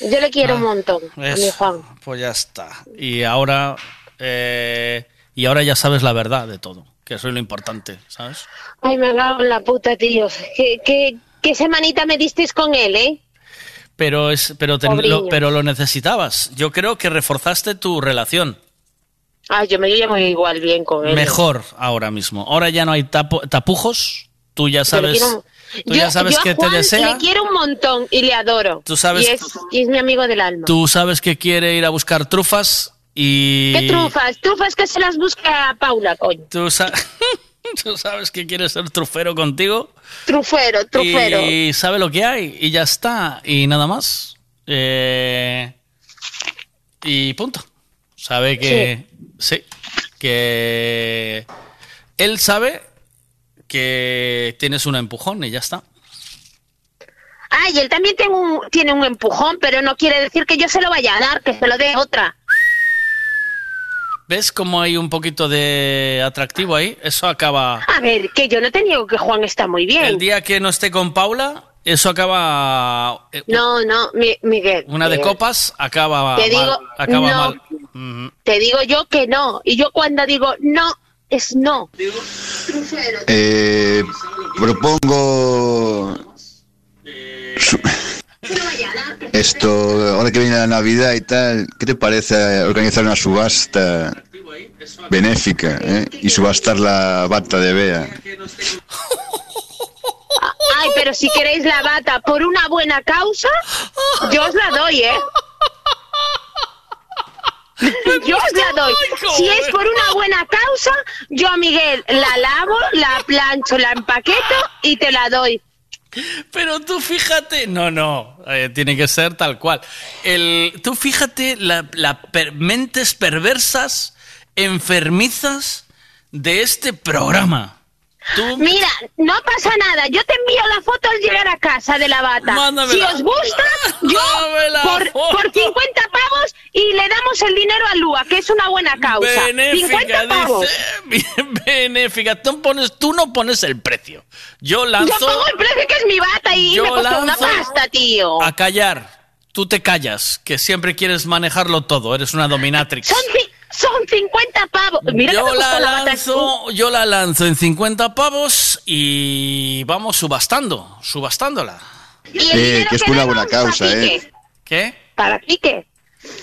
Yo le quiero Ah, un montón a mi Juan. Pues ya está. Y ahora, eh, y ahora ya sabes la verdad de todo, que eso es lo importante, ¿sabes? Ay, me cago en la puta, tío. ¿Qué, qué, qué semanita me disteis con él, eh? Pero es, pero, te- lo, pero lo necesitabas. Yo creo que reforzaste tu relación. Ah, yo me llevo igual bien con él. Mejor ahora mismo. Ahora ya no hay tapo- tapujos. Tú ya sabes, quiero- tú yo- ya sabes yo a que te Juan desea. Le quiero un montón y le adoro. Tú sabes- Y es, y es mi amigo del alma. Tú sabes que quiere ir a buscar trufas y. ¿Qué trufas? Trufas que se las busca a Paula, coño. Tú, sa- <laughs> tú sabes que quiere ser trufero contigo. Trufero, trufero. Y sabe lo que hay. Y ya está. Y nada más. Eh, y punto. Sabe que. Sí. Que. Él sabe que tienes un empujón y ya está. Ay, él también tiene un, tiene un empujón, pero no quiere decir que yo se lo vaya a dar, que se lo dé otra. ¿Ves cómo hay un poquito de atractivo ahí? Eso acaba. A ver, que yo no te niego que Juan está muy bien. El día que no esté con Paula, eso acaba. eh, No, no, Mi- Miguel. Una de eh, copas acaba Te mal. digo, acaba no. mal. Te digo yo que no. Y yo cuando digo no, es no. Eh, propongo esto, ahora que viene la Navidad y tal, ¿qué te parece organizar una subasta benéfica eh? y subastar la bata de Bea? Ay, pero si queréis la bata por una buena causa, yo os la doy, ¿eh? <laughs> Yo la doy. Si es por una buena causa, yo a Miguel la lavo, la plancho, la empaqueto y te la doy. Pero tú fíjate, no, no, eh, tiene que ser tal cual. El, tú fíjate las la per- mentes perversas, enfermizas de este programa. Tú, Mira, no pasa nada. Yo te envío la foto al llegar a casa de la bata. Mándamela. Si os gusta, yo por, por 50 pavos y le damos el dinero a Lua, que es una buena causa. benéfica, 50 pavos. dice. Benéfica. Tú, pones, tú no pones el precio. Yo lanzo Yo pongo el precio que es mi bata y Yo me costó una pasta, tío. a callar. Tú te callas, que siempre quieres manejarlo todo. Eres una dominatrix. Son, son 50 pavos. Mira yo la lanzo, yo la lanzo en 50 pavos y vamos subastando, subastándola. ¿Y el Eh, dinero que es que una buena causa, ¿eh? Quique? ¿Qué? ¿Para Quique?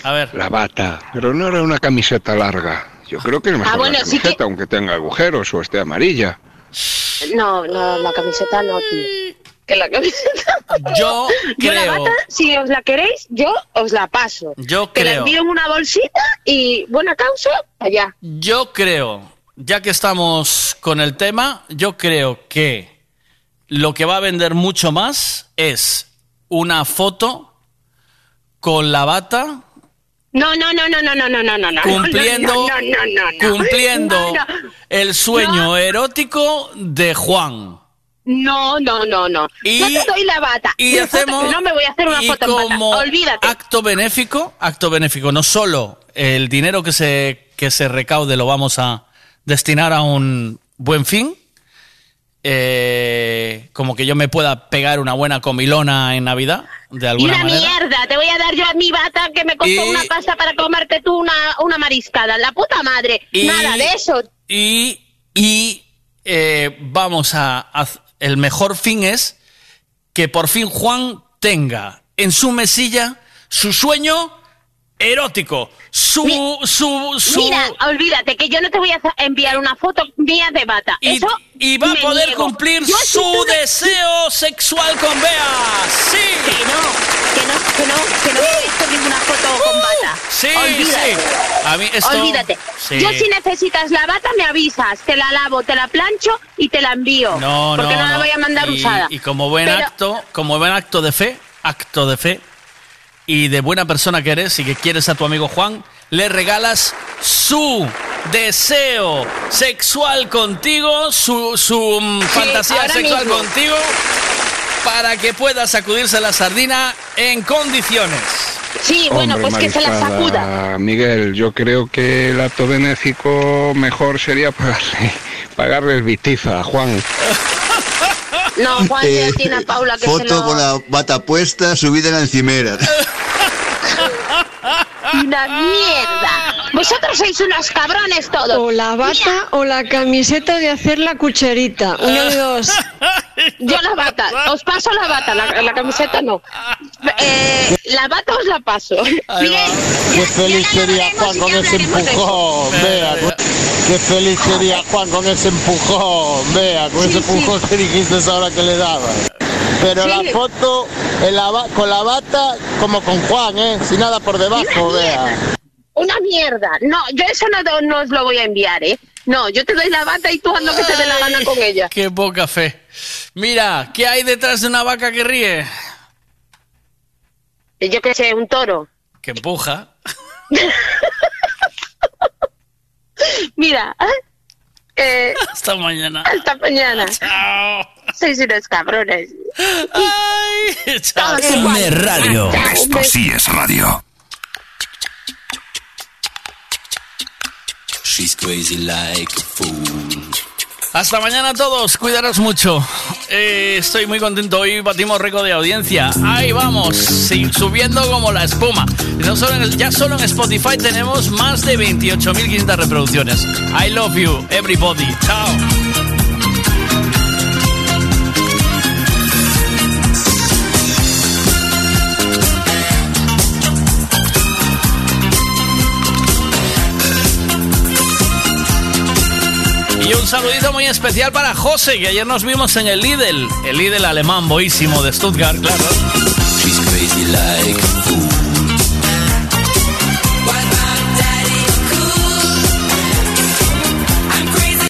A ver. La bata, pero no era una camiseta larga. Yo creo que es mejor Ah, bueno, la sí que- camiseta, aunque tenga agujeros o esté amarilla. No, no, la camiseta no, tío. Que la camiseta. Yo Yo la creo, bata, si os la queréis, yo os la paso. yo Te la creo, envío en una bolsita y buena causa, allá. yo creo, ya que estamos con el tema, yo creo que lo que va a vender mucho más es una foto con la bata No, no, no, no, no, no, no, no, no, no. cumpliendo, no, no, no, no, no. cumpliendo No, no. el sueño erótico de Juan. No, no, no, no. Y- Yo te doy la bata. y hacemos- que no me voy a hacer una y foto en bata. como Olvídate. acto benéfico, acto benéfico, no solo el dinero que se, que se recaude lo vamos a destinar a un buen fin, eh, como que yo me pueda pegar una buena comilona en Navidad, de Y alguna una manera. mierda, te voy a dar yo a mi bata que me costó Y- una pasta para comerte tú una, una mariscada. La puta madre. Y- Nada de eso. Y, y eh, vamos a, a- El mejor fin es que por fin Juan tenga en su mesilla su sueño erótico. Su. su, su Mira, olvídate que yo no te voy a enviar una foto mía de bata. y, Eso y va a poder niego. cumplir Yo su deseo sexual con Bea. ¡Sí! Que no, que no, que no, que a hacer ninguna foto con bata. Sí, Olvídate. sí. A mí esto- Olvídate. Sí. Yo si necesitas la bata me avisas, te la lavo, te la plancho y te la envío. No, porque no, no, la voy a mandar y, usada. Y como buen Pero- acto, como buen acto de fe, acto de fe y de buena persona que eres y que quieres a tu amigo Juan, le regalas su deseo sexual contigo, su, su mm, fantasía sexual mismo. contigo, para que pueda sacudirse la sardina en condiciones. Sí, bueno, Hombre, pues que se la sacuda. Miguel, yo creo que el acto benéfico mejor sería <laughs> pagarle, pagarle el bitiza a Juan. <laughs> No, Juan Eh, ya tiene a Paula que se foto lo... con la bata puesta, subida en la encimera. Una mierda. Vosotros sois unos cabrones todos. O la bata o la camiseta de hacer la cucherita. Una de dos. <laughs> Yo la bata, os paso la bata, la, la camiseta no. Eh, la bata os la paso. Bien. Qué feliz sería Juan con ese empujón, vea. Qué feliz sería Juan con ese empujón, vea, con ese empujón que dijiste ahora que le daba. Pero Sí. la foto en la ba- con la bata como con Juan, ¿eh? Sin nada por debajo, vea. Una mierda. No, yo eso no, no os lo voy a enviar, ¿eh? No, yo te doy la bata y tú haz lo que te dé la gana con ella. Qué poca fe. Mira, ¿qué hay detrás de una vaca que ríe? Yo qué sé, un toro. Que empuja. <laughs> Mira, ¿eh? Hasta mañana. hasta mañana. Chao. Sois unos cabrones. Ay, chao. M Radio. Esto sí es radio. She's crazy like a fool. Hasta mañana a todos, cuidaros mucho. Eh, estoy muy contento, hoy batimos récord de audiencia. Ahí vamos, subiendo como la espuma. Ya solo en Spotify tenemos más de 28.500 reproducciones. I love you, everybody. Chao. Saludito muy especial para José, que ayer nos vimos en el Lidl, el Lidl alemán boísimo de Stuttgart, claro.